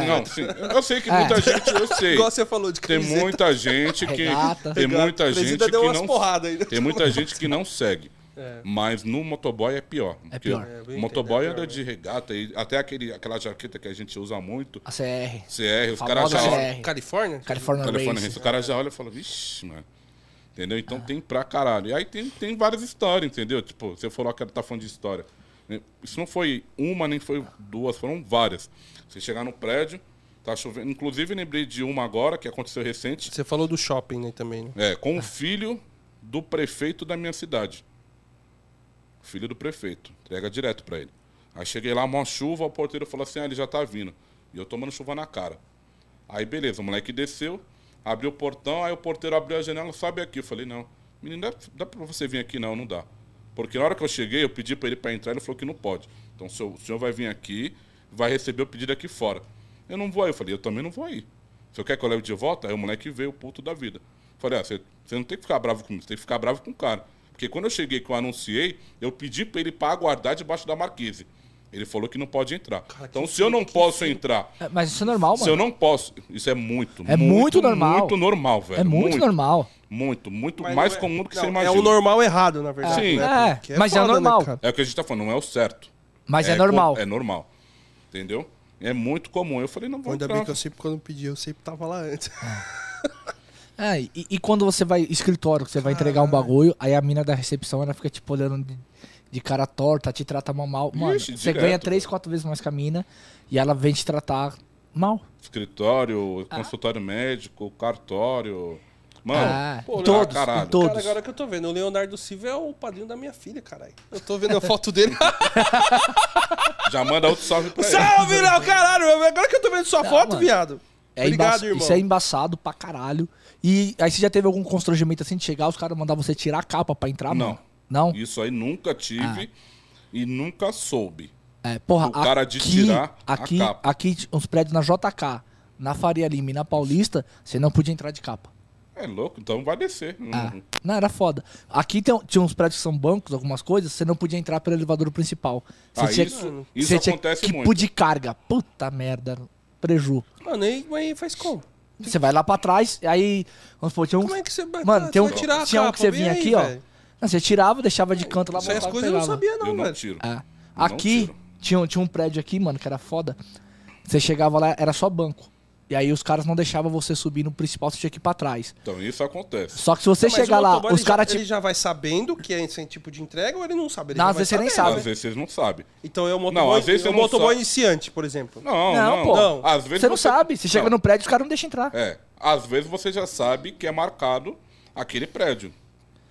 Não, sim. Eu sei que É. muita gente, eu sei. Igual você falou de Tem camiseta. muita gente que. Regata. Tem Regata. muita presida gente que deu umas não. porradas aí. Tem muita gente que não segue. É. Mas no motoboy é pior. É pior. É, O entendo, motoboy é anda de regata e até aquele, aquela jaqueta que a gente usa muito. A CR. CR, os caras já olham. Califórnia? California, California Race. Race. O cara já olha e fala, vixe, mano. Entendeu? Então tem pra caralho. E aí tem, tem várias histórias, entendeu? Tipo, você falou que tá falando de história. Isso não foi uma, nem foi duas, foram várias. Você chegar no prédio, tá chovendo. Inclusive, lembrei de uma agora, que aconteceu recente. Você falou do shopping, né, também, né? É, com o filho do prefeito da minha cidade. Filho do prefeito. Entrega direto pra ele. Aí cheguei lá, uma chuva, o porteiro falou assim: ah, ele já tá vindo. E eu tomando chuva na cara. Aí beleza, o moleque desceu, abriu o portão, aí o porteiro abriu a janela, sobe aqui. Eu falei: não, menino, dá, dá pra você vir aqui? Não, não dá. Porque na hora que eu cheguei, eu pedi pra ele pra entrar, ele falou que não pode. Então o senhor, o senhor vai vir aqui, vai receber o pedido aqui fora. Eu não vou aí. Eu falei: eu também não vou aí. O senhor quer que eu leve de volta? Aí o moleque veio, o puto da vida. Falei, ah, você, não tem que ficar bravo comigo, você tem que ficar bravo com o cara. Porque quando eu cheguei, que eu anunciei, eu pedi pra ele pra aguardar debaixo da marquise. Ele falou que não pode entrar. então, se eu não posso entrar, É, Mas isso é normal, se eu mano. não posso, isso é muito, É muito normal. Muito normal, velho. É muito, normal. Muito, muito Mas mais é- comum do que não, você imagina. É o normal errado, na verdade. Sim. né? É, Porque mas é foda, né, normal. cara? É o que a gente tá falando, não é o certo. Mas é, normal. É normal. Entendeu? É muito comum. Eu falei, não vou Ainda entrar. bem que eu sempre, quando pedi, eu sempre tava lá antes. É, e, e quando você vai escritório, que você vai entregar um bagulho, aí a mina da recepção ela fica tipo olhando de, cara torta, te trata mal. mal. Mano, Ixi, você direto, ganha três, quatro vezes mais que a mina e ela vem te tratar mal. Escritório, Ah. consultório médico, cartório. Mano, Ah, pô, todos, caralho. todos. Cara, agora que eu tô vendo, o Leonardo Silva é o padrinho da minha filha, caralho. Eu tô vendo a foto dele. já manda outro salve pra ele. Salve, Léo, caralho! Agora que eu tô vendo sua Não, foto, mano. viado. É Obrigado, irmão. Isso é embaçado pra caralho. E aí você já teve algum constrangimento assim de chegar, os caras mandar você tirar a capa pra entrar, Não. mano? Não? Isso aí nunca tive e nunca soube. É, porra, O cara de aqui, tirar a aqui, capa. aqui, uns prédios na JK, na Faria Lima e na Paulista, você não podia entrar de capa. É louco, então vai descer. Ah, Uhum. não, era foda. Aqui tem, tinha uns prédios que são bancos, algumas coisas, você não podia entrar pelo elevador principal. Você Ah, tinha, isso, isso você tinha acontece tipo muito. de carga. Puta merda, preju. Mano, aí, mas faz como? Você vai lá pra trás, aí, vamos supor, tinha um... Como é que você vai, Mano, tem um- vai tirar a tinha um que você vinha aí, aqui, ó. Não, você tirava, deixava de canto lá, Isso aí as voltava e coisas eu não sabia, não, Eu não tiro. É. Não Aqui tiro. tinha, tinha um prédio aqui, mano, que era foda. Você chegava lá, era só banco. E aí os caras não deixavam você subir no principal, você tinha que ir pra trás. Então isso acontece. Só que se você Não, chegar lá, os ele já- caras te. Ele já vai sabendo que é esse tipo de entrega ou ele não sabe? Ele Não, já às vai vezes você nem sabe. Às vezes vocês não sabem. Então é o Não, motoboy, às vezes é o você motoboy iniciante, por exemplo. Não, Não, não. pô. Não. Às vezes Você não sabe. Você chega no prédio, os caras não deixam entrar. É, às vezes você já sabe que é marcado aquele prédio.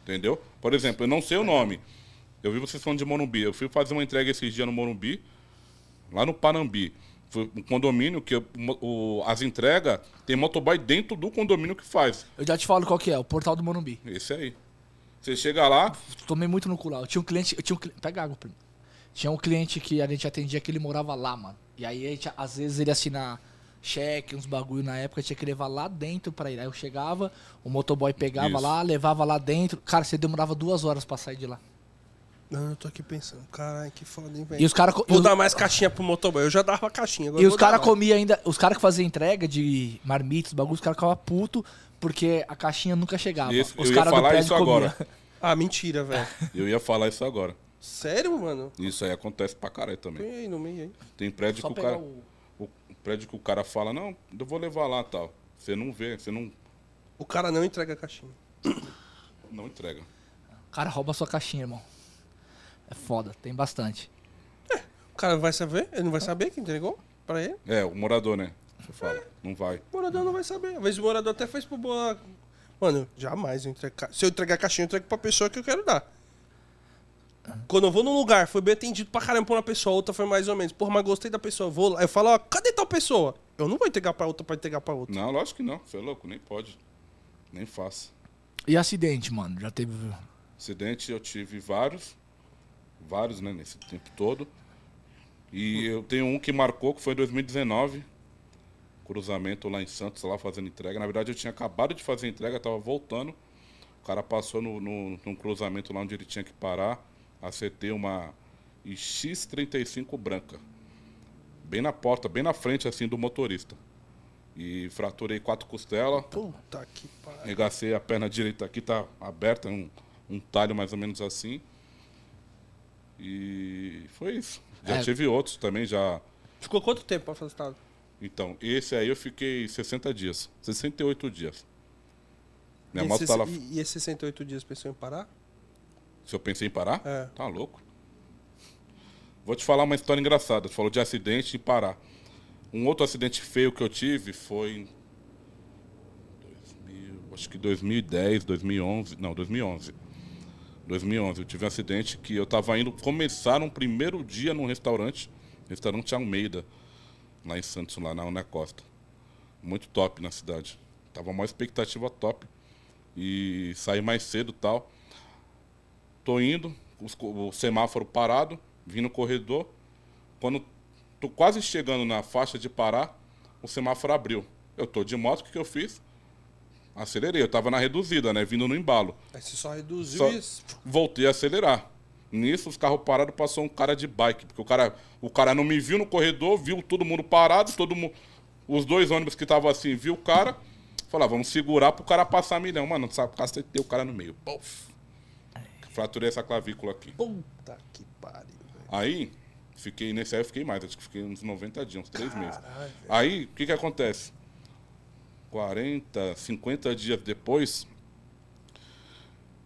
Entendeu? Por exemplo, eu não sei o nome. Eu vi vocês falando de Morumbi. Eu fui fazer uma entrega esses dias no Morumbi, lá no Panambi. Foi um condomínio que o- o- as entregas tem motoboy dentro do condomínio que faz. Eu já te falo qual que é, o portal do Morumbi. Esse aí. Você chega lá, Tomei muito no cu lá. Eu tinha um cliente. Eu tinha um, Pega água, primo. Tinha um cliente que a gente atendia que ele morava lá, mano. E aí, a gente, às vezes, ele assinar cheque, uns bagulho na época, tinha que levar lá dentro pra ir. Aí eu chegava, o motoboy pegava Isso. lá, levava lá dentro. Cara, você demorava duas horas pra sair de lá. Não, eu tô aqui pensando. Caralho, que foda, hein, E velho. os caras. Vou dar mais caixinha pro motoboy. Eu já dava caixinha. agora E eu os vou caras comiam ainda. Os caras que faziam entrega de marmitas, bagulho, os caras ficavam putos porque a caixinha nunca chegava. Esse- os eu ia caras do falar prédio isso comiam. agora. Ah, mentira, velho. eu ia falar isso agora. Sério, mano? Isso aí acontece pra caralho também. Põe aí no meio aí. Tem prédio Só que o pegar cara. o. O prédio que o cara fala, não, eu vou levar lá tal. Você não vê, você não, O cara não entrega a caixinha. não entrega. O cara rouba a sua caixinha, irmão. É foda, tem bastante. O cara vai saber? Ele não vai saber que entregou pra ele? É, o morador, né? Você fala, não vai. O morador não vai saber. Às vezes o morador até fez pro boa. Mano, jamais eu entrego. ca- Se eu entregar a caixinha, eu entrego pra pessoa que eu quero dar. Quando eu vou num lugar, foi bem atendido pra caramba por uma pessoa, outra foi mais ou menos. Porra, mas gostei da pessoa. Vou lá, eu falo, ó, cadê tal pessoa? Eu não vou entregar pra outra pra entregar pra outra. Não, lógico que não. Você é louco, nem pode. Nem faço. E acidente, mano? Já teve. Acidente eu tive vários. Vários, né, nesse tempo todo. E eu tenho um que marcou, que foi em 2019. Cruzamento lá em Santos, lá fazendo entrega. Na verdade, eu tinha acabado de fazer a entrega, tava voltando. O cara passou no, no, num cruzamento lá onde ele tinha que parar. Acertei uma X35 branca. Bem na porta, bem na frente, assim, do motorista. E fraturei quatro costelas. Puta que pariu. Regacei a perna direita aqui, tá aberta, um, um talho mais ou menos assim. E foi isso. Já É. tive outros também, já. Ficou quanto tempo afastado? Então, esse aí eu fiquei 60 dias, 68 dias. Minha e, moto esse, tá lá. e, e esses 68 dias pensou em parar? Se eu pensei em parar, É. tá louco. Vou te falar uma história engraçada. Tu falou de acidente e parar. Um outro acidente feio que eu tive foi em 2000, acho que 2010, 2011, não, 2011. 2011, eu tive um acidente que eu tava indo começar um primeiro dia num restaurante, restaurante Almeida, lá em Santos, lá na Ana Costa. Muito top na cidade. Tava uma expectativa top. E saí mais cedo e tal. Tô indo, o semáforo parado, vim no corredor. Quando tô quase chegando na faixa de parar, o semáforo abriu. Eu tô de moto, o que, que eu fiz? Acelerei, eu tava na reduzida, né? Vindo no embalo. Aí você só reduziu Só- isso. Voltei a acelerar. Nisso, os carros parados, passou um cara de bike. Porque o cara, o cara não me viu no corredor, viu todo mundo parado, todo mundo. Os dois ônibus que estavam assim, viu o cara. Falou, ah, vamos segurar pro cara passar milhão. Mano, sabe, cacetei o cara no meio. Pof. Fraturei essa clavícula aqui. Puta que pariu, velho. Aí, fiquei nesse aí, eu fiquei mais, acho que fiquei uns 90 dias, uns 3 meses. Velho. Aí, o que que acontece? 40, 50 dias depois,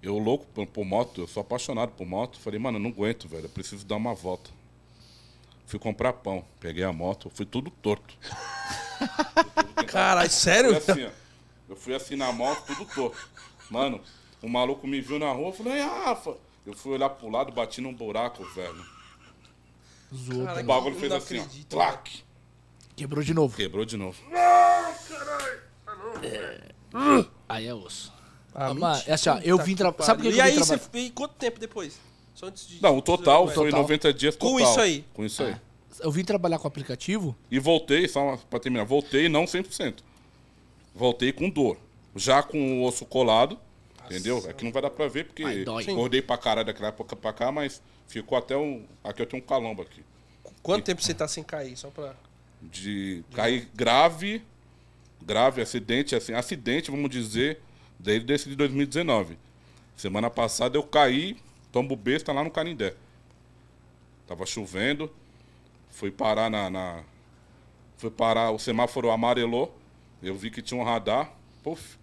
eu louco por, por moto, eu sou apaixonado por moto. Falei, mano, eu não aguento, velho, eu preciso dar uma volta. Fui comprar pão, peguei a moto, fui tudo torto. Caralho, Fui sério? assim, ó. Eu fui assim na moto, tudo torto. Mano, o maluco me viu na rua, falei, "Ei, Rafa. Eu fui olhar pro lado, bati num buraco, velho. Zoou. Caralho, O bagulho fez assim, ó. acredito, Clac! Quebrou de novo. Quebrou de novo. Aí é osso. Ah, Ah, mano, é assim, ó, eu vim que tra- sabe por que E eu aí, vim você... trabalhar? e quanto tempo depois? Só antes de... Não, o total foi Total. 90 dias total. Com isso aí? Com isso aí. Eu vim trabalhar com o aplicativo. E voltei, só pra terminar, voltei não 100%. Voltei com dor. Já com o osso colado, entendeu? É que não vai dar pra ver, porque acordei pra caralho daquela época pra cá, mas ficou até um... Aqui eu tenho um calombo aqui. Quanto tempo você tá sem cair? Só pra... De cair grave, grave, acidente, assim, acidente, vamos dizer, desde esse de 2019. Semana passada eu caí, tombo besta lá no Canindé. Tava chovendo, fui parar na, na- Fui parar, o semáforo amarelou, eu vi que tinha um radar, puf,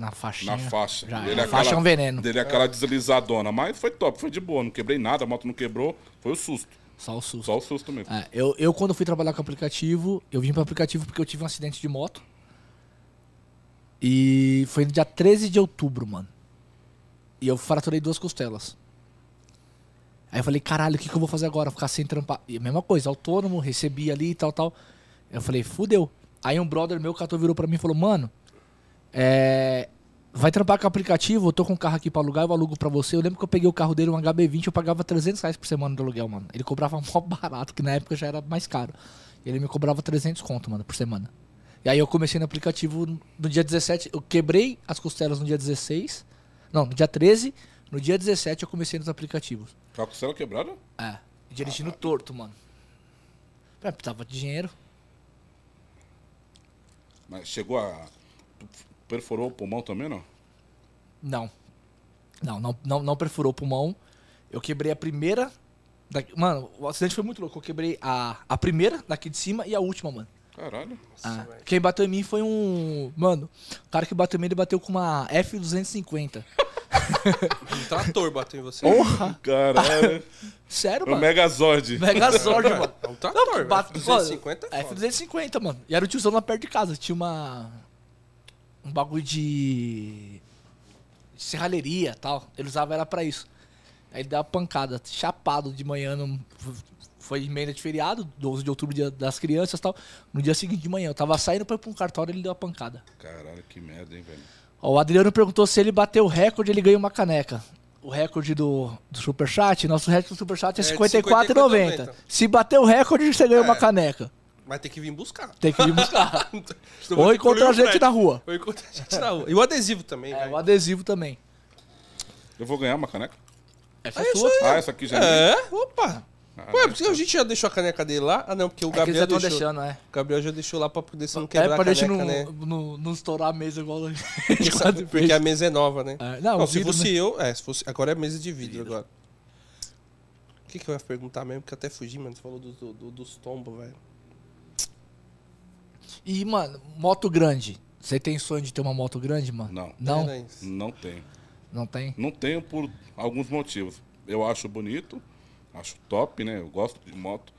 Na faixinha. na faixa. Já Dele é. A faixa é um veneno. Dele aquela deslizadona, mas foi top, foi de boa, não quebrei nada, a moto não quebrou, foi o susto, Só o susto. só o susto mesmo. É, eu, eu, quando fui trabalhar com o aplicativo, eu vim pro aplicativo porque eu tive um acidente de moto. E foi no dia 13 de outubro, mano. E eu fraturei duas costelas. Aí eu falei, caralho, o que, que eu vou fazer agora? Ficar sem trampar. E a mesma coisa, autônomo, recebi ali e tal, tal. Eu falei, fudeu. Aí um brother meu, catou, virou pra mim e falou, mano, é, vai trampar com aplicativo, eu tô com um carro aqui pra alugar, eu alugo pra você. Eu lembro que eu peguei o carro dele, um HB20, eu pagava 300 reais por semana de aluguel, mano. Ele cobrava mó barato, que na época já era mais caro. Ele me cobrava 300 conto, mano, por semana. E aí eu comecei no aplicativo no dia 17, eu quebrei as costelas no dia 16, não, no dia 13, no dia 17 eu comecei nos aplicativos. Com a costela quebrada? É, dirigindo torto, mano. É, precisava de dinheiro. Mas chegou a. Perforou o pulmão também, não? Não. Não, não, não, não perfurou o pulmão. Eu quebrei a primeira. da- Mano, o acidente foi muito louco. Eu quebrei a, a primeira daqui de cima e a última, mano. Caralho. Ah, quem bateu em mim foi um. Mano, o cara que bateu em mim, ele bateu com uma F250. Um trator bateu em você. Porra! Caralho. Sério, É o mano? Megazord. Megazord, mano. É um trator, Não, bate- 250 é É foda. F250, mano. E era o tiozão lá perto de casa. Tinha uma. Um bagulho de. de serralheria e tal. Ele usava ela pra isso. Aí ele deu uma pancada, chapado de manhã. No, foi emenda de feriado, 12 de outubro, dia das crianças e tal. No dia seguinte de manhã, eu tava saindo pra ir pra um cartório e ele deu uma pancada. Caralho, que merda, hein, velho. Ó, o Adriano perguntou se ele bateu o recorde, ele ganha uma caneca. O recorde do, do Superchat, nosso recorde do Superchat é É de 54,90. 54,90. Se bater o recorde, você ganha uma É. caneca. Vai ter que vir buscar. Tem que vir buscar. Senão Ou encontrar a gente na rua. Ou encontrar a gente na rua. E o adesivo também, É, velho. o adesivo também. Eu vou ganhar uma caneca? Essa É é sua. Ah, essa aqui já é. É, opa. Ah, Ué, mas porque a gente já deixou a caneca dele lá? Ah, não, porque o É Gabriel já deixou. deixando, é. O Gabriel já deixou lá pra poder você não É quebrar pra a caneca, não, né? não, não estourar a mesa igual a Porque, gente sa- quase porque fez. a mesa é nova, né? É, não, Não, se vidro, fosse né? eu. É, se fosse. Agora é mesa de vidro agora. O que, que eu ia perguntar mesmo? Que eu até fugi, mano. Você falou do, do- do- dos tombos, velho. E, mano, moto grande. Você tem sonho de ter uma moto grande, mano? Não. Não? Não tenho. Não tem? Não tenho por alguns motivos. Eu acho bonito, acho top, né? Eu gosto de moto.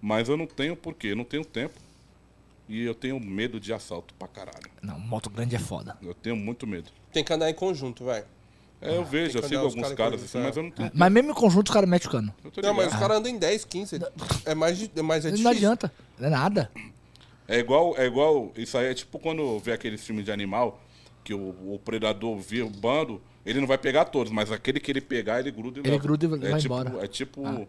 Mas eu não tenho por quê? Eu não tenho tempo. E eu tenho medo de assalto pra caralho. Não, moto grande é foda. Eu tenho muito medo. Tem que andar em conjunto, velho. É, eu vejo, tem eu que sigo alguns cara caras com- assim, mas eu não tenho. Mas mesmo em conjunto, os caras metem o cano. Não, mas os caras andam em 10, 15. É mais, de- é mais é Não difícil. adianta. Não é nada. É igual, é igual. Isso aí é tipo quando vê aqueles filmes de animal, que o, o predador vê o bando, ele não vai pegar todos, mas aquele que ele pegar, ele gruda e Ele leva. gruda e é vai tipo, embora. É tipo.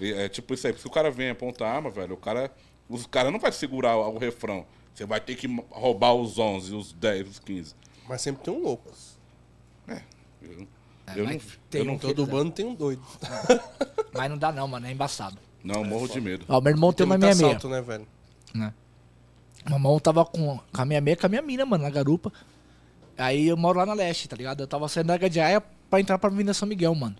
É, é tipo isso aí. Se o cara vem apontar a arma, velho, o cara. Os caras não vai segurar o, o refrão. Você vai ter que roubar os 11, os 10, os 15. Mas sempre tem um louco. Eu, É, eu não, tem eu não, um Todo bando tem um doido. Mas não dá não, mano. É embaçado. não, morro de medo. Ó, meu irmão tem, uma muito 66. assalto, né, velho? Meu irmão tava com, com a minha meia, com a minha mina, mano, na garupa. Aí eu moro lá na leste, tá ligado? Eu tava saindo da Gadiaia pra entrar pra Avenida São Miguel, mano.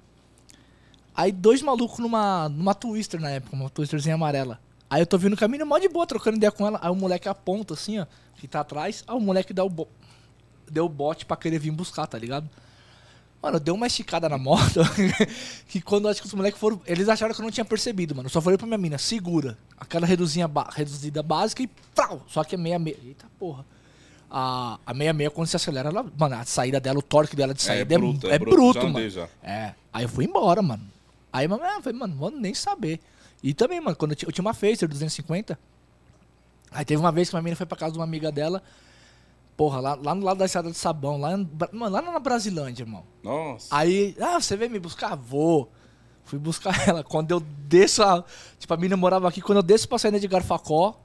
Aí dois malucos numa, numa Twister na época, uma Twisterzinha amarela. Aí eu tô vindo com a mina mó de boa, trocando ideia com ela. Aí o moleque aponta assim, ó, que tá atrás. Aí o moleque dá o bo deu o bote pra querer vir buscar, tá ligado? Mano, deu uma esticada na moto que quando eu acho que os moleques foram. Eles acharam que eu não tinha percebido, mano. Eu só falei pra minha mina, segura. Aquela reduzinha reduzida básica e pau! Só que é meia meia. Eita porra. A, a meia meia, quando se acelera, ela, mano, a saída dela, o torque dela de saída é, bruto, é, é bruto, bruto, mano. já. É. Aí eu fui embora, mano. Aí eu ah, falei, mano, vou nem saber. E também, mano, quando eu, eu tinha uma Facer 250. Aí teve uma vez que uma menina foi pra casa de uma amiga dela. Porra, lá, lá no lado da estrada de sabão, lá, mano, lá na Brasilândia, irmão. Nossa. Aí, ah, você veio me buscar? Vou. Fui buscar ela. Quando eu desço, a, tipo, a menina morava aqui. Quando eu desço pra saída de Garfacó,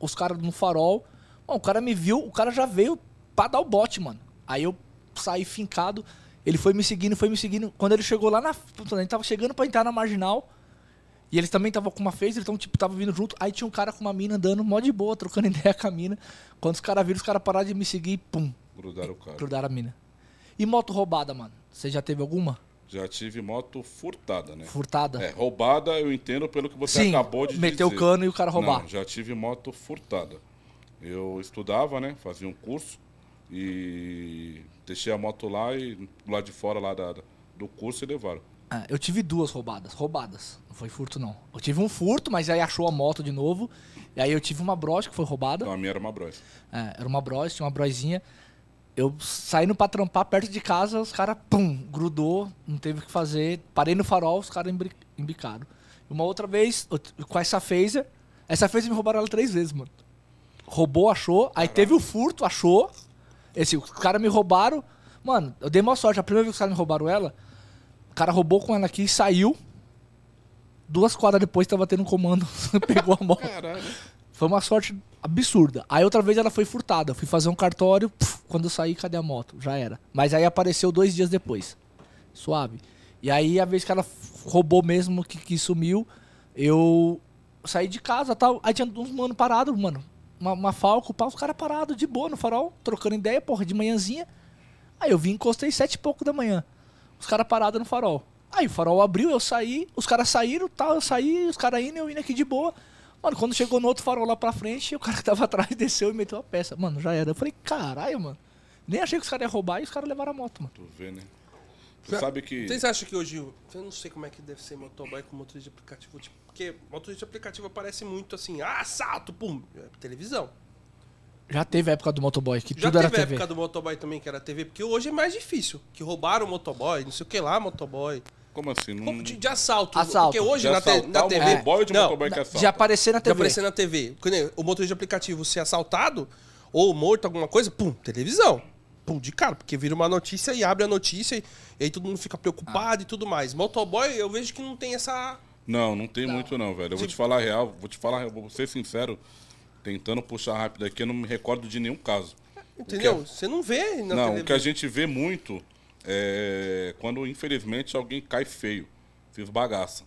os caras no farol. Bom, o cara me viu, o cara já veio pra dar o bote, mano. Aí eu saí fincado. Ele foi me seguindo, foi me seguindo. Quando ele chegou lá na. A gente tava chegando pra entrar na marginal. E eles também estavam com uma phaser, então, tipo, tava vindo junto. Aí tinha um cara com uma mina andando, mó de boa, trocando ideia com a mina. Quando os caras viram, os caras pararam de me seguir e pum, Grudaram o cara. grudaram a mina. E moto roubada, mano? Você já teve alguma? Já tive moto furtada, né? Furtada? É, roubada eu entendo pelo que você Sim, acabou de meter o dizer. cano e o cara roubar. Não, já tive moto furtada. Eu estudava, né? Fazia um curso e deixei a moto lá e lado de fora lá da, do curso e levaram. É, eu tive duas roubadas. Roubadas. Não foi furto, não. Eu tive um furto, mas aí achou a moto de novo. E aí eu tive uma Bros que foi roubada. Então a minha era uma Bros. É, era uma Bros, tinha uma Brosinha. eu saindo pra trampar perto de casa, os caras, pum, grudou, não teve o que fazer. Parei no farol, os caras embicaram. Uma outra vez, com essa phaser, essa phaser me roubaram ela três vezes, mano. Roubou, achou, aí teve o furto, achou. Esse, os caras me roubaram. Mano, eu dei uma sorte. A primeira vez que os caras me roubaram ela, o cara roubou com ela aqui e saiu. Duas quadras depois tava tendo um comando, pegou a moto. Caralho. Foi uma sorte absurda. Aí outra vez ela foi furtada. Eu fui fazer um cartório, puf, quando eu saí, cadê a moto? Já era. Mas aí apareceu dois dias depois. Suave. E aí a vez que ela roubou mesmo, que, que sumiu, eu saí de casa tal. Aí tinha uns mano parados, mano. Uma, uma falco, pá, os caras parados de boa no farol, trocando ideia, porra, de manhãzinha. Aí eu vim, encostei sete e pouco da manhã. Os caras parados no farol. Aí o farol abriu, eu saí, os caras saíram, tal, eu saí, os caras indo, eu indo aqui de boa. Mano, quando chegou no outro farol lá pra frente, o cara que tava atrás desceu e meteu a peça. Mano, já era. Eu falei, caralho, mano. Nem achei que os caras iam roubar e os caras levaram a moto, mano. Tu vê, né? Tu sabe que. Vocês acham que hoje. Eu não sei como é que deve ser motoboy com motorista de aplicativo. Tipo, porque motorista de aplicativo parece muito assim, ah, assalto, pum, é televisão. Já teve a época do motoboy, que Já tudo teve era a TV. época do motoboy também, que era TV, porque hoje é mais difícil. Que roubaram o motoboy, não sei o que lá, motoboy. Como assim? Não... Como De, de assalto. Assalto. Porque hoje de na, te- na o TV. motoboy ou de não, motoboy que assalta? De aparecer na de TV. aparecer na TV. Nem O motorista de aplicativo ser assaltado ou morto, alguma coisa, pum, televisão. Pum, de cara, porque vira uma notícia e abre a notícia e, e aí todo mundo fica preocupado e tudo mais. Motoboy, eu vejo que não tem essa. Não, não tem muito não, velho. Eu vou te falar a real, vou te falar, vou ser sincero, tentando puxar rápido aqui, eu não me recordo de nenhum caso. Entendeu? Você não vê na não, o que a gente vê muito é quando, infelizmente, alguém cai feio, fiz bagaça.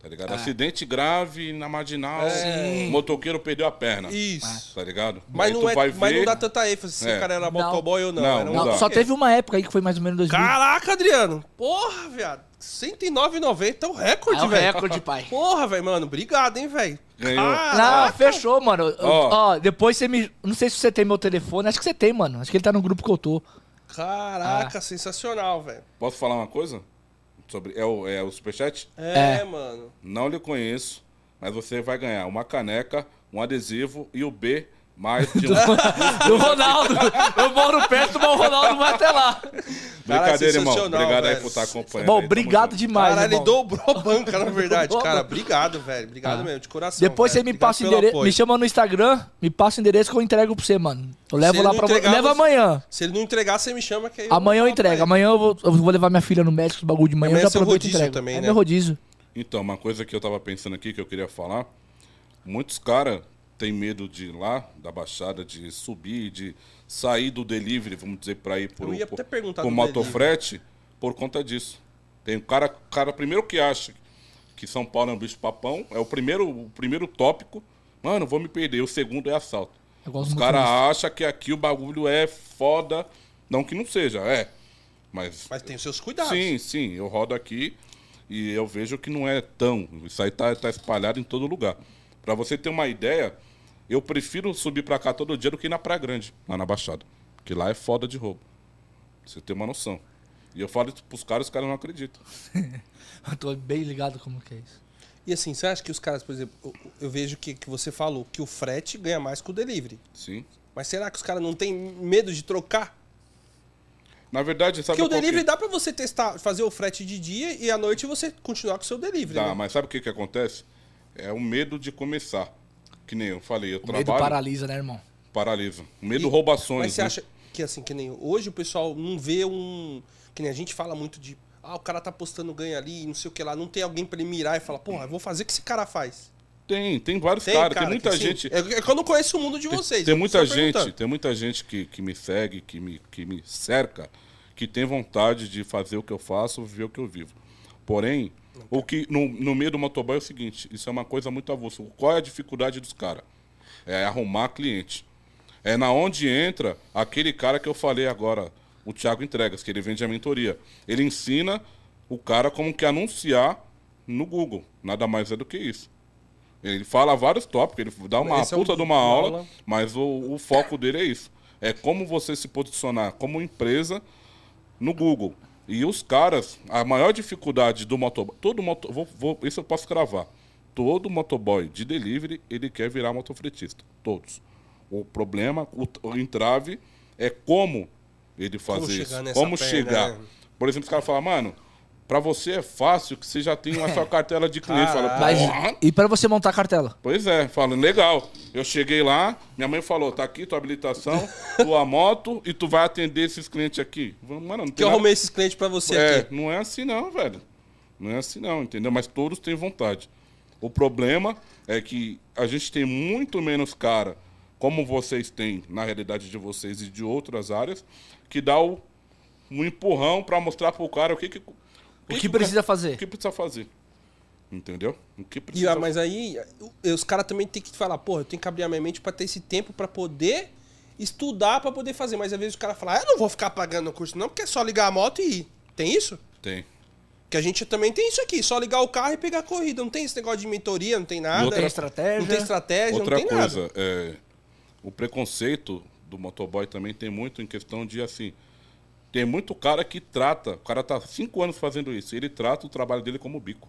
Tá ligado? Ah. Acidente grave na marginal, É. o motoqueiro perdeu a perna. Isso. Tá ligado? Mas, Aí não tu é, vai mas não ver- dá tanta ênfase se É. o cara era Não. motoboy ou não. Não, era não um-. Só teve uma época aí que foi mais ou menos 2000. Caraca, Adriano. Porra, viado. 109,90 é o recorde, É o velho. recorde, pai. Porra, velho, mano. Obrigado, hein, velho. Ganhou. Não, Caraca. fechou, mano. Eu- Ó. Ó, depois você me. Não sei se você tem meu telefone. Acho que você tem, mano. Acho que ele tá no grupo que eu tô. Caraca, sensacional, velho. Posso falar uma coisa? Sobre, é, o, é o superchat? É, É. mano. Não lhe conheço, mas você vai ganhar uma caneca, um adesivo e o B mais de um. Do Ronaldo. Eu moro perto, mas o Ronaldo vai até lá. Brincadeira, irmão. Obrigado aí velho. por estar acompanhando. Bom, aí, obrigado demais, Cara, ele dobrou a banca, na verdade. Cara, obrigado, velho. Obrigado Ah. mesmo, de coração. Depois velho. você me passa o endereço. Me chama no Instagram, me passa o endereço que eu entrego pra você, mano. Eu levo lá pra você. Leva amanhã. Se ele não entregar, você me chama que aí Amanhã eu entrego. Amanhã eu vou, eu vou levar minha filha no médico, os bagulho de manhã. Amanhã eu é já seu aproveito e rodízio entrego. também, é né? meu rodízio. Então, uma coisa que eu tava pensando aqui que eu queria falar. Muitos caras têm medo de ir lá, da Baixada, de subir, de sair do delivery, vamos dizer, pra ir perguntar pro do motofrete por conta disso. Tem um cara, cara primeiro que acha que São Paulo é um bicho papão, é o primeiro, o primeiro tópico. Mano, vou me perder. O segundo é assalto. Os caras acham que aqui o bagulho é foda. Não que não seja, é. Mas Mas tem os seus cuidados. Sim, sim, eu rodo aqui e eu vejo que não é tão. Isso aí tá, tá espalhado em todo lugar. Pra você ter uma ideia, eu prefiro subir pra cá todo dia do que ir na Praia Grande, lá na Baixada. Que lá é foda de roubo. Pra você ter uma noção. E eu falo isso pros caras, os caras não acreditam. Eu tô bem ligado como que é isso. E assim, você acha que os caras, por exemplo, eu, eu vejo que, que você falou que o frete ganha mais que o delivery. Sim. Mas será que os caras não têm medo de trocar? Na verdade, sabe Porque o qual que- delivery dá pra você testar, fazer o frete de dia e à noite você continuar com o seu delivery. Dá, né? mas sabe o que que acontece? É o medo de começar. Que nem eu falei, eu O medo trabalho, paralisa, né, irmão? paralisa. O medo E- roubações, Mas você né? acha que assim, que nem hoje o pessoal não vê um. Que nem a gente fala muito de. Ah, o cara tá postando ganho ali, não sei o que lá. Não tem alguém pra ele mirar e falar, porra, eu vou fazer o que esse cara faz. Tem, tem vários Tem, caras, cara, tem muita que, gente. É, é que eu não conheço o mundo de Tem- vocês. Tem, eu muita gente, tem muita gente que, que me segue, que me, que me cerca, que tem vontade de fazer o que eu faço, viver o que eu vivo. Porém, o que no, no meio do motoboy é o seguinte, isso é uma coisa muito avulsa. Qual é a dificuldade dos caras? É arrumar cliente. É na onde entra aquele cara que eu falei agora, o Thiago Entregas, que ele vende a mentoria. Ele ensina o cara como que anunciar no Google. Nada mais é do que isso. Ele fala vários tópicos, ele dá uma Esse é um- puta de uma uma aula, aula. mas o, o foco dele é isso. É como você se posicionar como empresa no Google. E os caras, a maior dificuldade do motoboy, todo moto, vou, vou, isso eu posso cravar. Todo motoboy de delivery, ele quer virar motofretista. Todos. O problema, o, o entrave é como ele fazer Como isso. chegar nessa Como perna, chegar. né? Por exemplo, os caras falam, mano, pra você é fácil que você já tem a sua cartela de cliente. Fala. Mas, porra. e pra você montar a cartela? Pois é, falo, legal. Eu cheguei lá, minha mãe falou, tá aqui tua habilitação, tua moto e tu vai atender esses clientes aqui. Mano, não Que tem eu nada... arrumei esses clientes pra você É, aqui. não é assim não, velho. Não é assim não, entendeu? Mas todos têm vontade. O problema é que a gente tem muito menos cara, como vocês têm na realidade de vocês e de outras áreas, que dá o, um empurrão pra mostrar pro cara o que que, O que precisa fazer? o que precisa fazer. Entendeu? O que E, precisa ah, mas aí, os caras também tem que falar, porra, eu tenho que abrir a minha mente pra ter esse tempo pra poder estudar, pra poder fazer. Mas às vezes o cara fala, ah, eu não vou ficar pagando o curso não, porque é só ligar a moto e ir. Tem isso? Tem. Que a gente também tem isso aqui, só ligar o carro e pegar a corrida. Não tem esse negócio de mentoria, não tem nada. outra- Tem estratégia? Não tem estratégia, Outra não tem coisa, nada. é, o preconceito do motoboy também tem muito em questão de assim. Tem muito cara que trata, o cara tá cinco anos fazendo isso, ele trata o trabalho dele como bico.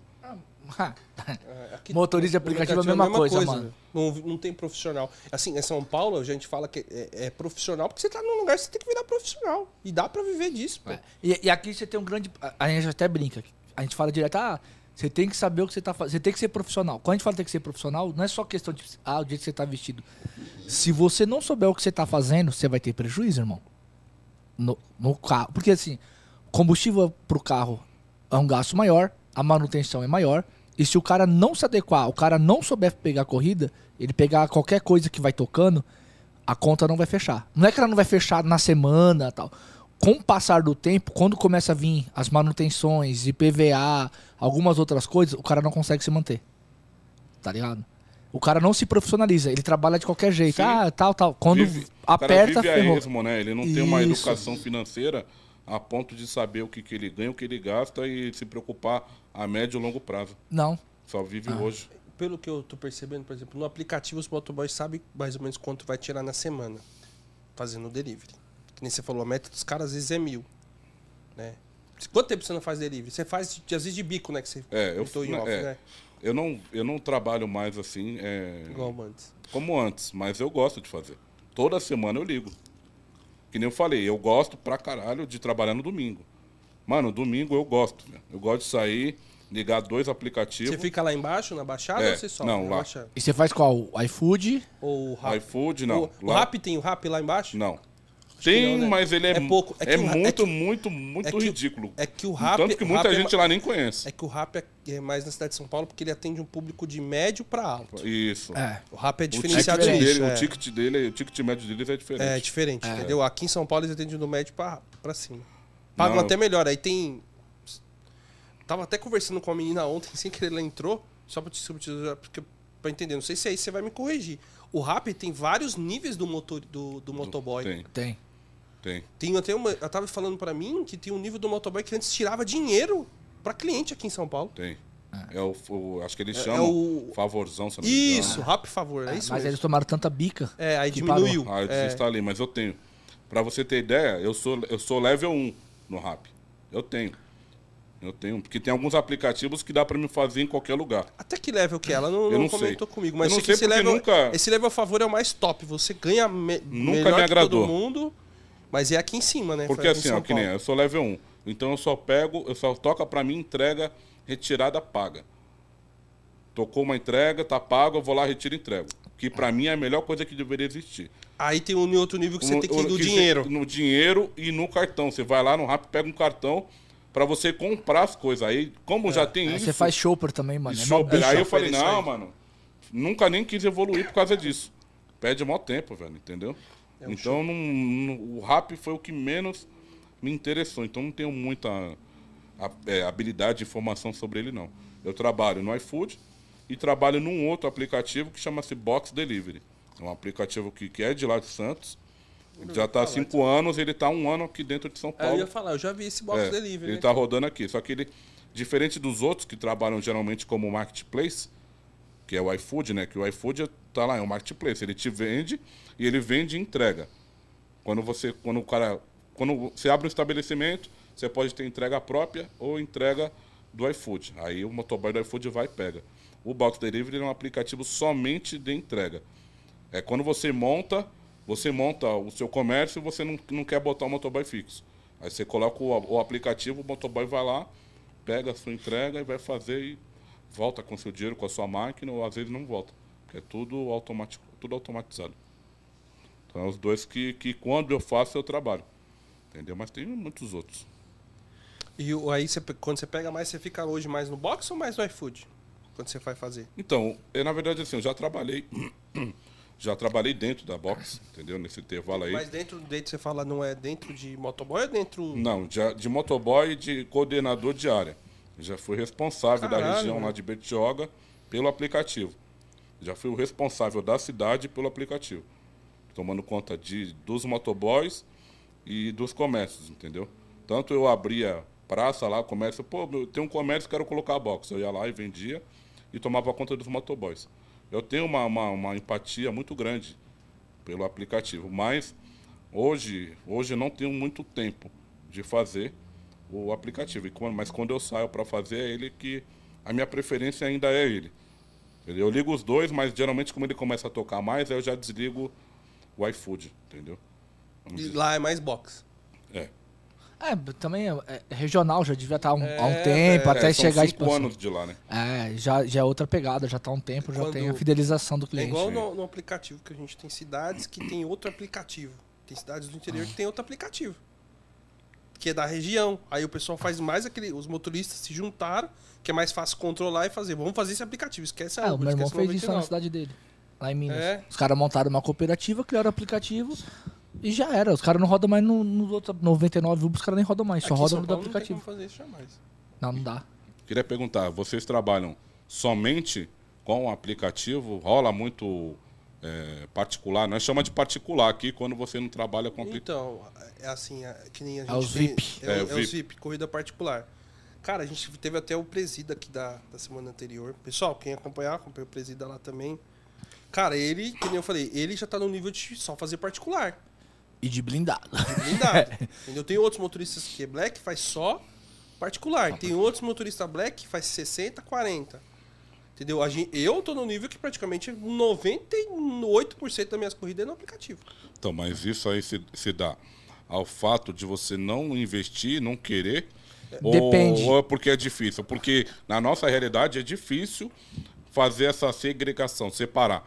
É, Aqui- um Motorista de aplicativo é a mesma coisa, mano. Não, não tem profissional. Assim, em São Paulo, a gente fala que é, é profissional porque você tá num lugar que você tem que virar profissional. E dá pra viver disso, pô. E, e aqui você tem um grande. a- A gente até brinca. A gente fala direto, ah, você tem que saber o que você tá fazendo. Você tem que ser profissional. Quando a gente fala que tem que ser profissional, não é só questão de ah, o jeito que você tá vestido. Se você não souber o que você tá fazendo, você vai ter prejuízo, irmão. No, no carro. Porque assim, combustível pro carro é um gasto maior, a manutenção é maior. E se o cara não se adequar, o cara não souber pegar a corrida, ele pegar qualquer coisa que vai tocando, a conta não vai fechar. Não é que ela não vai fechar na semana tal. Com o passar do tempo, quando começa a vir as manutenções, IPVA, algumas outras coisas, o cara não consegue se manter. Tá ligado? O cara não se profissionaliza, ele trabalha de qualquer jeito. Sim. Ah, tal, tal. Quando Vive- o cara aperta, vive ferrou. esmo, né? Ele não tem uma Isso. educação financeira a ponto de saber o que, que ele ganha, o que ele gasta e se preocupar a médio e longo prazo. Não. Só vive Ah. hoje. Pelo que eu tô percebendo, por exemplo, no aplicativo os motoboys sabem mais ou menos quanto vai tirar na semana fazendo o delivery. Que nem você falou, a meta dos caras às vezes é mil. Né? Quanto tempo você não faz delivery? Você faz, de- às vezes, de bico, né? Que você É, eu, em off, é, né? Eu, não, eu não trabalho mais assim é, Igual antes. como antes, mas eu gosto de fazer. Toda semana eu ligo. Que nem eu falei, eu gosto pra caralho de trabalhar no domingo. Mano, domingo eu gosto, velho. Eu gosto de sair, ligar dois aplicativos. Você fica lá embaixo, na Baixada, É, ou você sobe? não, na lá. Baixada? E você faz qual? O iFood? Ou o Rap? iFood, não. O, o Lá- Rap tem o Rap lá embaixo? Não. Tem, não, né? mas ele é, É pouco. É É, o é muito, que- muito, muito é o- ridículo. É que o Rap... Tanto que o muita é gente lá nem conhece. É que o Rap é, é mais na cidade de São Paulo porque ele atende um público de médio pra alto. Isso. É. O Rap é O ticket, diferenciado diferente, nisso. dele, é. o ticket dele, o ticket médio deles é diferente. É diferente, entendeu? Aqui em São Paulo eles atendem do médio pra, pra cima. Pagam Não. até melhor. Aí tem. Tava até conversando com a menina ontem, sem querer ela entrou, só pra te subtitular, porque pra entender. Não sei se aí você vai me corrigir. O Rap tem vários níveis do, motor, do, do motoboy. Tem, Tem. Tem. Tem até uma. Ela tava falando pra mim que tem um nível do motoboy que antes tirava dinheiro pra cliente aqui em São Paulo. Tem. É o, o- acho que eles É- é chamam o- favorzão, se não Isso. Rap favor, é isso Mas mesmo. eles tomaram tanta bica. É, aí diminuiu. Ah, eu é. desinstalei, mas eu tenho. Pra você ter ideia, eu sou, eu sou level 1 no rap. Eu tenho. Eu tenho. Porque tem alguns aplicativos que dá pra me fazer em qualquer lugar. Até que level que é? ela não, Eu não não comentou sei. comigo, mas Eu não sei esse level, nunca- esse level a favor é o mais top. Você ganha me, Nunca melhor me que todo agradou. mundo, mas é aqui em cima, né? Porque assim, ó, que nem eu sou level 1. Então eu só pego, eu só toca pra mim entrega, retirada, paga. Tocou uma entrega, tá pago, eu vou lá, retiro e entrego. Que pra mim é a melhor coisa que deveria existir. Aí tem um outro nível que você No- tem que ir no que dinheiro. você- no dinheiro e no cartão. Você vai lá no rap, pega um cartão pra você comprar as coisas. Aí, como já tem Aí isso. você faz shopper também, mano. É shopper, aí eu falei, não, aí. mano. Nunca nem quis evoluir por causa disso. Perde mó tempo, velho, entendeu? É um então não- não- o rap foi o que menos me interessou. Então não tenho muita a- é, habilidade e informação sobre ele, não. Eu trabalho no iFood e trabalho num outro aplicativo que chama-se Box Delivery. É um aplicativo que, que é de lá de Santos. Ele já está há cinco anos, ele está um ano aqui dentro de São Aí eu Paulo. ia falar, eu já vi esse box É, delivery. Ele né? tá rodando aqui. Só que ele, diferente dos outros que trabalham geralmente como marketplace, que é o iFood, né? Que o iFood tá lá, é um marketplace. Ele te vende e ele vende e entrega. Quando você, quando o cara, quando você abre um estabelecimento, você pode ter entrega própria ou entrega do iFood. Aí o motoboy do iFood vai e pega. O Box Delivery é um aplicativo somente de entrega. É quando você monta, Você monta o seu comércio e você não, não quer botar o motoboy fixo. Aí você coloca o, o aplicativo, o motoboy vai lá, pega a sua entrega e vai fazer e volta com seu dinheiro, com a sua máquina, ou às vezes não volta. Porque é tudo, automático, tudo automatizado. Então é os dois que, que quando eu faço eu trabalho. Entendeu? Mas tem muitos outros. E aí, você, quando você pega mais, você fica hoje mais no box ou mais no iFood? Quando você vai fazer? Então, eu, na verdade, assim, eu já trabalhei. já trabalhei dentro da box, entendeu? Nesse intervalo aí. Mas dentro, dentro você fala, não é dentro de motoboy ou dentro... Não, de, de motoboy e de coordenador de área. Já fui responsável da Caralho, região lá velho. de Betioga pelo aplicativo. Já fui o responsável da cidade pelo aplicativo. Tomando conta de, dos motoboys e dos comércios, entendeu? Tanto eu abria praça lá, comércio, pô, tenho um comércio, quero colocar a box. Eu ia lá e vendia e tomava conta dos motoboys. Eu tenho uma, uma, uma empatia muito grande pelo aplicativo, mas hoje, hoje não tenho muito tempo de fazer o aplicativo. E quando- mas quando eu saio para fazer, é ele que a minha preferência ainda é ele. Eu ligo os dois, mas geralmente como ele começa a tocar mais, aí eu já desligo o iFood, entendeu? Vamos E dizer. lá é mais box. É. É, também é, é regional, já devia estar há um, há um É, tempo, é, até É, são chegar a cinco expansão. anos de lá, né? É, já, já é outra pegada, já tá há um tempo, já Quando- tem a fidelização do É cliente. igual no, no aplicativo, que a gente tem cidades que tem outro aplicativo. Tem cidades do interior que tem outro aplicativo. Que é da região. Aí o pessoal faz mais aquele. Os motoristas se juntaram, que é mais fácil controlar e fazer. Vamos fazer esse aplicativo. Esquece a o Uber, meu irmão fez isso na 99. cidade dele, lá em Minas. É. Os caras montaram uma cooperativa, criaram o aplicativo e já era. Os caras não rodam mais no, nos outros 99 Uber, os caras nem rodam mais, só Aqui rodam no não aplicativo. como fazer isso jamais. Não, não dá. Queria perguntar, vocês trabalham somente com o aplicativo? Rola muito é, particular? Nós chama de particular aqui quando você não trabalha com aplicativo. Então, é assim, é que nem a gente. É tem- VIP. É, É, o- o é o VIP. VIP, corrida particular. Cara, a gente teve até o presida aqui da, da semana anterior. Pessoal, quem acompanhar, acompanha o presida lá também. Cara, ele, que nem eu falei, ele já tá no nível de só fazer particular. E de blindado. blindado. entendeu? Tem outros motoristas que é black, faz só particular. Tem outros motoristas black que faz 60, 40. Entendeu? A gente, eu tô no nível que praticamente 98% das minhas corridas é no aplicativo. Então, mas isso aí se, se dá ao fato de você não investir, não querer? ou- Depende. Ou, é porque é difícil? Porque na nossa realidade é difícil fazer essa segregação, separar.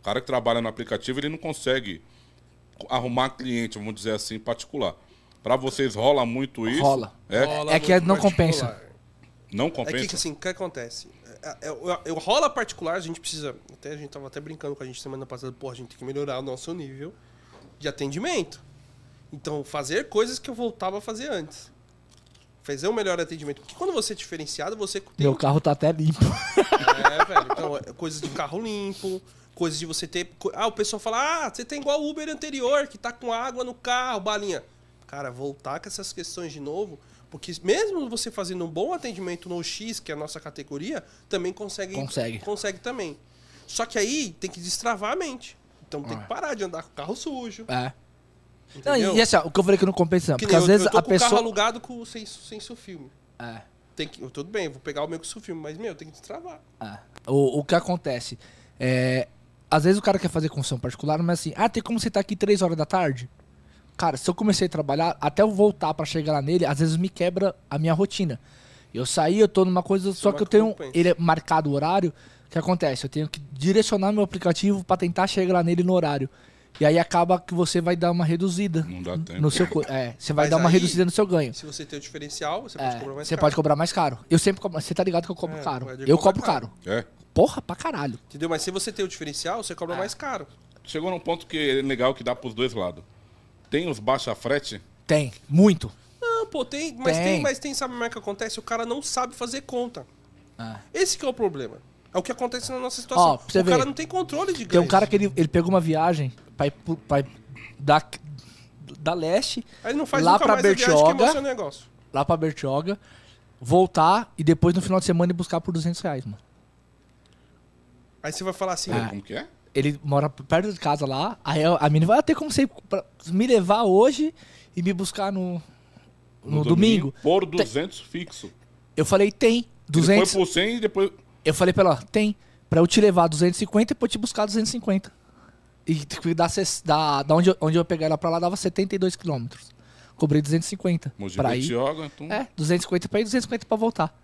O cara que trabalha no aplicativo, ele não consegue arrumar cliente, vamos dizer assim, particular. Para vocês rola muito isso? Rola. É? Rola É que é- não particular. compensa. Não É compensa? que, assim, o que acontece? É, é, eu, eu- rola particular, a gente precisa. Até a gente tava até brincando com a gente semana passada, pô, a gente tem que melhorar o nosso nível de atendimento. Então, fazer coisas que eu voltava a fazer antes. Fazer um melhor atendimento. Porque quando você é diferenciado, você tem. Meu carro tá até limpo. É, velho. Então, é coisas de carro limpo, coisas de você ter. Ah, o pessoal fala, ah, você tem igual o Uber anterior, que tá com água no carro, balinha. Cara, voltar com essas questões de novo, porque mesmo você fazendo um bom atendimento no X, que é a nossa categoria, também consegue. Consegue. Consegue também. Só que aí tem que destravar a mente. Então tem que parar de andar com o carro sujo. É. Não, Entendeu? e assim, ó, o que eu falei que não compensa, Que porque nem às eu, vezes eu tô a com o carro pessoa. alugado com, sem, sem filme. É. Tem que, eu, tudo bem, eu vou pegar o meu com filme, mas, meu, tem que destravar. É. O, o que acontece? É, às vezes o cara quer fazer construção particular, mas assim, ah, tem como você tá aqui três horas da tarde? Cara, se eu comecei a trabalhar, até eu voltar pra chegar lá nele, às vezes me quebra a minha rotina. Eu saí, eu tô numa coisa, só que eu tenho. Ele é marcado o horário. O que acontece? Eu tenho que direcionar meu aplicativo pra tentar chegar lá nele no horário. E aí acaba que você vai dar uma reduzida Não dá tempo. no seu. É, você vai Mas dar uma aí- reduzida no seu ganho. Se você tem o diferencial, você pode É, cobrar mais você caro. pode cobrar mais caro. Eu sempre cobro. Você tá ligado que eu cobro É, caro. Eu cobro caro. caro. É. Porra, pra caralho. Entendeu? Mas se você tem o diferencial, você É. cobra mais caro. Chegou num ponto que é legal que dá pros dois lados. Tem os baixa frete, Tem, muito. Não, pô, tem, mas tem, Tem. mas tem, sabe como é que acontece? O cara não sabe fazer conta. Ah. Esse que é o problema. É o que acontece na nossa situação. Ó, pra você o cara ver. não tem controle de Tem ganho. um cara que ele, ele pegou uma viagem pra ir pro- pra ir da, da leste, Aí ele não faz lá nunca pra mais a viagem que Bertioga. é seu negócio. lá pra Bertioga, voltar e depois no final de semana ir buscar por 200 reais, mano. Aí você vai falar assim, Ah. como que é? Ele mora perto de casa lá, aí a a menina vai "Ah, ter como você me levar hoje e me buscar no, no, domingo. Por 200 fixo. Eu falei, tem. Ele 200. foi por 100 e depois... Eu falei pra ela, tem. Pra eu te levar 250 e eu te buscar 250. E tipo, da, da, da onde, eu, onde eu peguei ela pra lá dava 72 quilômetros. Cobrei 250 Mogi pra ir. Bertioga, então... É, 250 pra ir, 250 pra voltar.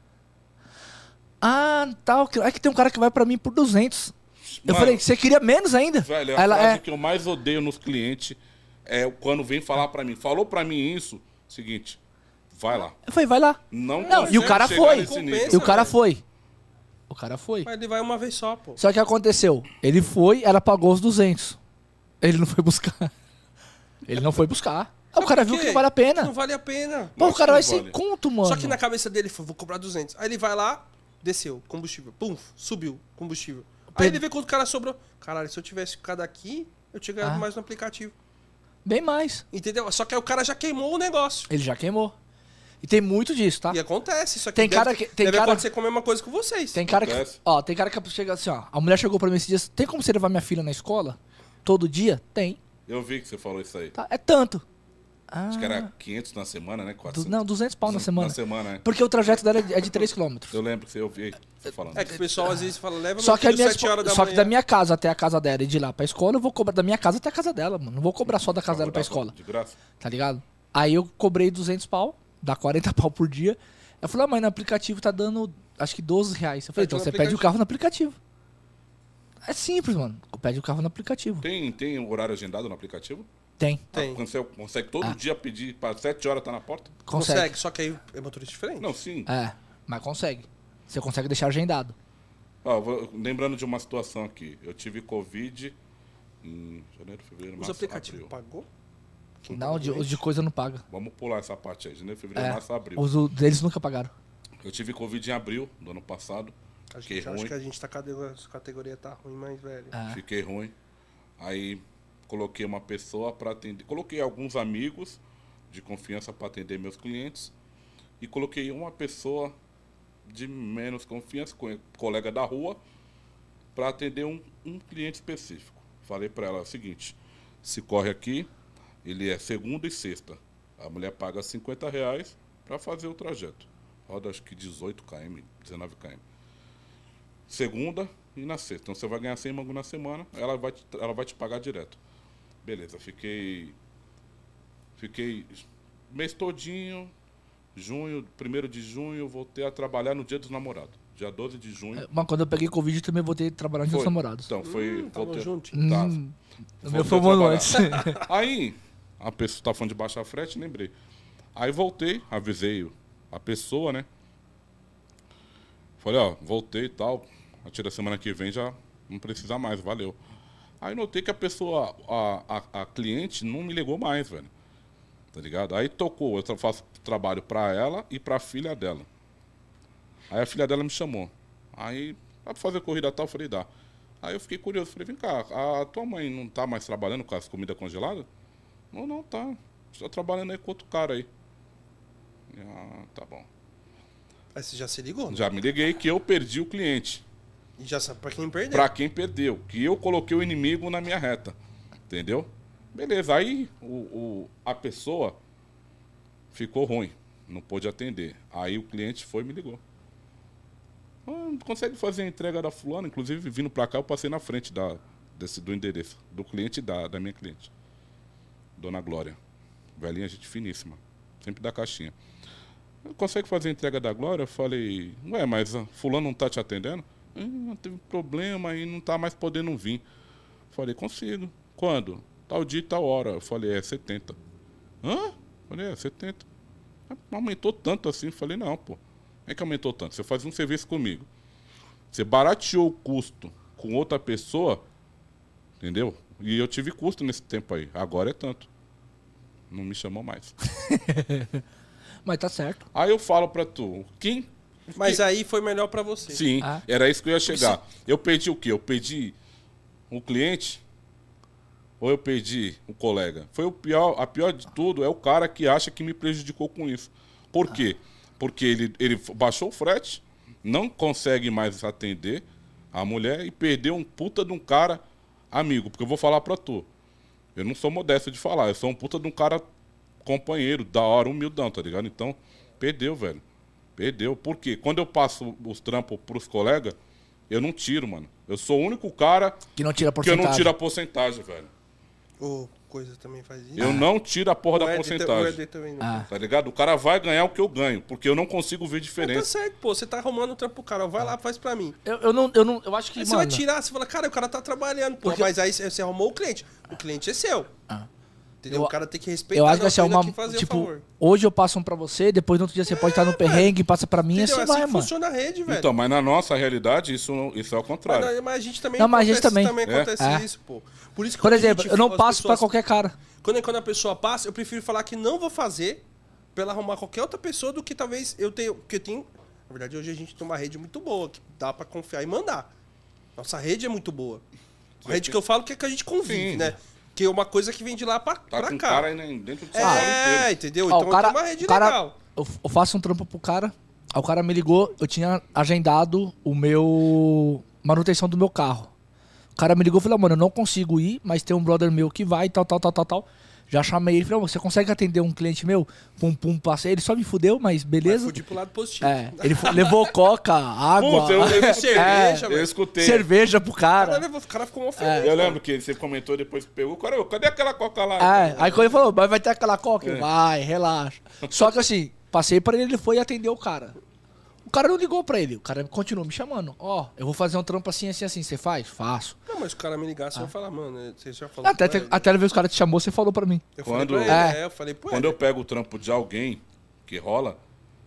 Ah, tal. É que tem um cara que vai pra mim por 200. Eu Mano, falei, você queria menos ainda? Velho, a Ela frase é. que eu mais odeio nos clientes é quando vem falar pra mim. Falou pra mim isso, seguinte, vai lá. Eu falei, vai lá. Não, Não, e o cara foi. Compensa. E o cara velho. foi. O cara foi. Mas ele vai uma vez só, pô. Só que aconteceu. Ele foi, ela pagou os 200. Ele não foi buscar. Ele não foi buscar. Aí o cara viu que não vale a pena. Não vale a pena. Pô, o Lógico cara vai que sem vale. conto, mano. Só que na cabeça dele, foi, vou cobrar 200. Aí ele vai lá, desceu, combustível. Pum, subiu, combustível. Aí ele vê quanto o cara sobrou. Caralho, se eu tivesse ficado aqui, eu tinha ganhado Ah. mais no aplicativo. Bem mais. Entendeu? Só que aí o cara já queimou o negócio. Ele já queimou. E tem muito disso, tá? E acontece. Isso aqui Tem deve, cara que- tem deve cara- acontecer com a mesma coisa com vocês. Tem cara que. Acontece. Ó, tem cara que chega assim, ó. A mulher chegou pra mim esses dias. Tem como você levar minha filha na escola? Todo dia? Tem. Eu vi que você falou isso aí. Tá, é tanto. Ah, Acho que era 500 na semana, né? du- 400. não, 200 pau na semana. Na semana, né? Porque o trajeto dela é de- é de 3 km. Eu lembro que você ouviu você falando. É que o pessoal às vezes fala, leva Só que, a minha, 7 horas da só que manhã. da minha casa até a casa dela e de lá pra escola, eu vou cobrar da minha casa até a casa dela, mano. Não vou cobrar só da casa dela pra escola, De graça. tá ligado? Aí eu cobrei 200 pau, dá 40 pau por dia. Eu falei, ah, mas no aplicativo tá dando, acho que 12 reais. Eu falei, então você pede o aplicativo. carro no aplicativo. É simples, mano. Pede o carro no aplicativo. Tem, tem horário agendado no aplicativo? Tem. Tem. Ah, Você consegue todo Ah. dia pedir para 7 horas tá na porta? Consegue. Consegue, só que aí é motorista diferente. Não, sim. É, mas consegue. Você consegue deixar agendado. Ó, vou- lembrando de uma situação aqui. Eu tive Covid em janeiro, fevereiro, Os março, aplicativos abril. pagou? Quem Não, de, os de coisa não paga. Vamos pular essa parte aí. Janeiro, fevereiro, É, março, abril. os o- deles nunca pagaram. Eu tive Covid em abril do ano passado. A Fiquei gente acha ruim. que a gente tá categoria, a categoria tá ruim, mas, velho. É. Fiquei ruim. Aí coloquei uma pessoa para atender. Coloquei alguns amigos de confiança para atender meus clientes. E coloquei uma pessoa de menos confiança, co- colega da rua, para atender um, um cliente específico. Falei para ela o seguinte: se corre aqui, ele é segunda e sexta. A mulher paga 50 reais para fazer o trajeto. Roda acho que 18 km, 19 km segunda e na sexta. Então você vai ganhar 100 mango na semana, ela vai te, ela vai te pagar direto. Beleza, fiquei. Fiquei mês todinho, junho, primeiro de junho, voltei a trabalhar no dia dos namorados. Dia 12 de junho. Mas quando eu peguei Covid, eu também voltei a trabalhar nos Foi. meus namorados. Então, foi. Hum, tamo voltei- junto. Tá. Hum, o meu foi um ano trabalhar. antes. Aí, a pessoa tá falando de baixar frete, lembrei. Aí voltei, avisei a pessoa, né? Falei, ó, voltei e tal. A partir da semana que vem já não precisa mais, valeu. Aí notei que a pessoa, a, a, a cliente não me ligou mais, velho. Tá ligado? Aí tocou, eu faço trabalho pra ela e pra filha dela. Aí a filha dela me chamou. Aí, dá pra fazer corrida tal? Eu falei, dá. Aí eu fiquei curioso, falei, vem cá, a tua mãe não tá mais trabalhando com as comidas congeladas? Não, não, tá. Estou trabalhando aí com outro cara aí. Ah, tá bom. Aí você já se ligou? né? Já me liguei que eu perdi o cliente. Já sabe pra quem perdeu. Pra quem perdeu. Que eu coloquei o inimigo na minha reta. Entendeu? Beleza. Aí o, o- a pessoa ficou ruim. Não pôde atender. Aí o cliente foi e me ligou. Ah, não consegue fazer a entrega da fulana? Inclusive, vindo pra cá, eu passei na frente da, desse, do endereço. Do cliente da, da minha cliente. Dona Glória. Velhinha, gente finíssima. Sempre da caixinha. Consegue fazer a entrega da Glória? Eu falei, ué, mas fulano não tá te atendendo? "Ah, teve problema e não tá mais podendo vir. Falei, consigo. Quando? Tal dia e tal hora. Eu falei, é 70. Hã? Falei, é 70. "Ah, Aumentou tanto assim? Falei, não, pô. É que aumentou tanto. Você faz um serviço comigo. Você barateou o custo com outra pessoa, entendeu? E eu tive custo nesse tempo aí. Agora é tanto. Não me chamou mais. Mas tá certo. Aí eu falo pra tu, quem Mas aí foi melhor pra você. Sim, Ah. era isso que eu ia chegar. Eu perdi o quê? Eu perdi o cliente ou eu perdi o colega? Foi o pior, a pior de tudo é o cara que acha que me prejudicou com isso. Por quê? Porque ele, ele baixou o frete, não consegue mais atender a mulher e perdeu um puta de um cara amigo. Porque eu vou falar pra tu. Eu não sou modesto de falar, eu sou um puta de um cara companheiro, da hora, humildão, tá ligado? Então, perdeu, velho. Perdeu. Por quê? Quando eu passo os trampos pros colegas, Eu não tiro, mano. Eu sou o único cara Que não tira que eu porcentagem. não tiro a porcentagem, velho. Ô, coisa também faz isso. Eu não tiro a porra O da O porcentagem. Éder também não. Ah. Tá ligado? O cara vai ganhar o que eu ganho, porque eu não consigo ver Mas Tá diferença. certo, pô. Você tá arrumando um trampo pro cara. Vai lá, faz pra mim. Eu, eu não, eu não, eu acho que, Aí você vai tirar, você fala, cara, o cara tá trabalhando, pô. Porque- Mas aí você você arrumou o cliente. O cliente é seu. Ah. Entendeu? Eu- o cara tem que respeitar. Eu acho que assim, é indo uma. o Tipo, favor. hoje eu passo um pra você, depois no outro dia você pode estar no perrengue, passa pra mim e Entendeu? assim É assim vai, que mano. funciona a rede, velho. Então, mas na nossa realidade, isso, não- isso é o mas, contrário. não, mas a gente também Não, mas a gente acontece, também. É. acontece É. isso, pô. Por isso que Por exemplo, eu não as passo pra pessoas- qualquer cara. Quando, quando a pessoa passa, eu prefiro falar que não vou fazer pra ela arrumar qualquer outra pessoa do que talvez eu tenha. Porque eu tenho. Na verdade, hoje a gente tem uma rede muito boa, que dá pra confiar e mandar. Nossa rede é muito boa. A rede que eu falo que é que a gente convive, Sim. né? Que é uma coisa que vem de lá pra, Tá pra com cá. cara aí né, dentro do é, inteiro. entendeu? Ó, então o cara, tem uma rede cara- legal. Eu, eu faço um trampo pro cara, aí o cara me ligou, eu tinha agendado o meu. manutenção do meu carro. O cara me ligou e falou, mano, eu não consigo ir, mas tem um brother meu que vai, tal, tal, tal, tal, tal. Já chamei ele, falei, "Ô, você consegue atender um cliente meu? Pum, pum, passei. Ele só me fudeu, mas Mas beleza. fudi pro lado positivo. É, ele levou coca, água, Puta, eu, eu escutei. Cerveja, eu velho. escutei. cerveja pro O cara, cara. levou- o cara ficou mó É. feliz. Eu lembro que você comentou depois que pegou. Cara, cadê aquela coca lá? É, aí quando ele falou, mas vai ter aquela coca? Eu, É. Vai, relaxa. Só que assim, passei pra ele, ele foi atender o cara. O cara não ligou pra ele, o cara continuou me chamando. Ó, eu vou fazer um trampo assim, assim, assim. Você faz? Faço. Não, mas o cara me ligasse, eu ia falar, mano, você já falou. Até, ele? até ver os caras te chamou, você falou pra mim. Eu Quando- falei pra ele, É. é, eu falei, pô, Quando eu pego o trampo de alguém que rola,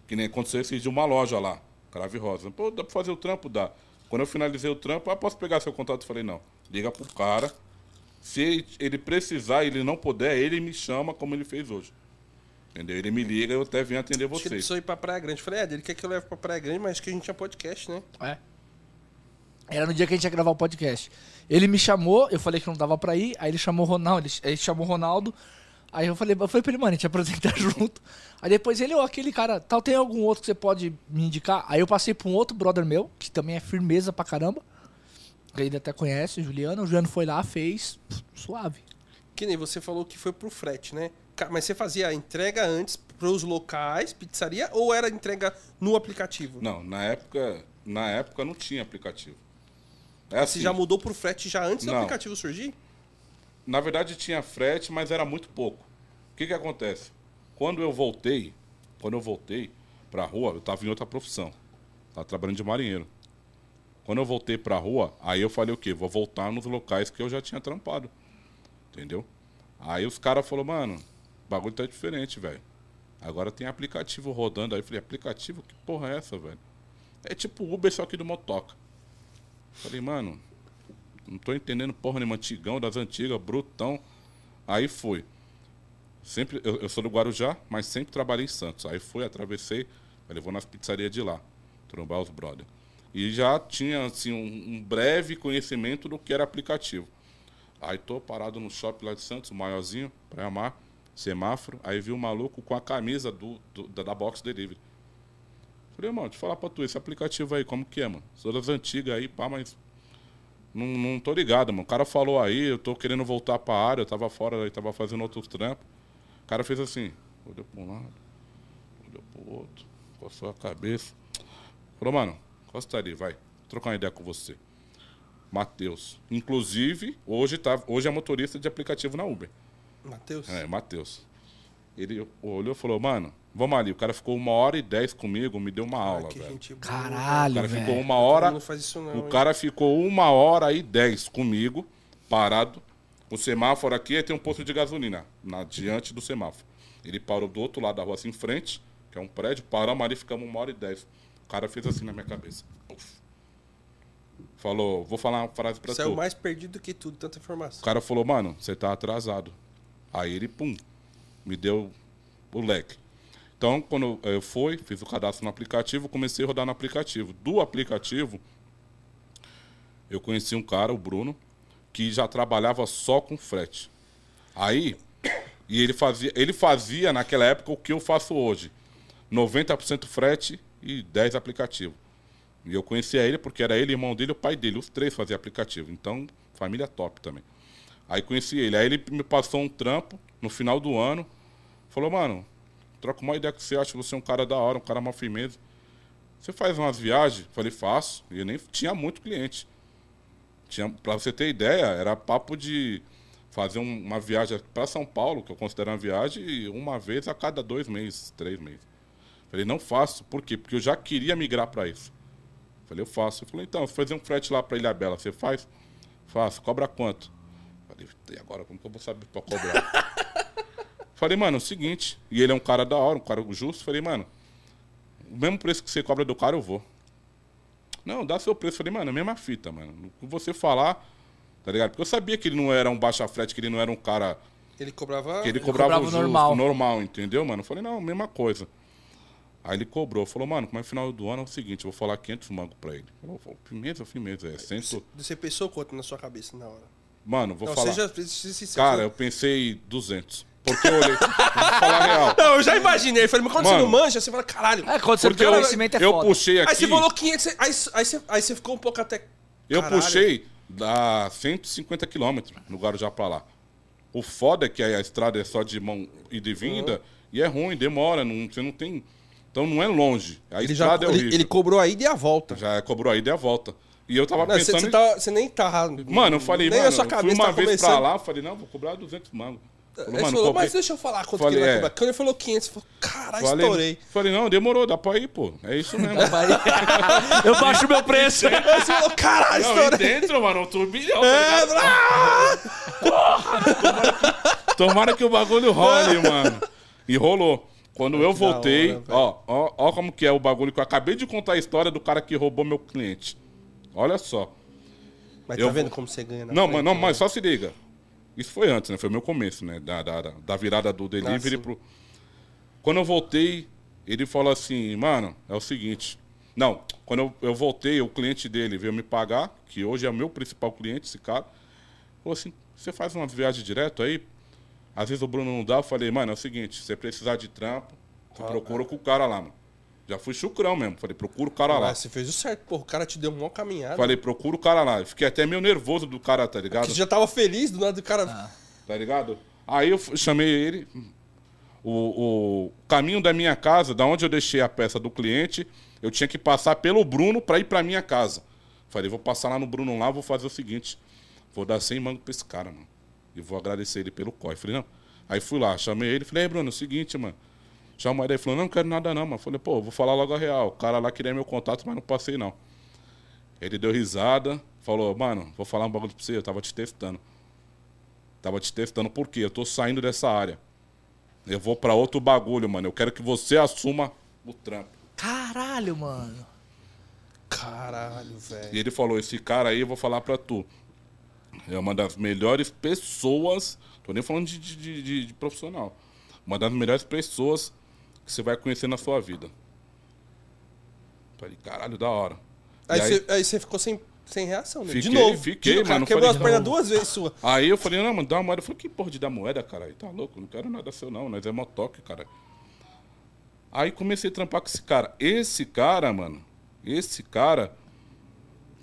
que nem aconteceu esse de uma loja lá, Crave Rosa. Pô, dá pra fazer o trampo? Dá. Quando eu finalizei o trampo, ah, posso pegar seu contato? Eu falei, não. Liga pro cara. Se ele, ele precisar e ele não puder, ele me chama como ele fez hoje. Entendeu? Ele me liga eu até venho atender que ele vocês. precisou ir pra Praia Grande. Eu falei, é, ele quer que eu leve pra Praia Grande, mas acho que a gente tinha podcast, né? É. Era no dia que a gente ia gravar o podcast. Ele me chamou, eu falei que não dava pra ir, aí ele chamou o Ronaldo, ele, chamou o Ronaldo. Aí eu falei, eu falei pra ele, mano, a gente ia apresentar junto. Aí depois ele, ó, aquele cara, tal, tem algum outro que você pode me indicar? Aí eu passei pra um outro brother meu, que também é firmeza pra caramba. Que ele até conhece, o Juliano. O Juliano foi lá, fez, suave. Que nem você falou que foi pro frete, né? Mas você fazia a entrega antes pros locais, pizzaria, ou era entrega no aplicativo? Não, na época, na época não tinha aplicativo. É Você assim, já mudou pro frete já antes do Não. aplicativo surgir? Na verdade tinha frete, mas era muito pouco. O que que acontece? Quando eu voltei, quando eu voltei pra rua, eu tava em outra profissão. Tava trabalhando de marinheiro. Quando eu voltei pra rua, aí eu falei o quê? Vou voltar nos locais que eu já tinha trampado. Entendeu? Aí os caras falaram, mano, o bagulho tá diferente, velho. Agora tem aplicativo rodando. Aí eu falei, aplicativo? Que porra é essa, velho? É tipo Uber, só que do motoca. Falei, mano, não tô entendendo porra nenhuma. Antigão, das antigas, brutão. Aí foi. Sempre, eu, eu sou do Guarujá, mas sempre trabalhei em Santos. Aí fui, atravessei, falei, vou nas pizzarias de lá, trombar os brother. E já tinha, assim, um, um breve conhecimento do que era aplicativo. Aí tô parado no shopping lá de Santos, maiorzinho, Praia Mar, semáforo. Aí vi um maluco com a camisa do, do- da, Box Delivery. Falei, mano, deixa eu falar pra tu, esse aplicativo aí, como que é, mano? Sou das antigas aí, pá, mas não, não tô ligado, mano. O cara falou aí, eu tô querendo voltar pra área, eu tava fora, aí tava fazendo outros trampos. O cara fez assim, olhou pra um lado, olhou pro outro, coçou a cabeça. Falou, mano, costa ali, vai, trocar uma ideia com você. Matheus. Inclusive, hoje, tá, hoje é motorista de aplicativo na Uber. Matheus? É, Matheus. Ele olhou e falou, mano, vamos ali. O cara ficou uma hora e dez comigo, me deu uma Ai, aula, que velho. gente boa. O Caralho, cara ficou velho. uma hora. Não faz isso não, O hein? cara ficou uma hora e dez comigo, parado. O semáforo aqui aí tem um posto de gasolina, na, diante do semáforo. Ele parou do outro lado da rua, assim, em frente, que é um prédio, paramos ali, ficamos uma hora e dez. O cara fez assim na minha cabeça. Puf. Falou, vou falar uma frase pra Saiu tu. mais perdido que tudo, tanta informação. O cara falou, mano, você tá atrasado. Aí ele, pum, me deu o leque. Então, quando eu fui, fiz o cadastro no aplicativo, comecei a rodar no aplicativo. Do aplicativo, eu conheci um cara, o Bruno, que já trabalhava só com frete. Aí, e ele fazia, ele fazia naquela época o que eu faço hoje. 90% frete e 10 aplicativo. E eu conhecia ele porque era ele, irmão dele o pai dele. Os três faziam aplicativo. Então, família top também. Aí conheci ele. Aí ele me passou um trampo no final do ano. Falou, mano, troca uma ideia que você acha, você é um cara da hora, um cara uma firmeza. você faz umas viagens? Falei, faço. E eu nem tinha muito cliente. Tinha, pra você ter ideia, era papo de fazer um- uma viagem para São Paulo, que eu considero uma viagem, uma vez a cada dois meses, três meses. Falei, não faço. Por quê? Porque eu já queria migrar para isso. Falei, eu faço. Ele falou, então, fazer um frete lá para Ilha Bela, você faz? Faço. Cobra quanto? Falei, e agora como que eu vou saber para cobrar? Falei, mano, é o seguinte. E ele é um cara da hora, um cara justo. Falei, mano, o mesmo preço que você cobra do cara, eu vou. Não, dá seu preço. Falei, mano, é a mesma fita, mano. O que você falar, tá ligado? Porque eu sabia que ele não era um baixa frete, que ele não era um cara Ele cobrava. que ele cobrava, cobrava o justo, normal. normal. entendeu, mano? Eu falei, não, mesma coisa. Aí ele cobrou, falou, mano, como é final do ano é o seguinte, eu vou falar 500 mangos pra ele. Falei, firmeza, firmeza, é cento... Você pensou quanto na sua cabeça na hora? Mano, vou não, falar... seja sincero. Cara, eu pensei 200. Porque eu olhei, eu vou falar real. Não, eu já imaginei. Falei, mas quando você Mano. não manja, você fala, caralho. É, quando você Porque tem eu, conhecimento é eu foda. puxei aqui... Aí você falou 500, aí, aí, você, aí você ficou um pouco até. Eu Caralho. puxei da 150 quilômetros no Guarujá pra lá. O foda é que a estrada é só de mão e de vinda e é ruim, demora, não, você não tem. Então não é longe. A Ele, já, estrada é ele, ele cobrou a ida e a volta. Já cobrou a ida e a volta. E eu tava Não, pensando. você tá- nem tá. Mano, eu falei, nem mano, a sua eu cabeça fui uma tá vez começando. pra lá, eu falei, não, vou cobrar 200 mangos. Falou, Ele mano, falou, mas deixa eu falar quanto Falei, que ele vai é. cobrar. Quando ele falou 500, você falou, caralho, falei, estourei. falei, não, demorou, dá pra ir, pô. É isso mesmo. Eu baixo meu preço. Aí você falou, caralho, Não, e estourei. dentro, mano, um turbilhão. tá É, ah! Tomara que o bagulho role, mano. E rolou. Quando eu Que voltei, hora, ó, ó, ó como que é o bagulho que eu acabei de contar a história do cara que roubou meu cliente. Olha só. Mas Eu tá vendo como você ganha na Não, frente, mas, não, né? mas só se liga. Isso foi antes, né? Foi o meu começo, né? Da, da, da- da virada do delivery sim. pro. Quando eu voltei, ele falou assim, mano, é o seguinte. Não, quando eu, eu voltei, o cliente dele veio me pagar, que hoje é o meu principal cliente, esse cara. Falou assim, você faz uma viagem direto aí? Às vezes o Bruno não dá, eu falei, mano, é o seguinte, se você precisar de trampo, você procura com o cara lá, mano. Já fui chucrão mesmo. Falei, procura o cara lá. Mas você fez o certo, pô. O cara te deu uma caminhada. Falei, procura o cara lá. Fiquei até meio nervoso do cara, tá ligado? Que já tava feliz, do nada do cara. tá ligado? Aí eu chamei ele. O, o caminho da minha casa, da onde eu deixei a peça do cliente, eu tinha que passar pelo Bruno pra ir pra minha casa. Falei, vou passar lá no Bruno lá, vou fazer o seguinte: vou dar 100 mangos pra esse cara, mano. E vou agradecer ele pelo COI. Falei, não. Aí fui lá, chamei ele, falei, ei, Bruno, é o seguinte, mano. Chama ele, ele falou, não, não quero nada não, mano. Falei, pô, vou falar logo a real. O cara lá queria meu contato, mas não passei não. Ele deu risada, falou, mano, vou falar um bagulho pra você, eu tava te testando. Tava te testando por quê? Eu tô saindo dessa área. Eu vou pra outro bagulho, mano. Eu quero que você assuma o trampo. Caralho, mano. Caralho, velho. E ele falou: esse cara aí, eu vou falar pra tu. É uma das melhores pessoas. Tô nem falando de, de, de- de profissional. Uma das melhores pessoas que você vai conhecer na sua vida. Falei, caralho, da hora. Aí, aí, você, aí você ficou sem, sem reação, né? de Fiquei, novo. fiquei, de novo, cara, mano, Quebrou falei as pernas duas vezes sua. aí eu falei, não, mano, dá uma moeda. Eu falei, que porra de dar moeda, cara? Aí tá louco, não quero nada seu, não. Nós é motoque, cara. Aí comecei a trampar com esse cara. Esse cara, mano, esse cara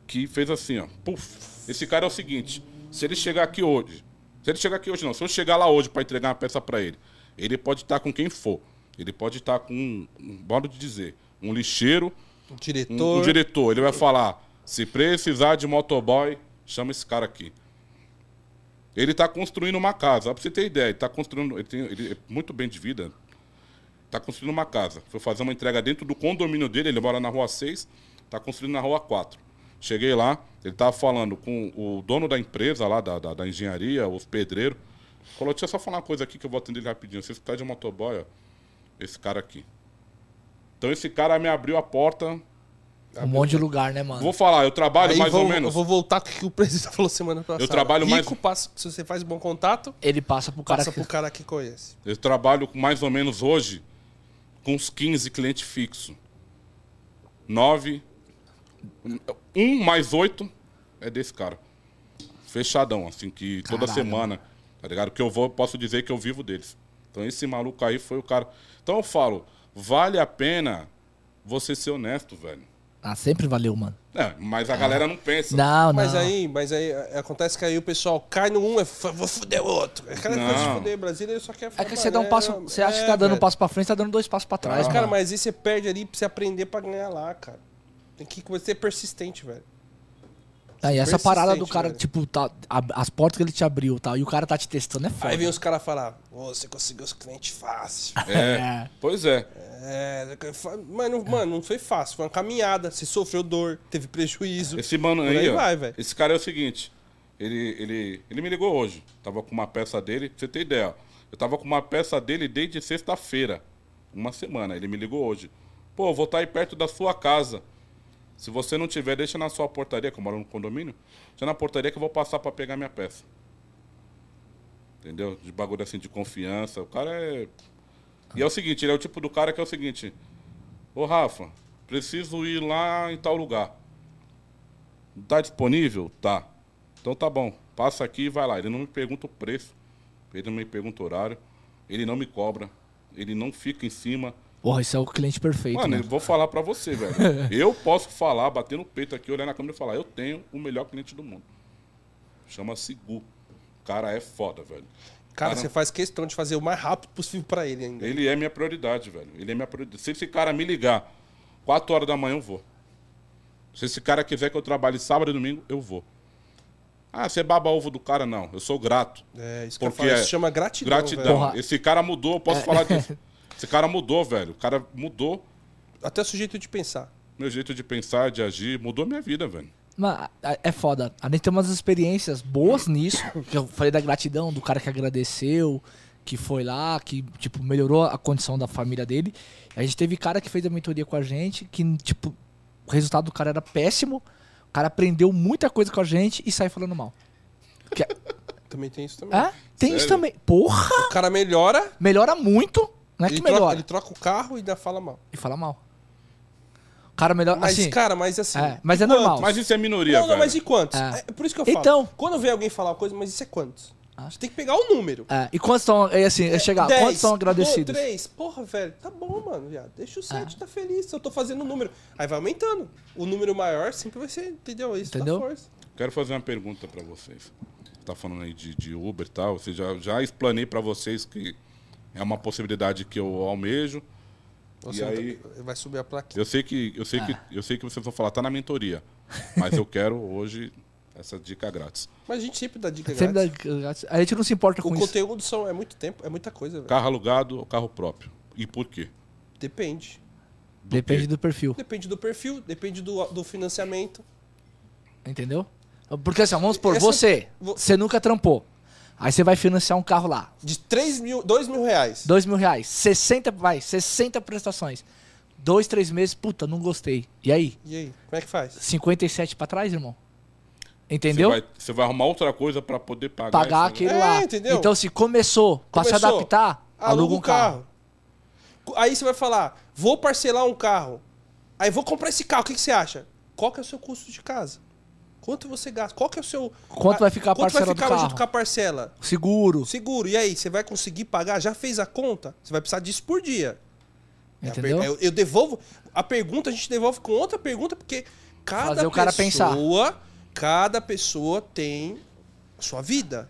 que fez assim, ó. Puf. Esse cara é o seguinte: se ele chegar aqui hoje, se ele chegar aqui hoje, não, se eu chegar lá hoje pra entregar uma peça pra ele, ele pode estar com quem for. Ele pode estar com, um, um, modo de dizer, um lixeiro, Um um, diretor. um diretor. Ele vai falar: se precisar de motoboy, chama esse cara aqui. Ele está construindo uma casa. Pra você ter ideia, ele está construindo. Ele, tem, ele é muito bem de vida. Está construindo uma casa. Foi fazer uma entrega dentro do condomínio dele. Ele mora na rua 6, está construindo na rua 4. Cheguei lá, ele estava falando com o dono da empresa lá, da, da, da engenharia, os pedreiros. Falou: deixa eu só falar uma coisa aqui que eu vou atender ele rapidinho. Você está de motoboy, ó, esse cara aqui. Então esse cara me abriu a porta. Um monte de lugar, né, mano? Vou falar, eu trabalho Aí mais vou, ou menos. Eu vou voltar com o que o presidente falou semana passada. Eu trabalho mais- Rico, passa, se você faz bom contato, Ele passa pro cara passa que... pro cara que conhece. Eu trabalho mais ou menos hoje com uns 15 clientes fixos. Nove. Um mais oito é desse cara. Fechadão, assim, que toda Caralho, semana, tá ligado? Que eu vou, posso dizer que eu vivo deles. Então esse maluco aí foi o cara. Então eu falo, vale a pena você ser honesto, velho. Ah, sempre valeu, mano. É, mas a galera não pensa. Não, não. Mas aí, mas aí é, acontece que aí o pessoal cai no um, é, f- vou fuder o outro. É aquela coisa de Não. fuder. Brasília só quer É que você dá um passo. Você acha que É, tá dando um passo pra frente, tá dando dois passos pra trás, Mas, mano. cara, mas aí você perde ali pra você aprender pra ganhar lá, cara. Tem que ser persistente, velho. Aí essa parada do cara, velho. tipo, tá, a- as portas que ele te abriu, tá? E o cara tá te testando é foda. Aí vem os caras falar, "Ô, você conseguiu os clientes fácil. É, É. pois é. É, mas não, mano, não foi fácil, foi uma caminhada. Você sofreu dor, teve prejuízo. Esse mano aí, aí ó, vai, velho. esse cara é o seguinte, ele, ele, ele me ligou hoje, tava com uma peça dele, pra você ter ideia, ó, eu tava com uma peça dele desde sexta-feira, uma semana, ele me ligou hoje. Pô, vou estar aí perto da sua casa. Se você não tiver, deixa na sua portaria, que eu moro no condomínio, deixa na portaria que eu vou passar pra pegar minha peça. Entendeu? De bagulho assim de confiança. O cara é. E é o seguinte, ele é o tipo do cara que é o seguinte. Ô Rafa, preciso ir lá em tal lugar. Tá disponível? Tá. Então tá bom. Passa aqui e vai lá. Ele não me pergunta o preço. Ele não me pergunta o horário. Ele não me cobra. Ele não fica em cima. Porra, esse é o cliente perfeito, Mano, mano. eu vou falar pra você, velho. eu posso falar, bater no peito aqui, olhar na câmera e falar: eu tenho o melhor cliente do mundo. Chama-se Gu. O cara é foda, velho. Cara, Cara, você faz questão de fazer o mais rápido possível pra ele ainda. Ele é minha prioridade, velho. Ele é minha prioridade. Se esse cara me ligar 4 horas da manhã, eu vou. Se esse cara quiser que eu trabalhe sábado e domingo, eu vou. Ah, você baba ovo do cara? Não. Eu sou grato. É, isso que eu Porque falo, é isso chama gratidão. Gratidão. Esse cara mudou, eu posso falar disso. Esse cara mudou, velho. O cara mudou Até o sujeito de pensar. meu jeito de pensar, de agir. Mudou minha vida, velho. Mas é- foda. A gente tem umas experiências boas nisso. Que eu falei da gratidão, do cara que agradeceu, que foi lá, que, tipo, melhorou a condição da família dele. A gente teve cara que fez a mentoria com a gente, que, tipo, o resultado do cara era péssimo. O cara aprendeu muita coisa com a gente e saiu falando mal. Que é- Também tem isso também. é? Tem isso Sério? também. Porra! O cara melhora, Melhora muito. Não é que ele, troca, melhora. ele troca o carro e ainda fala mal. E fala mal. O cara melhora. Mas, assim, cara, mas assim. É, mas é quantos? normal. Mas isso é minoria, Não, não, mas e quantos? É. É por isso que eu falo. Então. Quando vem alguém falar uma coisa, mas isso é quantos? Ah. Você tem que pegar o número. é, e quantos estão. É assim, é chegar. Dez, Quantos estão pô, agradecidos? Três. Porra, velho. Tá bom, mano. viado. Deixa o É. sete, tá feliz. Eu tô fazendo o número. Aí vai aumentando. O número maior sempre vai ser, entendeu? Isso Entendeu? dá força. Quero fazer uma pergunta pra vocês. Tá falando aí de, de Uber e tal. Você já, já explanei pra vocês que é uma possibilidade que eu almejo. Você e aí, vai subir a plaquinha. eu sei que eu sei Ah. que eu sei que vocês vão falar tá na mentoria, mas eu quero hoje essa dica grátis. Mas a gente sempre dá dica Sempre grátis. dá- a gente não se importa O com isso. conteúdo são, é muito tempo, é muita coisa, velho. Carro alugado ou carro próprio? E por quê? Depende. Do Depende quê? do perfil, Depende do perfil, depende do, do financiamento. entendeu? Porque assim, vamos supor, Essa- você, vo- você nunca trampou. Aí você vai financiar um carro lá, De 3 mil, 2 mil reais. dois mil reais, 60, vai, 60 prestações. Dois, três meses, puta, não gostei. E aí? E aí, como é que faz? 57 pra trás, irmão? Entendeu? Você vai, você vai arrumar outra coisa pra poder pagar. Pagar isso, né? aquele É, lá. entendeu? Então, se começou, pra se Começou, adaptar, aluga um carro. Aí você vai falar, vou parcelar um carro. Aí vou comprar esse carro, o que, que você acha? Qual que é o seu custo de casa? Quanto você gasta? Qual que é o seu... Quanto vai ficar a Quanto parcela vai do ficar carro? junto com a parcela? Seguro, Seguro. E aí, você vai conseguir pagar? Já fez a conta? Você vai precisar disso por dia. É entendeu? Eu, eu devolvo. A pergunta a gente devolve com outra pergunta, porque cada Fazer o cara pensar. pessoa. Cada pessoa tem a sua vida.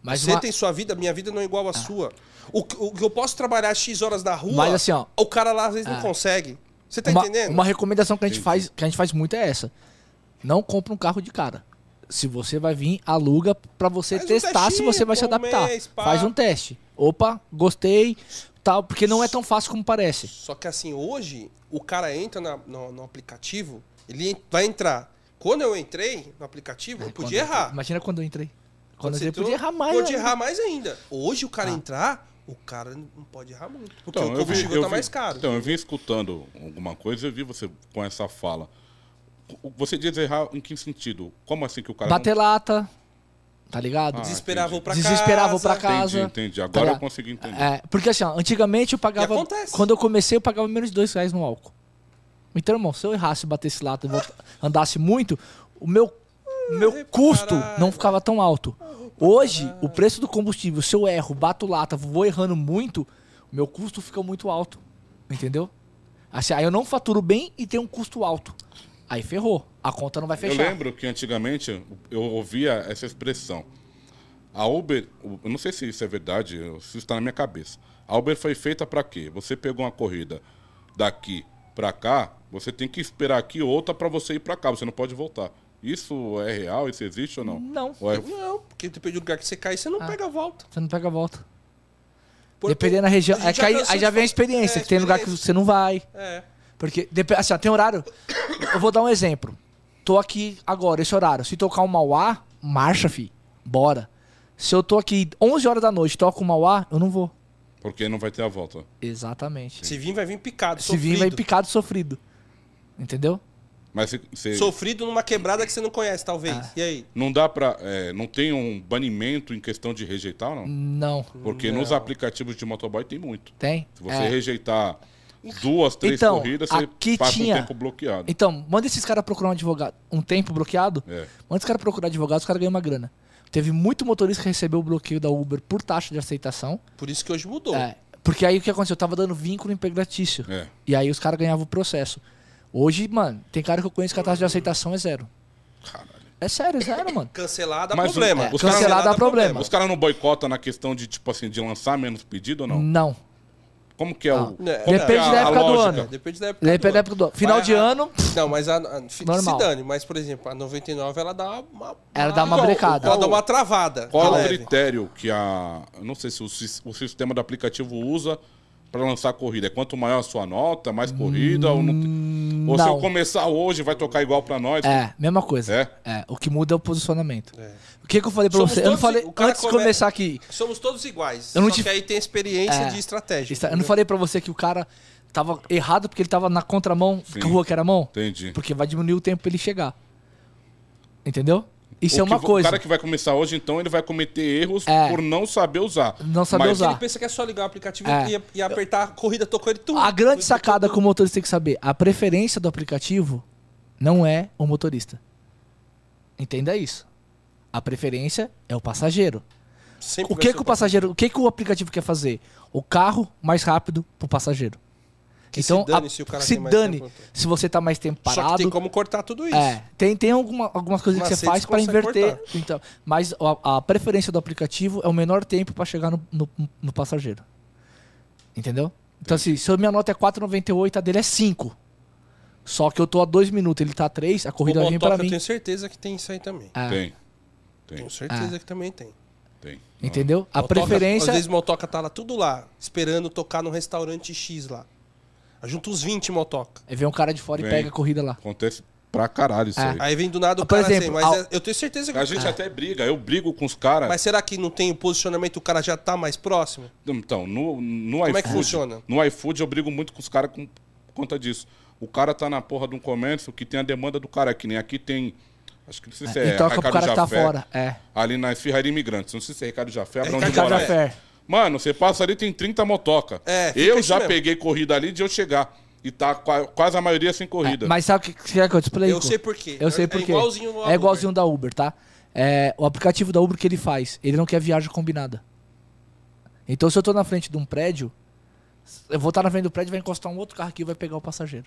Mas Você uma- tem sua vida, minha vida não é igual à sua. O, que- eu posso trabalhar X horas na rua, Mas assim, ó, o cara lá às vezes não Ah. consegue. Você tá uma, entendendo? uma recomendação que a gente Entendi. faz, que a gente faz muito é essa. Não compra um carro de cara. Se você vai vir, aluga pra você Faz um testar se testinho, você vai se um adaptar. mês. Faz um teste. Opa, gostei, tal, porque não é tão fácil como parece. Só que assim, hoje, o cara entra na- no, no aplicativo, ele vai entrar. Quando eu entrei no aplicativo, eu podia Quando- errar. Imagina quando eu entrei. Quando, você eu entrei, entrou, podia errar mais. Pode né? errar mais ainda. Hoje o cara Ah. entrar, o cara não pode errar muito. Porque Então, o eu vi- combustível eu tá vi- mais caro. Então, eu vim escutando alguma coisa e eu vi você com essa fala. Você diz errar em que sentido? Como assim que o cara Bater lata, tá ligado? Ah, Desesperar, vou pra casa. Desesperar, vou pra não... casa. Entendi, entendi. Tá Agora eu ligado? consegui entender. É, porque assim, ó, antigamente eu pagava. Acontece. Quando eu comecei, eu pagava menos de dois reais no álcool. Então, irmão, se eu errasse, batesse lata e andasse muito, o meu, meu Ai, custo caralho. não ficava tão alto. Hoje, o preço do combustível, se eu erro, bato lata, vou errando muito, o meu custo fica muito alto. Entendeu? Assim, aí eu não faturo bem e tenho um custo alto. Aí ferrou. A conta não vai Eu fechar. lembro que antigamente eu ouvia essa expressão. A Uber, eu não sei se isso é verdade, se isso está na minha cabeça. A Uber foi feita para quê? Você pegou uma corrida daqui para cá, você tem que esperar aqui outra para você ir para cá, você não pode voltar. Isso é real? Isso existe ou não? Não, Ou é- Não, porque depende do lugar que você cair, você não Ah. pega a volta. você não pega a volta. Por- Dependendo da região. É já aí, aí já vem a experiência, É, que tem lugar que você não vai. É. Porque, assim, ó, tem horário. Eu vou dar um exemplo. Tô aqui agora, esse horário. Se tocar um Mauá, marcha, fi. Bora. Se eu tô aqui 11 horas da noite, toco um Mauá, eu não vou. Porque não vai ter a volta. Exatamente. Se vir, vai vir picado. Se vir, vai sofrido. picado sofrido. Entendeu? Mas se, se- Sofrido numa quebrada que você não conhece, talvez. Ah. E aí? não dá para, não tem um banimento em questão de rejeitar, ou não? Não. Porque nos aplicativos de motoboy tem muito. Tem? Se você É. rejeitar duas, três Então, corridas, você aqui passa tinha- um tempo bloqueado. Então, manda esses caras procurar um advogado. Um tempo bloqueado. É. Manda esses caras procurar advogado, os caras ganham uma grana. Teve muito motorista que recebeu o bloqueio da Uber por taxa de aceitação. Por isso que hoje mudou. É, porque aí o que aconteceu? Eu tava dando vínculo empregatício. É. E aí os caras ganhavam o processo. Hoje, mano, tem cara que eu conheço que a taxa de aceitação é zero. Caralho. É sério, é zero, mano. Cancelar dá Mas o- problema. é, os cancelar Cancelar dá problema. Os caras não boicotam na questão de, tipo assim, de lançar menos pedido ou não? Não. Como que é o. Como Depende é a- da a época do ano. Depende da época. Depende do da época do ano. Final Vai, de a- ano, Não, mas a, a, Normal. se dane. Mas, por exemplo, a 99 ela dá uma. Ela dá uma brecada. Ela dá uma travada. Qual é o critério que a. Eu não sei se o, o sistema do aplicativo usa para lançar corrida. É quanto maior a sua nota, mais corrida? ou não tem- ou se eu começar hoje, vai tocar igual para nós? é, mesma coisa. É? É, o que muda é o posicionamento. É. O que, que eu falei pra Somos você? Eu não falei, o cara antes de come- começar aqui, Somos todos iguais. Eu não só te- que aí tem experiência É. de estratégia. eu não falei pra você que o cara tava errado porque ele tava na contramão Sim. da rua que era mão? Entendi. Porque vai diminuir o tempo pra ele chegar. Entendeu? Isso O é uma que- coisa. O cara que vai começar hoje, então, ele vai cometer erros É. por não saber usar. Não saber Mas usar. Ele pensa que é só ligar o aplicativo É. e, e apertar a corrida, tocou ele tudo. A grande sacada que o motorista tem que saber, a preferência do aplicativo não é o motorista. Entenda isso. A preferência é o passageiro. Sempre O que, que o passageiro, o que, que o aplicativo quer fazer? O carro mais rápido pro passageiro. Que se então, dane a- se o cara se dane tempo. se você tá mais tempo Só que parado. tem como cortar tudo isso. É, tem, tem alguma- algumas coisas que você faz para inverter. cortar. Então, mas a, a preferência do aplicativo é o menor tempo para chegar no, no, no passageiro. Entendeu? Então, assim, se a minha nota é 4,98, a dele é 5. Só que eu tô a 2 minutos, ele tá a 3, a corrida vir motoca pra eu mim. tenho certeza que tem isso aí também. É, Tem. Tem. Tenho certeza que também tem. Tem. entendeu? A Motoca, preferência. Às vezes motoca tá lá tudo lá, esperando tocar num restaurante X lá. Junta uns 20 motoca. É ver um cara de fora e Vem. pega a corrida lá. Acontece pra caralho isso É. aí. Aí vem do nada o Por cara exemplo, assim, mas ao- é- eu tenho certeza que. A gente até briga, eu brigo com os caras. Mas será que não tem o posicionamento, o cara já tá mais próximo? Então, no, no Como iFood. é que funciona? No iFood eu brigo muito com os caras com- por conta disso. O cara tá na porra de um comércio que tem a demanda do cara, que nem aqui tem. Acho que não sei se é, e toca pro Ricardo cara que tá Jafé, fora. É. Ali na Esfirraria Imigrantes. Não sei se é Ricardo Jafé, pra onde Ricardo Ricardo mora. Jafé. Jafé. Mano, você passa ali, tem 30 motoca. É, eu já mesmo. peguei corrida ali de eu chegar. E tá qua- quase a maioria sem corrida. É, mas sabe o que, que, que eu te explico? Eu sei por quê. Eu sei É por quê. igualzinho ao É igualzinho da Uber, tá? É, o aplicativo da Uber que ele faz, ele não quer viagem combinada. Então, se eu tô na frente de um prédio, eu vou estar na frente do prédio, vai encostar um outro carro aqui e vai pegar o passageiro.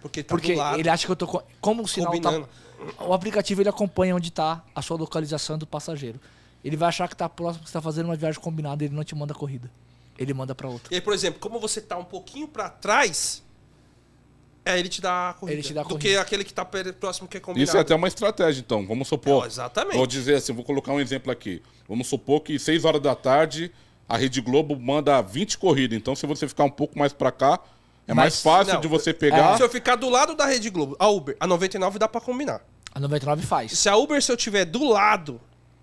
Porque tá Porque do lado, ele acha que eu tô. co- Como o sinal tá. O aplicativo ele acompanha onde tá a sua localização do passageiro. Ele vai achar que tá próximo, que você tá fazendo uma viagem combinada, ele não te manda corrida. Ele manda pra outro. E aí, por exemplo, como você tá um pouquinho pra trás, é ele te dá a corrida. Ele te dá a do corrida. que aquele que tá per- próximo que é combinado. Isso é até uma estratégia, então. Vamos supor. Exatamente. Vou dizer assim, vou colocar um exemplo aqui. Vamos supor que 6 horas da tarde a Rede Globo manda 20 corridas. Então, se você ficar um pouco mais pra cá, é mais Mas- fácil não, de você pegar. Se eu ficar do lado da Rede Globo, a Uber, a 99 dá pra combinar. A 99 faz. Se a Uber, se eu tiver do lado,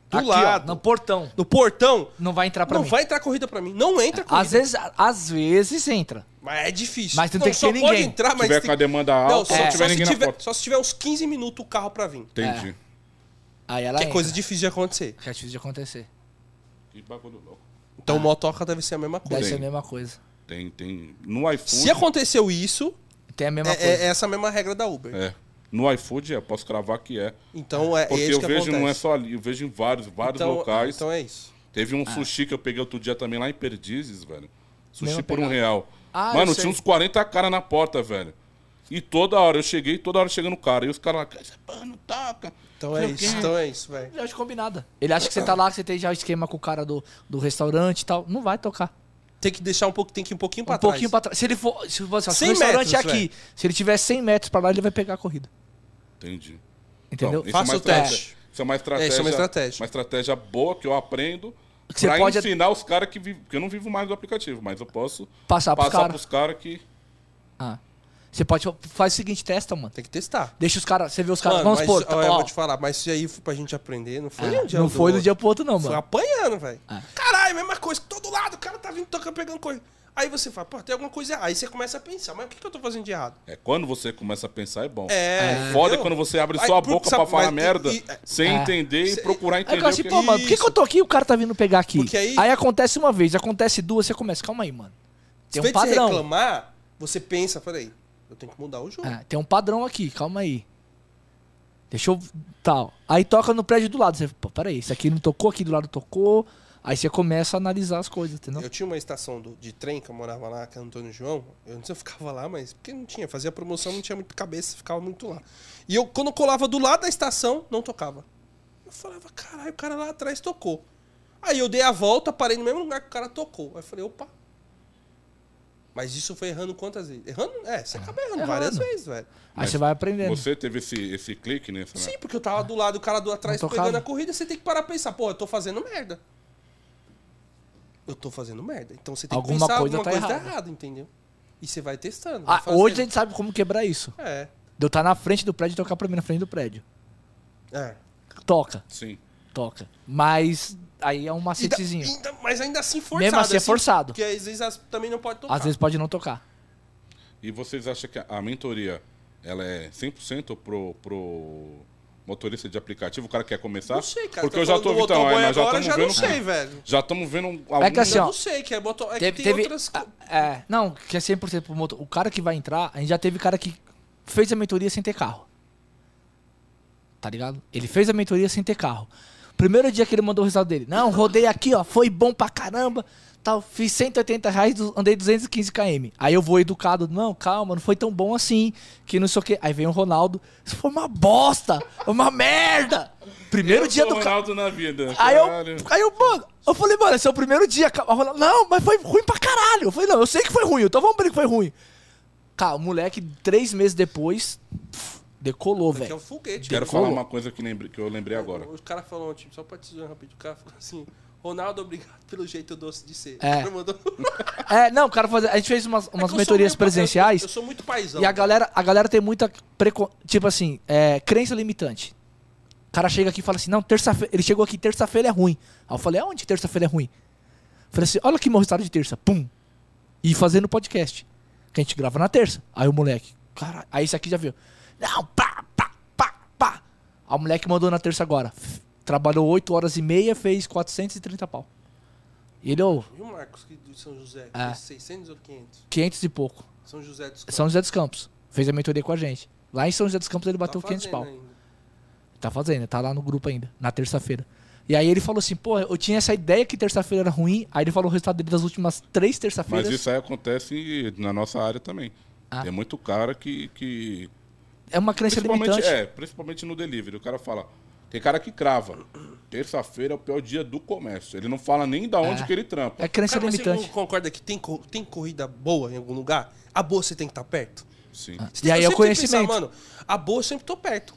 do Aqui, ó, lado, no portão. no portão, Não vai entrar pra não mim. vai entrar corrida pra mim. Não entra corrida. Às vezes, às vezes entra. Mas é difícil. Mas não não tem que só ter pode ninguém. entrar, Se mas tiver tem... com a demanda Não, alta, só, se não só tiver se ninguém na tiver, só se tiver uns 15 minutos o carro pra vir. Entendi. Aí ela Que é entra. coisa difícil de acontecer. Que é difícil de acontecer. Que bagulho louco. Então o motoca deve ser a mesma coisa. Deve ser a mesma coisa. Tem, tem. No iFood. Se aconteceu isso, Tem a mesma é, coisa. é essa mesma regra da Uber. É. No iFood, eu posso cravar que é. Então é, é Porque isso eu que vejo, acontece. não é só ali, eu vejo em vários, vários então, locais. Então é isso. Teve um sushi que eu peguei outro dia também lá em Perdizes, velho. Sushi por um real. Ah, Mano, tinha uns 40 caras na porta, velho. E toda hora, eu cheguei, toda hora chegando o cara. E os caras lá, essa porra não toca. Então é isso, então é isso, velho. Eu acho combinada. Ele acha que você tá lá, que você tem já o esquema com o cara do, do restaurante e tal. Não vai tocar. Tem que deixar um pouco, tem que ir um pouquinho pra um trás. pouquinho pra trás. Se ele for. Se, você, se 100 o restaurante é metros, aqui, se ele tiver 100 metros pra lá, ele vai pegar a corrida. Entendi. Entendeu? Então, isso Faça é uma o teste. estratégia- Isso é uma estratégia. É, isso é uma estratégia. Uma estratégia boa que eu aprendo Que pra pode- ensinar os caras que vivem. Porque eu não vivo mais do aplicativo, mas eu posso Passar pros passar caras. pros caras que. Ah. Você pode. Faz o seguinte, testa, mano. Tem que testar. Deixa os caras. Você vê os caras. Vamos supor. ó, eu vou te falar, mas isso aí foi pra gente aprender, não foi ah, um dia não do foi do outro. dia pro outro, não, Foi mano. apanhando, velho. Ah. Caralho, mesma coisa, todo lado, o cara tá vindo tocando, pegando coisa. Aí você fala, pô, tem alguma coisa errada. Aí você começa a pensar, mas o que, que eu tô fazendo de errado? É, quando você começa a pensar, é bom. É. Foda é entendeu? quando você abre Aí, só a por- boca sabe, pra falar merda, e- e- sem É. entender e procurar Aí entender eu o assim, que pô, mano, por que, que eu tô aqui e o cara tá vindo pegar aqui? Porque aí- acontece uma vez, acontece duas, você começa, calma aí, mano. Tem Em um de você padrão. reclamar, você pensa, peraí, eu tenho que mudar o jogo. É, tem um padrão aqui, calma aí. Deixa eu. Tal. Aí toca no prédio do lado. Você, pô, peraí, isso aqui não tocou, aqui do lado tocou. Aí você começa a analisar as coisas, entendeu? Eu tinha uma estação do- de trem que eu morava lá, que é Antônio João. Eu não sei se eu ficava lá, mas porque não tinha, fazia promoção, não tinha muito cabeça, ficava muito lá. E eu, quando eu colava do lado da estação, não tocava. Eu falava, caralho, o cara lá atrás tocou. Aí eu dei a volta, parei no mesmo lugar que o cara tocou. Aí eu falei, opa. Mas isso foi errando quantas vezes? Errando? É, você acaba errando errando. várias vezes, velho. Aí você vai aprendendo. Você teve esse, esse clique nessa, né? Sim, porque eu tava do lado, o cara do atrás pegando a corrida, você tem que parar pra pensar, pô, eu tô fazendo merda. Eu tô fazendo merda. Então você tem Alguma que pensar coisa alguma tá coisa tá errada. errada, entendeu? E você vai testando. vai Ah, hoje a gente sabe como quebrar isso. É. De eu estar na frente do prédio e tocar pra mim na frente do prédio. É. Toca, Sim. toca. Mas aí é um Ainda- macetezinho. ainda- mas ainda assim forçado. Mesmo assim é forçado. Porque às vezes as- também não pode tocar. Às vezes pode não tocar. E vocês acham que a- a mentoria ela é 100% pro, pro motorista de aplicativo, o cara quer começar? Não sei, cara. Porque tá eu já tô então, motoboy aí nós já agora, estamos já vendo. não sei, velho. Já estamos vendo um- É que assim, Eu ó, não sei, que é, moto... é Teve, que tem teve- outras... é, não, que é 100% pro motor. O cara que vai entrar, a gente já teve cara que fez a mentoria sem ter carro. Tá ligado? Ele fez a mentoria sem ter carro. Primeiro dia que ele mandou o resultado dele. Não, rodei aqui, ó, foi bom pra caramba. Tal, fiz 180 reais, andei 215 km. Aí eu vou educado, não, calma, não foi tão bom assim, que não sei o quê. Aí vem o Ronaldo, isso foi uma bosta, uma merda. Primeiro Eu dia sou do. Ronaldo na vida. Aí eu, aí eu, mano, eu falei, mano, esse é o primeiro dia. Ronaldo, Não, mas foi ruim pra caralho. Eu falei, não, eu sei que foi ruim, então vamos ver que foi ruim. Cara, o moleque, três meses depois, pff, decolou, Que é velho. o foguete. Quero né? falar uma coisa que, lembrei- que eu lembrei agora. O cara falou, tipo, só pra te dizer rapidinho, o cara falou assim, Ronaldo, obrigado pelo jeito doce de ser. É. O cara mandou... É, não, o cara fazia. A gente fez umas, É umas sou mentorias presenciais Eu, eu sou muito paizão. e a galera, a galera tem muita. preco- Tipo assim, é, crença limitante. O cara chega aqui e fala assim: não, terça-feira. Ele chegou aqui, terça-feira é ruim. Aí eu falei: aonde terça-feira é ruim? Falei assim: olha aqui meu resultado de terça. Pum. E fazendo podcast. Que a gente grava na terça. Aí o moleque, cara, aí esse aqui já viu. Não, pá, pá, pá, pá. Aí o moleque mandou na terça agora. Trabalhou 8 horas e meia, fez 430 pau. E ele, ô, E o Marcos, que de São José, que É. fez 600 ou 500? 500 e pouco. São José dos São José dos Campos. Fez a mentoria com a gente. Lá em São José dos Campos ele bateu Tá 500 pau. ainda. Tá fazendo, tá lá no grupo ainda, na terça-feira. E aí ele falou assim, pô, eu tinha essa ideia que terça-feira era ruim. Aí ele falou o resultado dele das últimas três Mas terça-feiras. isso aí acontece na nossa área também. Ah. Tem muito cara que. que É uma crença principalmente, limitante. é, principalmente no delivery. O cara fala. Tem cara que crava. Terça-feira é o pior dia do comércio. Ele não fala nem da onde É. que ele trampa. É crença Cara, mas você não concorda que tem, co- tem corrida boa em algum lugar? A boa você tem que estar perto? Sim. Você E aí é o sempre tem que pensar, conhecimento. mano, a boa eu sempre tô perto.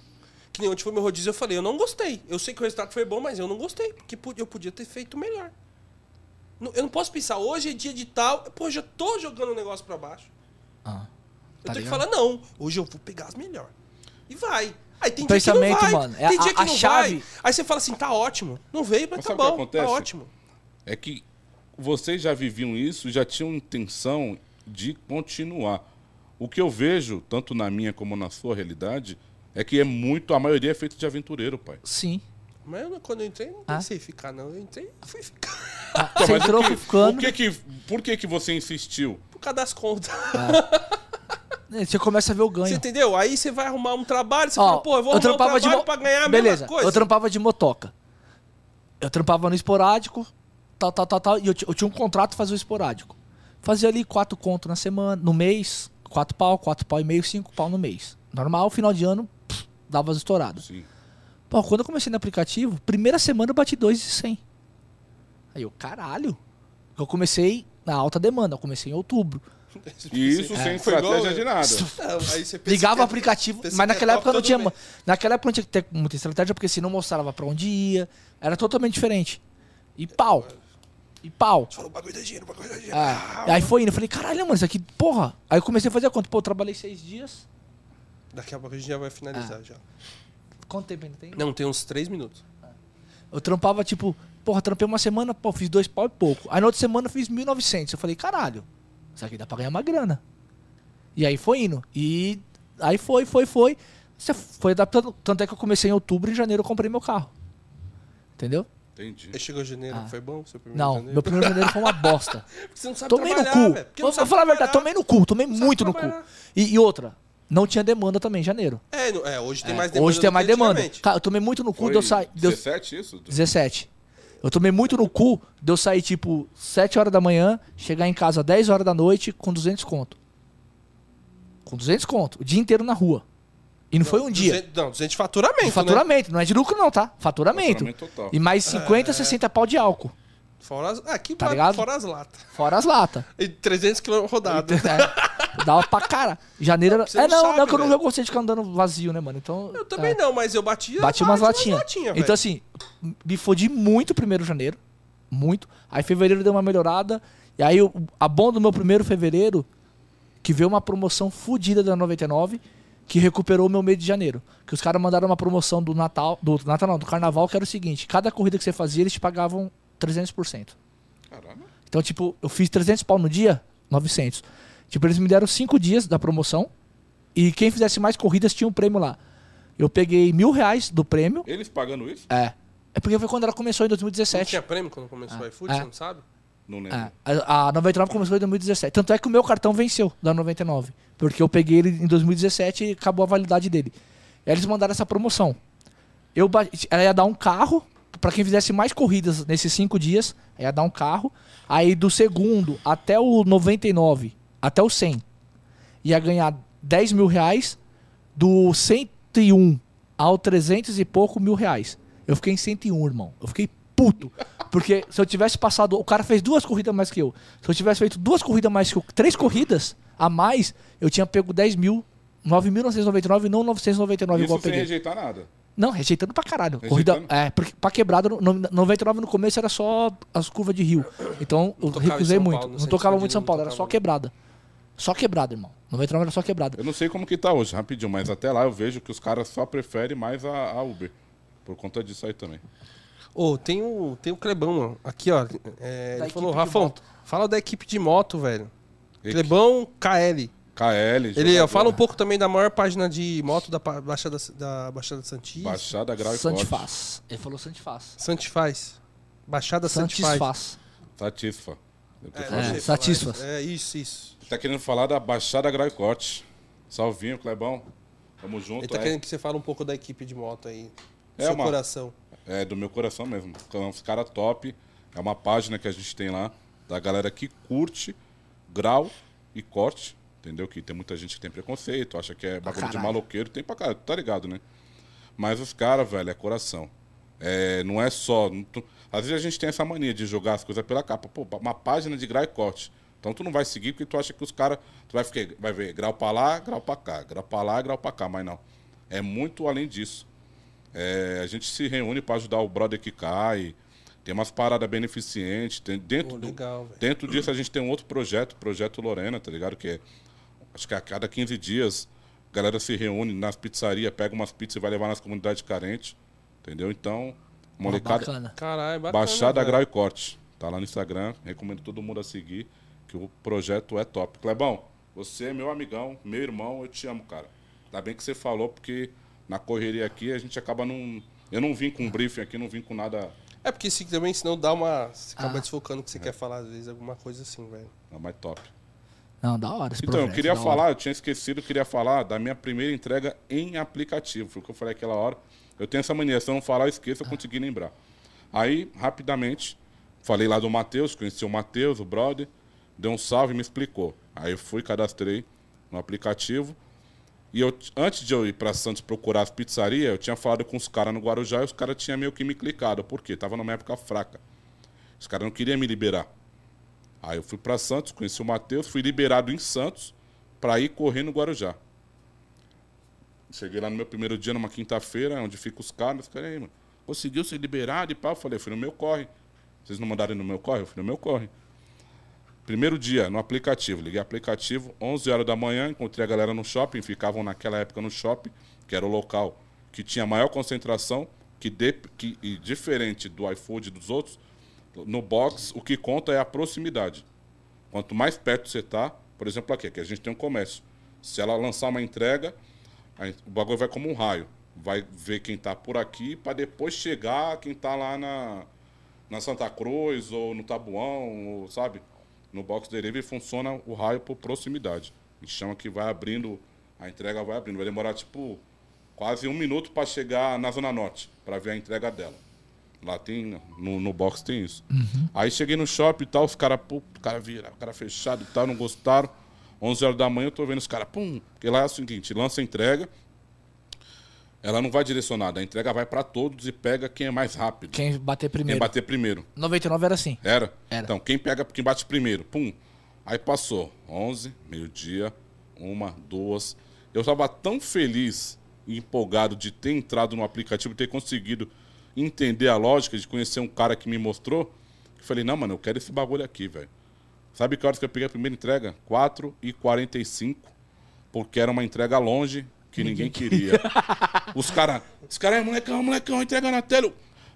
Que nem onde foi meu rodízio, eu falei, eu não gostei. Eu sei que o resultado foi bom, mas eu não gostei. Porque pu- eu podia ter feito melhor. Não- Eu não posso pensar, hoje é dia de tal. Pô, já tô jogando o negócio pra baixo. Ah, Eu Tá tenho que ligado? falar, não, hoje eu vou pegar as melhores. E vai. Aí tem O dia que não pensamento, vai. mano, é tem a- dia que a não chave- vai. Aí você fala assim, tá ótimo. Não veio, mas Mas tá que bom, tá ótimo. É que vocês já viviam isso e já tinham intenção de continuar. O que eu vejo, tanto na minha como na sua realidade, é que é muito. A maioria é feito de aventureiro, pai. sim. Mas eu, quando eu entrei, não Ah. pensei em ficar, não. Eu entrei e fui ficar. Ah, Então, você mas o entrou que- ficando. o que que, por que, que você insistiu? Por causa das contas. né, Você começa a ver o ganho. Você entendeu? Aí você vai arrumar um trabalho, você Ó, fala, pô, eu vou arrumar um trabalho mo- pra ganhar a Beleza, mesma coisa. eu trampava de motoca. Eu trampava no esporádico, tal, tal, tal, tal. E eu, eu tinha um contrato pra fazer o esporádico. Fazia ali quatro conto na semana, no mês, quatro pau, quatro pau e meio, cinco pau no mês. Normal, final de ano, pff, dava as estouradas. Sim. Pô, quando eu comecei no aplicativo, primeira semana eu bati 2,100. Aí eu, caralho. Eu comecei na alta demanda, eu comecei em outubro. E isso sem estratégia de nada. Não, você Ligava o aplicativo, mas que naquela época não tinha. Naquela época não tinha que ter muita estratégia, porque senão mostrava pra onde ia. Era totalmente diferente. E pau. E pau. Falou, o bagulho da dinheiro, bagulho da dinheiro. Ah, aí foi indo, eu falei, caralho, mano, isso aqui, porra. Aí eu comecei a fazer a conta. Pô, eu trabalhei seis dias. Daqui a pouco a gente já vai finalizar Ah. já. Quanto tempo ainda tem? Não, tem uns três minutos. Eu trampava, tipo, porra, trampei uma semana, pô, fiz dois pau e pouco. Aí na outra semana eu fiz 1.900. Eu falei, caralho, isso aqui dá pra ganhar uma grana. E aí foi indo. E aí foi, foi, foi. Você foi adaptando. Tanto é que eu comecei em outubro e em janeiro eu comprei meu carro. Entendeu? Entendi. Aí chegou janeiro, Ah. foi bom? Seu primeiro Não, janeiro? meu primeiro janeiro foi uma bosta. Porque você não sabe tomei no cu. Porque Vou, falar a verdade, tomei no cu, tomei muito no cu. E, e outra, não tinha demanda também em janeiro. É, é, hoje tem É, mais demanda. Hoje tem mais que demanda. Cara, eu tomei muito no cu, Foi deu sair. Deu, 17 isso? 17. Eu tomei muito no cu de eu sair, tipo, 7 horas da manhã, chegar em casa 10 horas da noite com 200 conto. Com 200 conto. O dia inteiro na rua. E não, foi um dia. 200, não, 200 de faturamento, De né? faturamento. Não é de lucro, não, tá? Faturamento. Faturamento total. E mais 50, É. 60 pau de álcool. Fora as, ah, aqui Tá vai- ligado? fora as latas. Fora as latas. E 300 km rodado. É, dava pra cara. Janeiro era. É, não não, sabe, não, que eu não velho. eu gostei de ficar andando vazio, né, mano? Então. Eu também é. não, mas eu batia. Bati umas latinhas. latinhas, então, assim, me fodi muito primeiro janeiro. Muito. Aí fevereiro deu uma melhorada. E aí, o- a bom do meu primeiro fevereiro, que veio uma promoção fodida da 99, que recuperou o meu mês de janeiro. Que os caras mandaram uma promoção do Natal. Do Natal não, do Carnaval, que era o seguinte: cada corrida que você fazia, eles te pagavam 300%. Caralho. Então, tipo, eu fiz 300 pau no dia, 900. Tipo, eles me deram 5 dias da promoção. E quem fizesse mais corridas tinha um prêmio lá. Eu peguei mil reais do prêmio. Eles pagando isso? É. É porque foi quando ela começou em Não 2017. tinha prêmio quando começou o Ah, iFood, é. você não sabe? Não lembro. É, a, a 99 começou em 2017. Tanto é que o meu cartão venceu da 99. Porque eu peguei ele em 2017 e acabou a validade dele. E aí eles mandaram essa promoção. Eu, ela ia dar um carro pra quem fizesse mais corridas nesses cinco dias. Ia dar um carro. Aí do segundo até o 99, até o 100, ia ganhar 10 mil reais. Do 101 ao 300 e pouco mil reais. Eu fiquei em 101, irmão. Eu fiquei puto. Porque se eu tivesse passado. O cara fez duas corridas mais que eu. Se eu tivesse feito duas corridas mais que eu. Três corridas a mais, eu tinha pego 10 mil. 9.999 e não 999 igual eu Isso sem peguei. rejeitar nada. Não, rejeitando pra caralho. Rejeitando? Corrida, é, porque pra quebrada, no, no- 99 no começo era só as curvas de rio. Então eu recusei muito. Paulo, não tocava muito em São Paulo, era só muito. quebrada. Só quebrada, irmão. 99 era só quebrada. Eu não sei como que tá hoje, rapidinho, mas até lá eu vejo que os caras só preferem mais a, a Uber. Por conta disso aí também. Ô, tem o, tem o Clebão. Aqui, ó. É, ele falou, Rafão, fala da equipe de moto, velho. E- Clebão KL. KL, Ele ó, fala um pouco também da maior página de moto da Baixada, da Baixada Santista. Baixada Grau e. Santifaz. Ele falou Santifaz. Santifaz. Baixada Santifaz. Santifaz. Satisfa. É, não falar Satisfaz. É isso, isso. Ele tá querendo falar da Baixada Grau e Corte. Salvinho, Clebão. Tamo junto. Ele tá é. querendo que você fale um pouco da equipe de moto aí. Do É seu uma- coração. É do meu coração mesmo. São uns caras top. É uma página que a gente tem lá da galera que curte grau e corte. Entendeu? Que tem muita gente que tem preconceito, acha que é bagulho de maloqueiro. Tem pra caralho, tá ligado, né? Mas os caras, velho, é coração. É, não é só. não tu- às vezes a gente tem essa mania de jogar as coisas pela capa. Pô, uma página de grau e corte. Então tu não vai seguir porque tu acha que os caras. Tu vai, ficar, vai ver grau pra lá, grau pra cá. Grau pra lá, grau pra cá. Mas não. É muito além disso. É, a gente se reúne para ajudar o brother que cai. Tem umas paradas beneficentes. Tem, dentro, Pô, do- legal, velho. dentro disso a gente tem um outro projeto, Projeto Lorena, tá ligado? Que é, acho que a cada 15 dias a galera se reúne nas pizzarias, pega umas pizzas e vai levar nas comunidades carentes. Entendeu? Então, molecada. Bacana. Caralho, bacana. Baixada velho. Grau e Corte. Tá lá no Instagram. Recomendo todo mundo a seguir, que o projeto é top. Clebão, você é meu amigão, meu irmão, eu te amo, cara. Ainda bem que você falou, porque na correria aqui a gente acaba não. Eu não vim com um briefing aqui, não vim com nada. É porque se também, senão dá uma. Você acaba Ah. desfocando o que você É. quer falar, às vezes, alguma coisa assim, velho. não, mais top. Não, da hora esse Então, eu projeto, queria da hora. falar, eu tinha esquecido, eu queria falar da minha primeira entrega em aplicativo. Foi o que eu falei aquela hora. Eu tenho essa mania, se eu não falar, eu esqueço, eu consegui lembrar. Aí, rapidamente, falei lá do Matheus, conheci o Matheus, o brother. Deu um salve e me explicou. Aí eu fui, cadastrei no aplicativo. E eu, antes de eu ir para Santos procurar as pizzarias, eu tinha falado com os caras no Guarujá e os caras tinham meio que me clicado. Por quê? Tava numa época fraca. Os caras não queriam me liberar. Aí eu fui para Santos, conheci o Matheus, fui liberado em Santos para ir correr no Guarujá. Cheguei lá no meu primeiro dia, numa quinta-feira, onde fica os caras. Falei, aí, mano, conseguiu ser liberado e pá? Eu falei, fui no meu corre. Vocês não mandaram no meu corre? Eu fui no meu corre. Primeiro dia, no aplicativo. Liguei aplicativo, 11 horas da manhã, encontrei a galera no shopping, ficavam naquela época no shopping, que era o local que tinha maior concentração, que, de, que e diferente do iFood e dos outros, no box, o que conta é a proximidade. Quanto mais perto você está, por exemplo, aqui, que a gente tem um comércio. Se ela lançar uma entrega, o bagulho vai como um raio. Vai ver quem está por aqui para depois chegar quem está lá na, na Santa Cruz ou no Tabuão, ou, sabe? No box delivery funciona o raio por proximidade. A gente chama que vai abrindo, a entrega vai abrindo. Vai demorar tipo quase um minuto para chegar na Zona Norte, para ver a entrega dela. Lá tem, no, no box tem isso. Aí cheguei no shopping e tal, os caras, pô, o cara vira, o cara fechado e tal, não gostaram. 11 horas da manhã eu tô vendo os caras, pum, porque lá é o seguinte, lança a entrega, ela não vai direcionada, a entrega vai para todos e pega quem é mais rápido. Quem bater Quem primeiro. bater primeiro. 99 era assim. Era? Era. Então, quem pega, quem bate primeiro, pum. Aí passou 11, meio-dia, uma, duas. Eu estava tão feliz e empolgado de ter entrado no aplicativo, ter conseguido entender a lógica, de conhecer um cara que me mostrou, que falei, não, mano, eu quero esse bagulho aqui, velho. Sabe que horas que eu peguei a primeira entrega? 4 e 45 porque era uma entrega longe que ninguém queria. Os caras, os caras, é molecão, molecão, entrega na tela.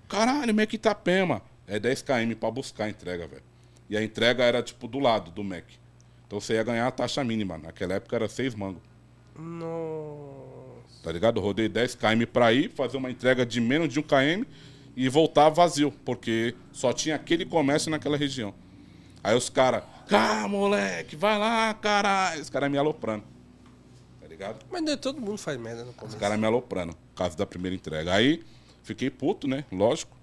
Caralho, meio que Itapema. É 10 km pra buscar a entrega, velho. E a entrega era, tipo, do lado do Mac. Então você ia ganhar a taxa mínima. Naquela época era 6 mangos. Nossa. Tá ligado? Eu rodei 10 km pra ir, fazer uma entrega de menos de 1 km e voltar vazio, porque só tinha aquele comércio naquela região. Aí os caras, ah, moleque, vai lá, caralho. Os caras me aloprando. Ligado? Mas né, todo mundo faz merda no Os começo. caras me aloprando, por causa da primeira entrega. Aí fiquei puto, né? Lógico.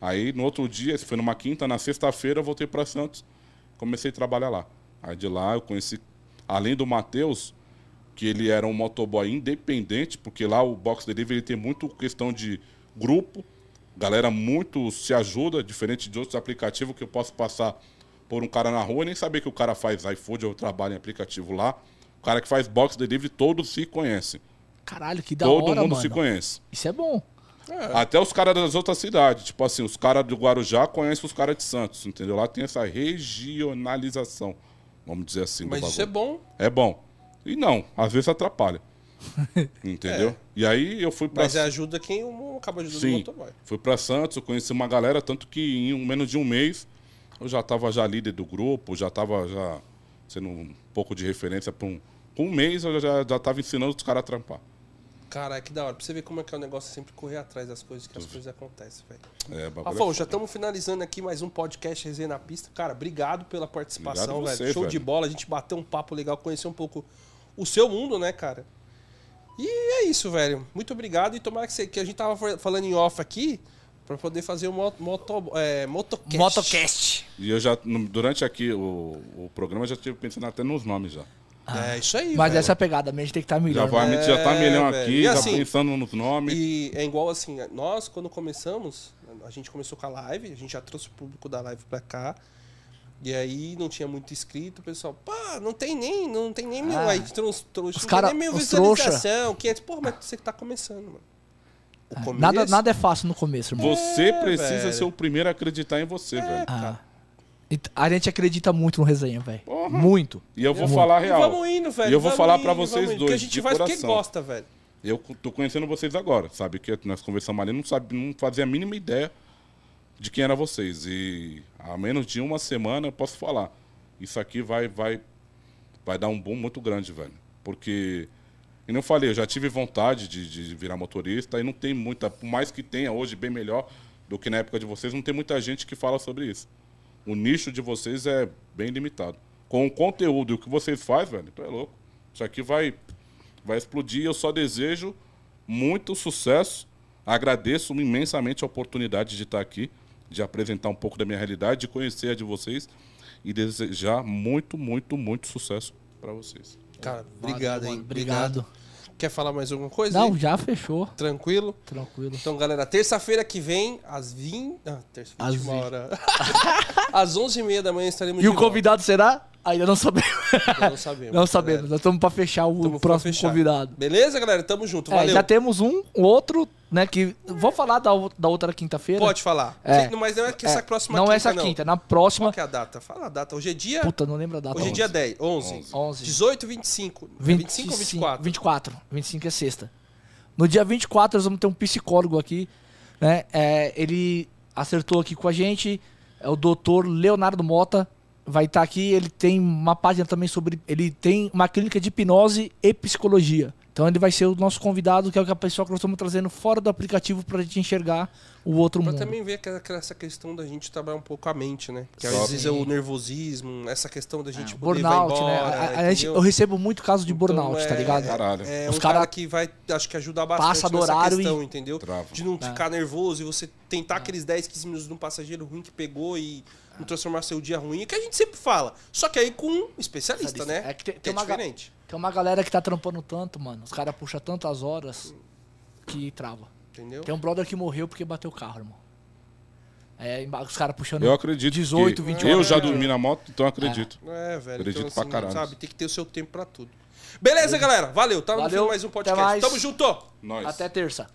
Aí no outro dia, foi numa quinta, na sexta-feira eu voltei pra Santos. Comecei a trabalhar lá. Aí de lá eu conheci, além do Matheus, que ele era um motoboy independente, porque lá o Box Delivery ele tem muito questão de grupo. Galera muito se ajuda, diferente de outros aplicativos que eu posso passar por um cara na rua e nem saber que o cara faz iFood ou trabalha em aplicativo lá. O cara que faz Box Delivery, todos se conhecem. Caralho, que da Todo hora, mundo mano. se conhece. Isso é bom. Até os caras das outras cidades. Tipo assim, os caras do Guarujá conhecem os caras de Santos, entendeu? Lá tem essa regionalização, vamos dizer assim. Mas isso é bom. é bom. E não, às vezes atrapalha. entendeu? E aí eu fui pra. Mas ajuda quem um acaba ajudando o Sim, motoboy. fui pra Santos, eu conheci uma galera, tanto que em um- menos de um mês eu já tava já líder do grupo, já tava já sendo um pouco de referência para um. Com um mês eu já, já tava ensinando os caras a trampar. Cara, que da hora. Pra você ver como é que é o negócio, é sempre correr atrás das coisas, que as coisas acontecem, velho. É, bagulho é Rafael, já estamos finalizando aqui mais um podcast Resenha na Pista. Cara, obrigado pela participação, Obrigado velho. você, Show de velho. bola, a gente bateu um papo legal, conhecer um pouco o seu mundo, né, cara? E é isso, velho. Muito obrigado. E tomara que, você, que a gente tava fa- falando em off aqui, pra poder fazer o moto, moto, é, motocast. Motocast. E eu já, durante aqui o, o programa, eu já estive pensando até nos nomes já. É isso aí, Mas velho. essa é a pegada, a mente tem que estar Já melhor. vai, a gente já tá É, milhão aqui, E já assim, pensando nos nomes. E é igual assim, nós quando começamos, a gente começou com a live, a gente já trouxe o público da live pra cá. E aí não tinha muito inscrito, o pessoal, pá, não tem nem, não tem nem mil, Ah, aí trouxe, trouxe os cara- nem mil visualização, 500, porra, mas você que tá começando, mano. Começo, Nada, nada é fácil no começo, irmão. Você É, precisa velho. É, ser o primeiro a acreditar em você, velho. Ah. A gente acredita muito no resenha, velho. Muito. E eu vou Muito. falar E real. vamos indo, velho. E eu vou vamos falar vamos vocês indo, dois, Porque a gente de faz porque coração. gosta, velho. Eu tô conhecendo vocês agora, sabe? Que nós conversamos ali, não, sabe, não fazia a mínima ideia de quem era vocês. E há menos de uma semana eu posso falar. Isso aqui vai, vai, vai dar um boom muito grande, velho. Porque, como eu falei, eu já tive vontade de, de virar motorista e não tem muita, por mais que tenha hoje bem melhor do que na época de vocês, não tem muita gente que fala sobre isso. O nicho de vocês é bem limitado. Com o conteúdo e o que vocês fazem, velho, tu é louco. Isso aqui vai, vai explodir. Eu só desejo muito sucesso. Agradeço imensamente a oportunidade de estar aqui, de apresentar um pouco da minha realidade, de conhecer a de vocês. e desejar muito, muito, muito sucesso pra vocês. Cara, obrigado, hein? mano. Obrigado. Quer falar mais alguma coisa? Não, aí? já fechou. Tranquilo? Tranquilo. Então, galera, terça-feira que vem, às 20. Ah, terça-feira, Às última 20. hora. às 11h30 da manhã estaremos E o volta. convidado será? Ainda não sabemos. Ainda Não sabemos. Não sabemos. Nós estamos pra fechar o Tamo próximo fechar. convidado. Beleza, galera? Tamo junto. É, Valeu. já temos um, um outro, né? Que. Vou falar da, da outra quinta-feira. Pode falar. É. Mas não é que essa É, próxima não quinta, é essa não. quinta, na próxima. Qual que é a data? Fala a data. Hoje é dia. Puta, não lembro a data. Hoje é dia 10, 11. 11. 11. 18, 25. 25 ou 24? 24. 25 é sexta. No dia 24 nós vamos ter um psicólogo aqui, né? É, ele acertou aqui com a gente, é o doutor Leonardo Mota, vai estar aqui, ele tem uma página também sobre, ele tem uma clínica de hipnose e psicologia. Então ele vai ser o nosso convidado, que é o que a pessoa que nós estamos trazendo fora do aplicativo pra gente enxergar o outro Pra mundo. também ver essa questão da gente trabalhar um pouco a mente, né? Que às vezes é o nervosismo, essa questão da gente É, poder burnout, vai embora, né? A- a- a gente- eu recebo muito caso de Então, burnout, tá é- ligado? Caralho. É Os um cara cara que vai, acho que ajudar bastante passa do nessa horário questão, e- entendeu? Trava. De não É. ficar nervoso e você tentar aqueles 10, 15 minutos num passageiro ruim que pegou e não transformar seu dia ruim, é que a gente sempre fala. Só que aí com um especialista, né? É que tem, Que tem é uma ga- diferente, Tem uma galera que tá trampando tanto, mano. Os caras puxam tantas horas que trava. entendeu? Tem um brother que morreu porque bateu o carro, irmão. É, os caras puxando. Eu acredito 18, que 21 eu já dormi na moto, então eu acredito. É, velho. Acredito então, pra assim, caralho. sabe, tem que ter o seu tempo pra tudo. Beleza, galera. Valeu. Tá no Valeu, fim mais um podcast. mais. Tamo junto. Nós. Até terça.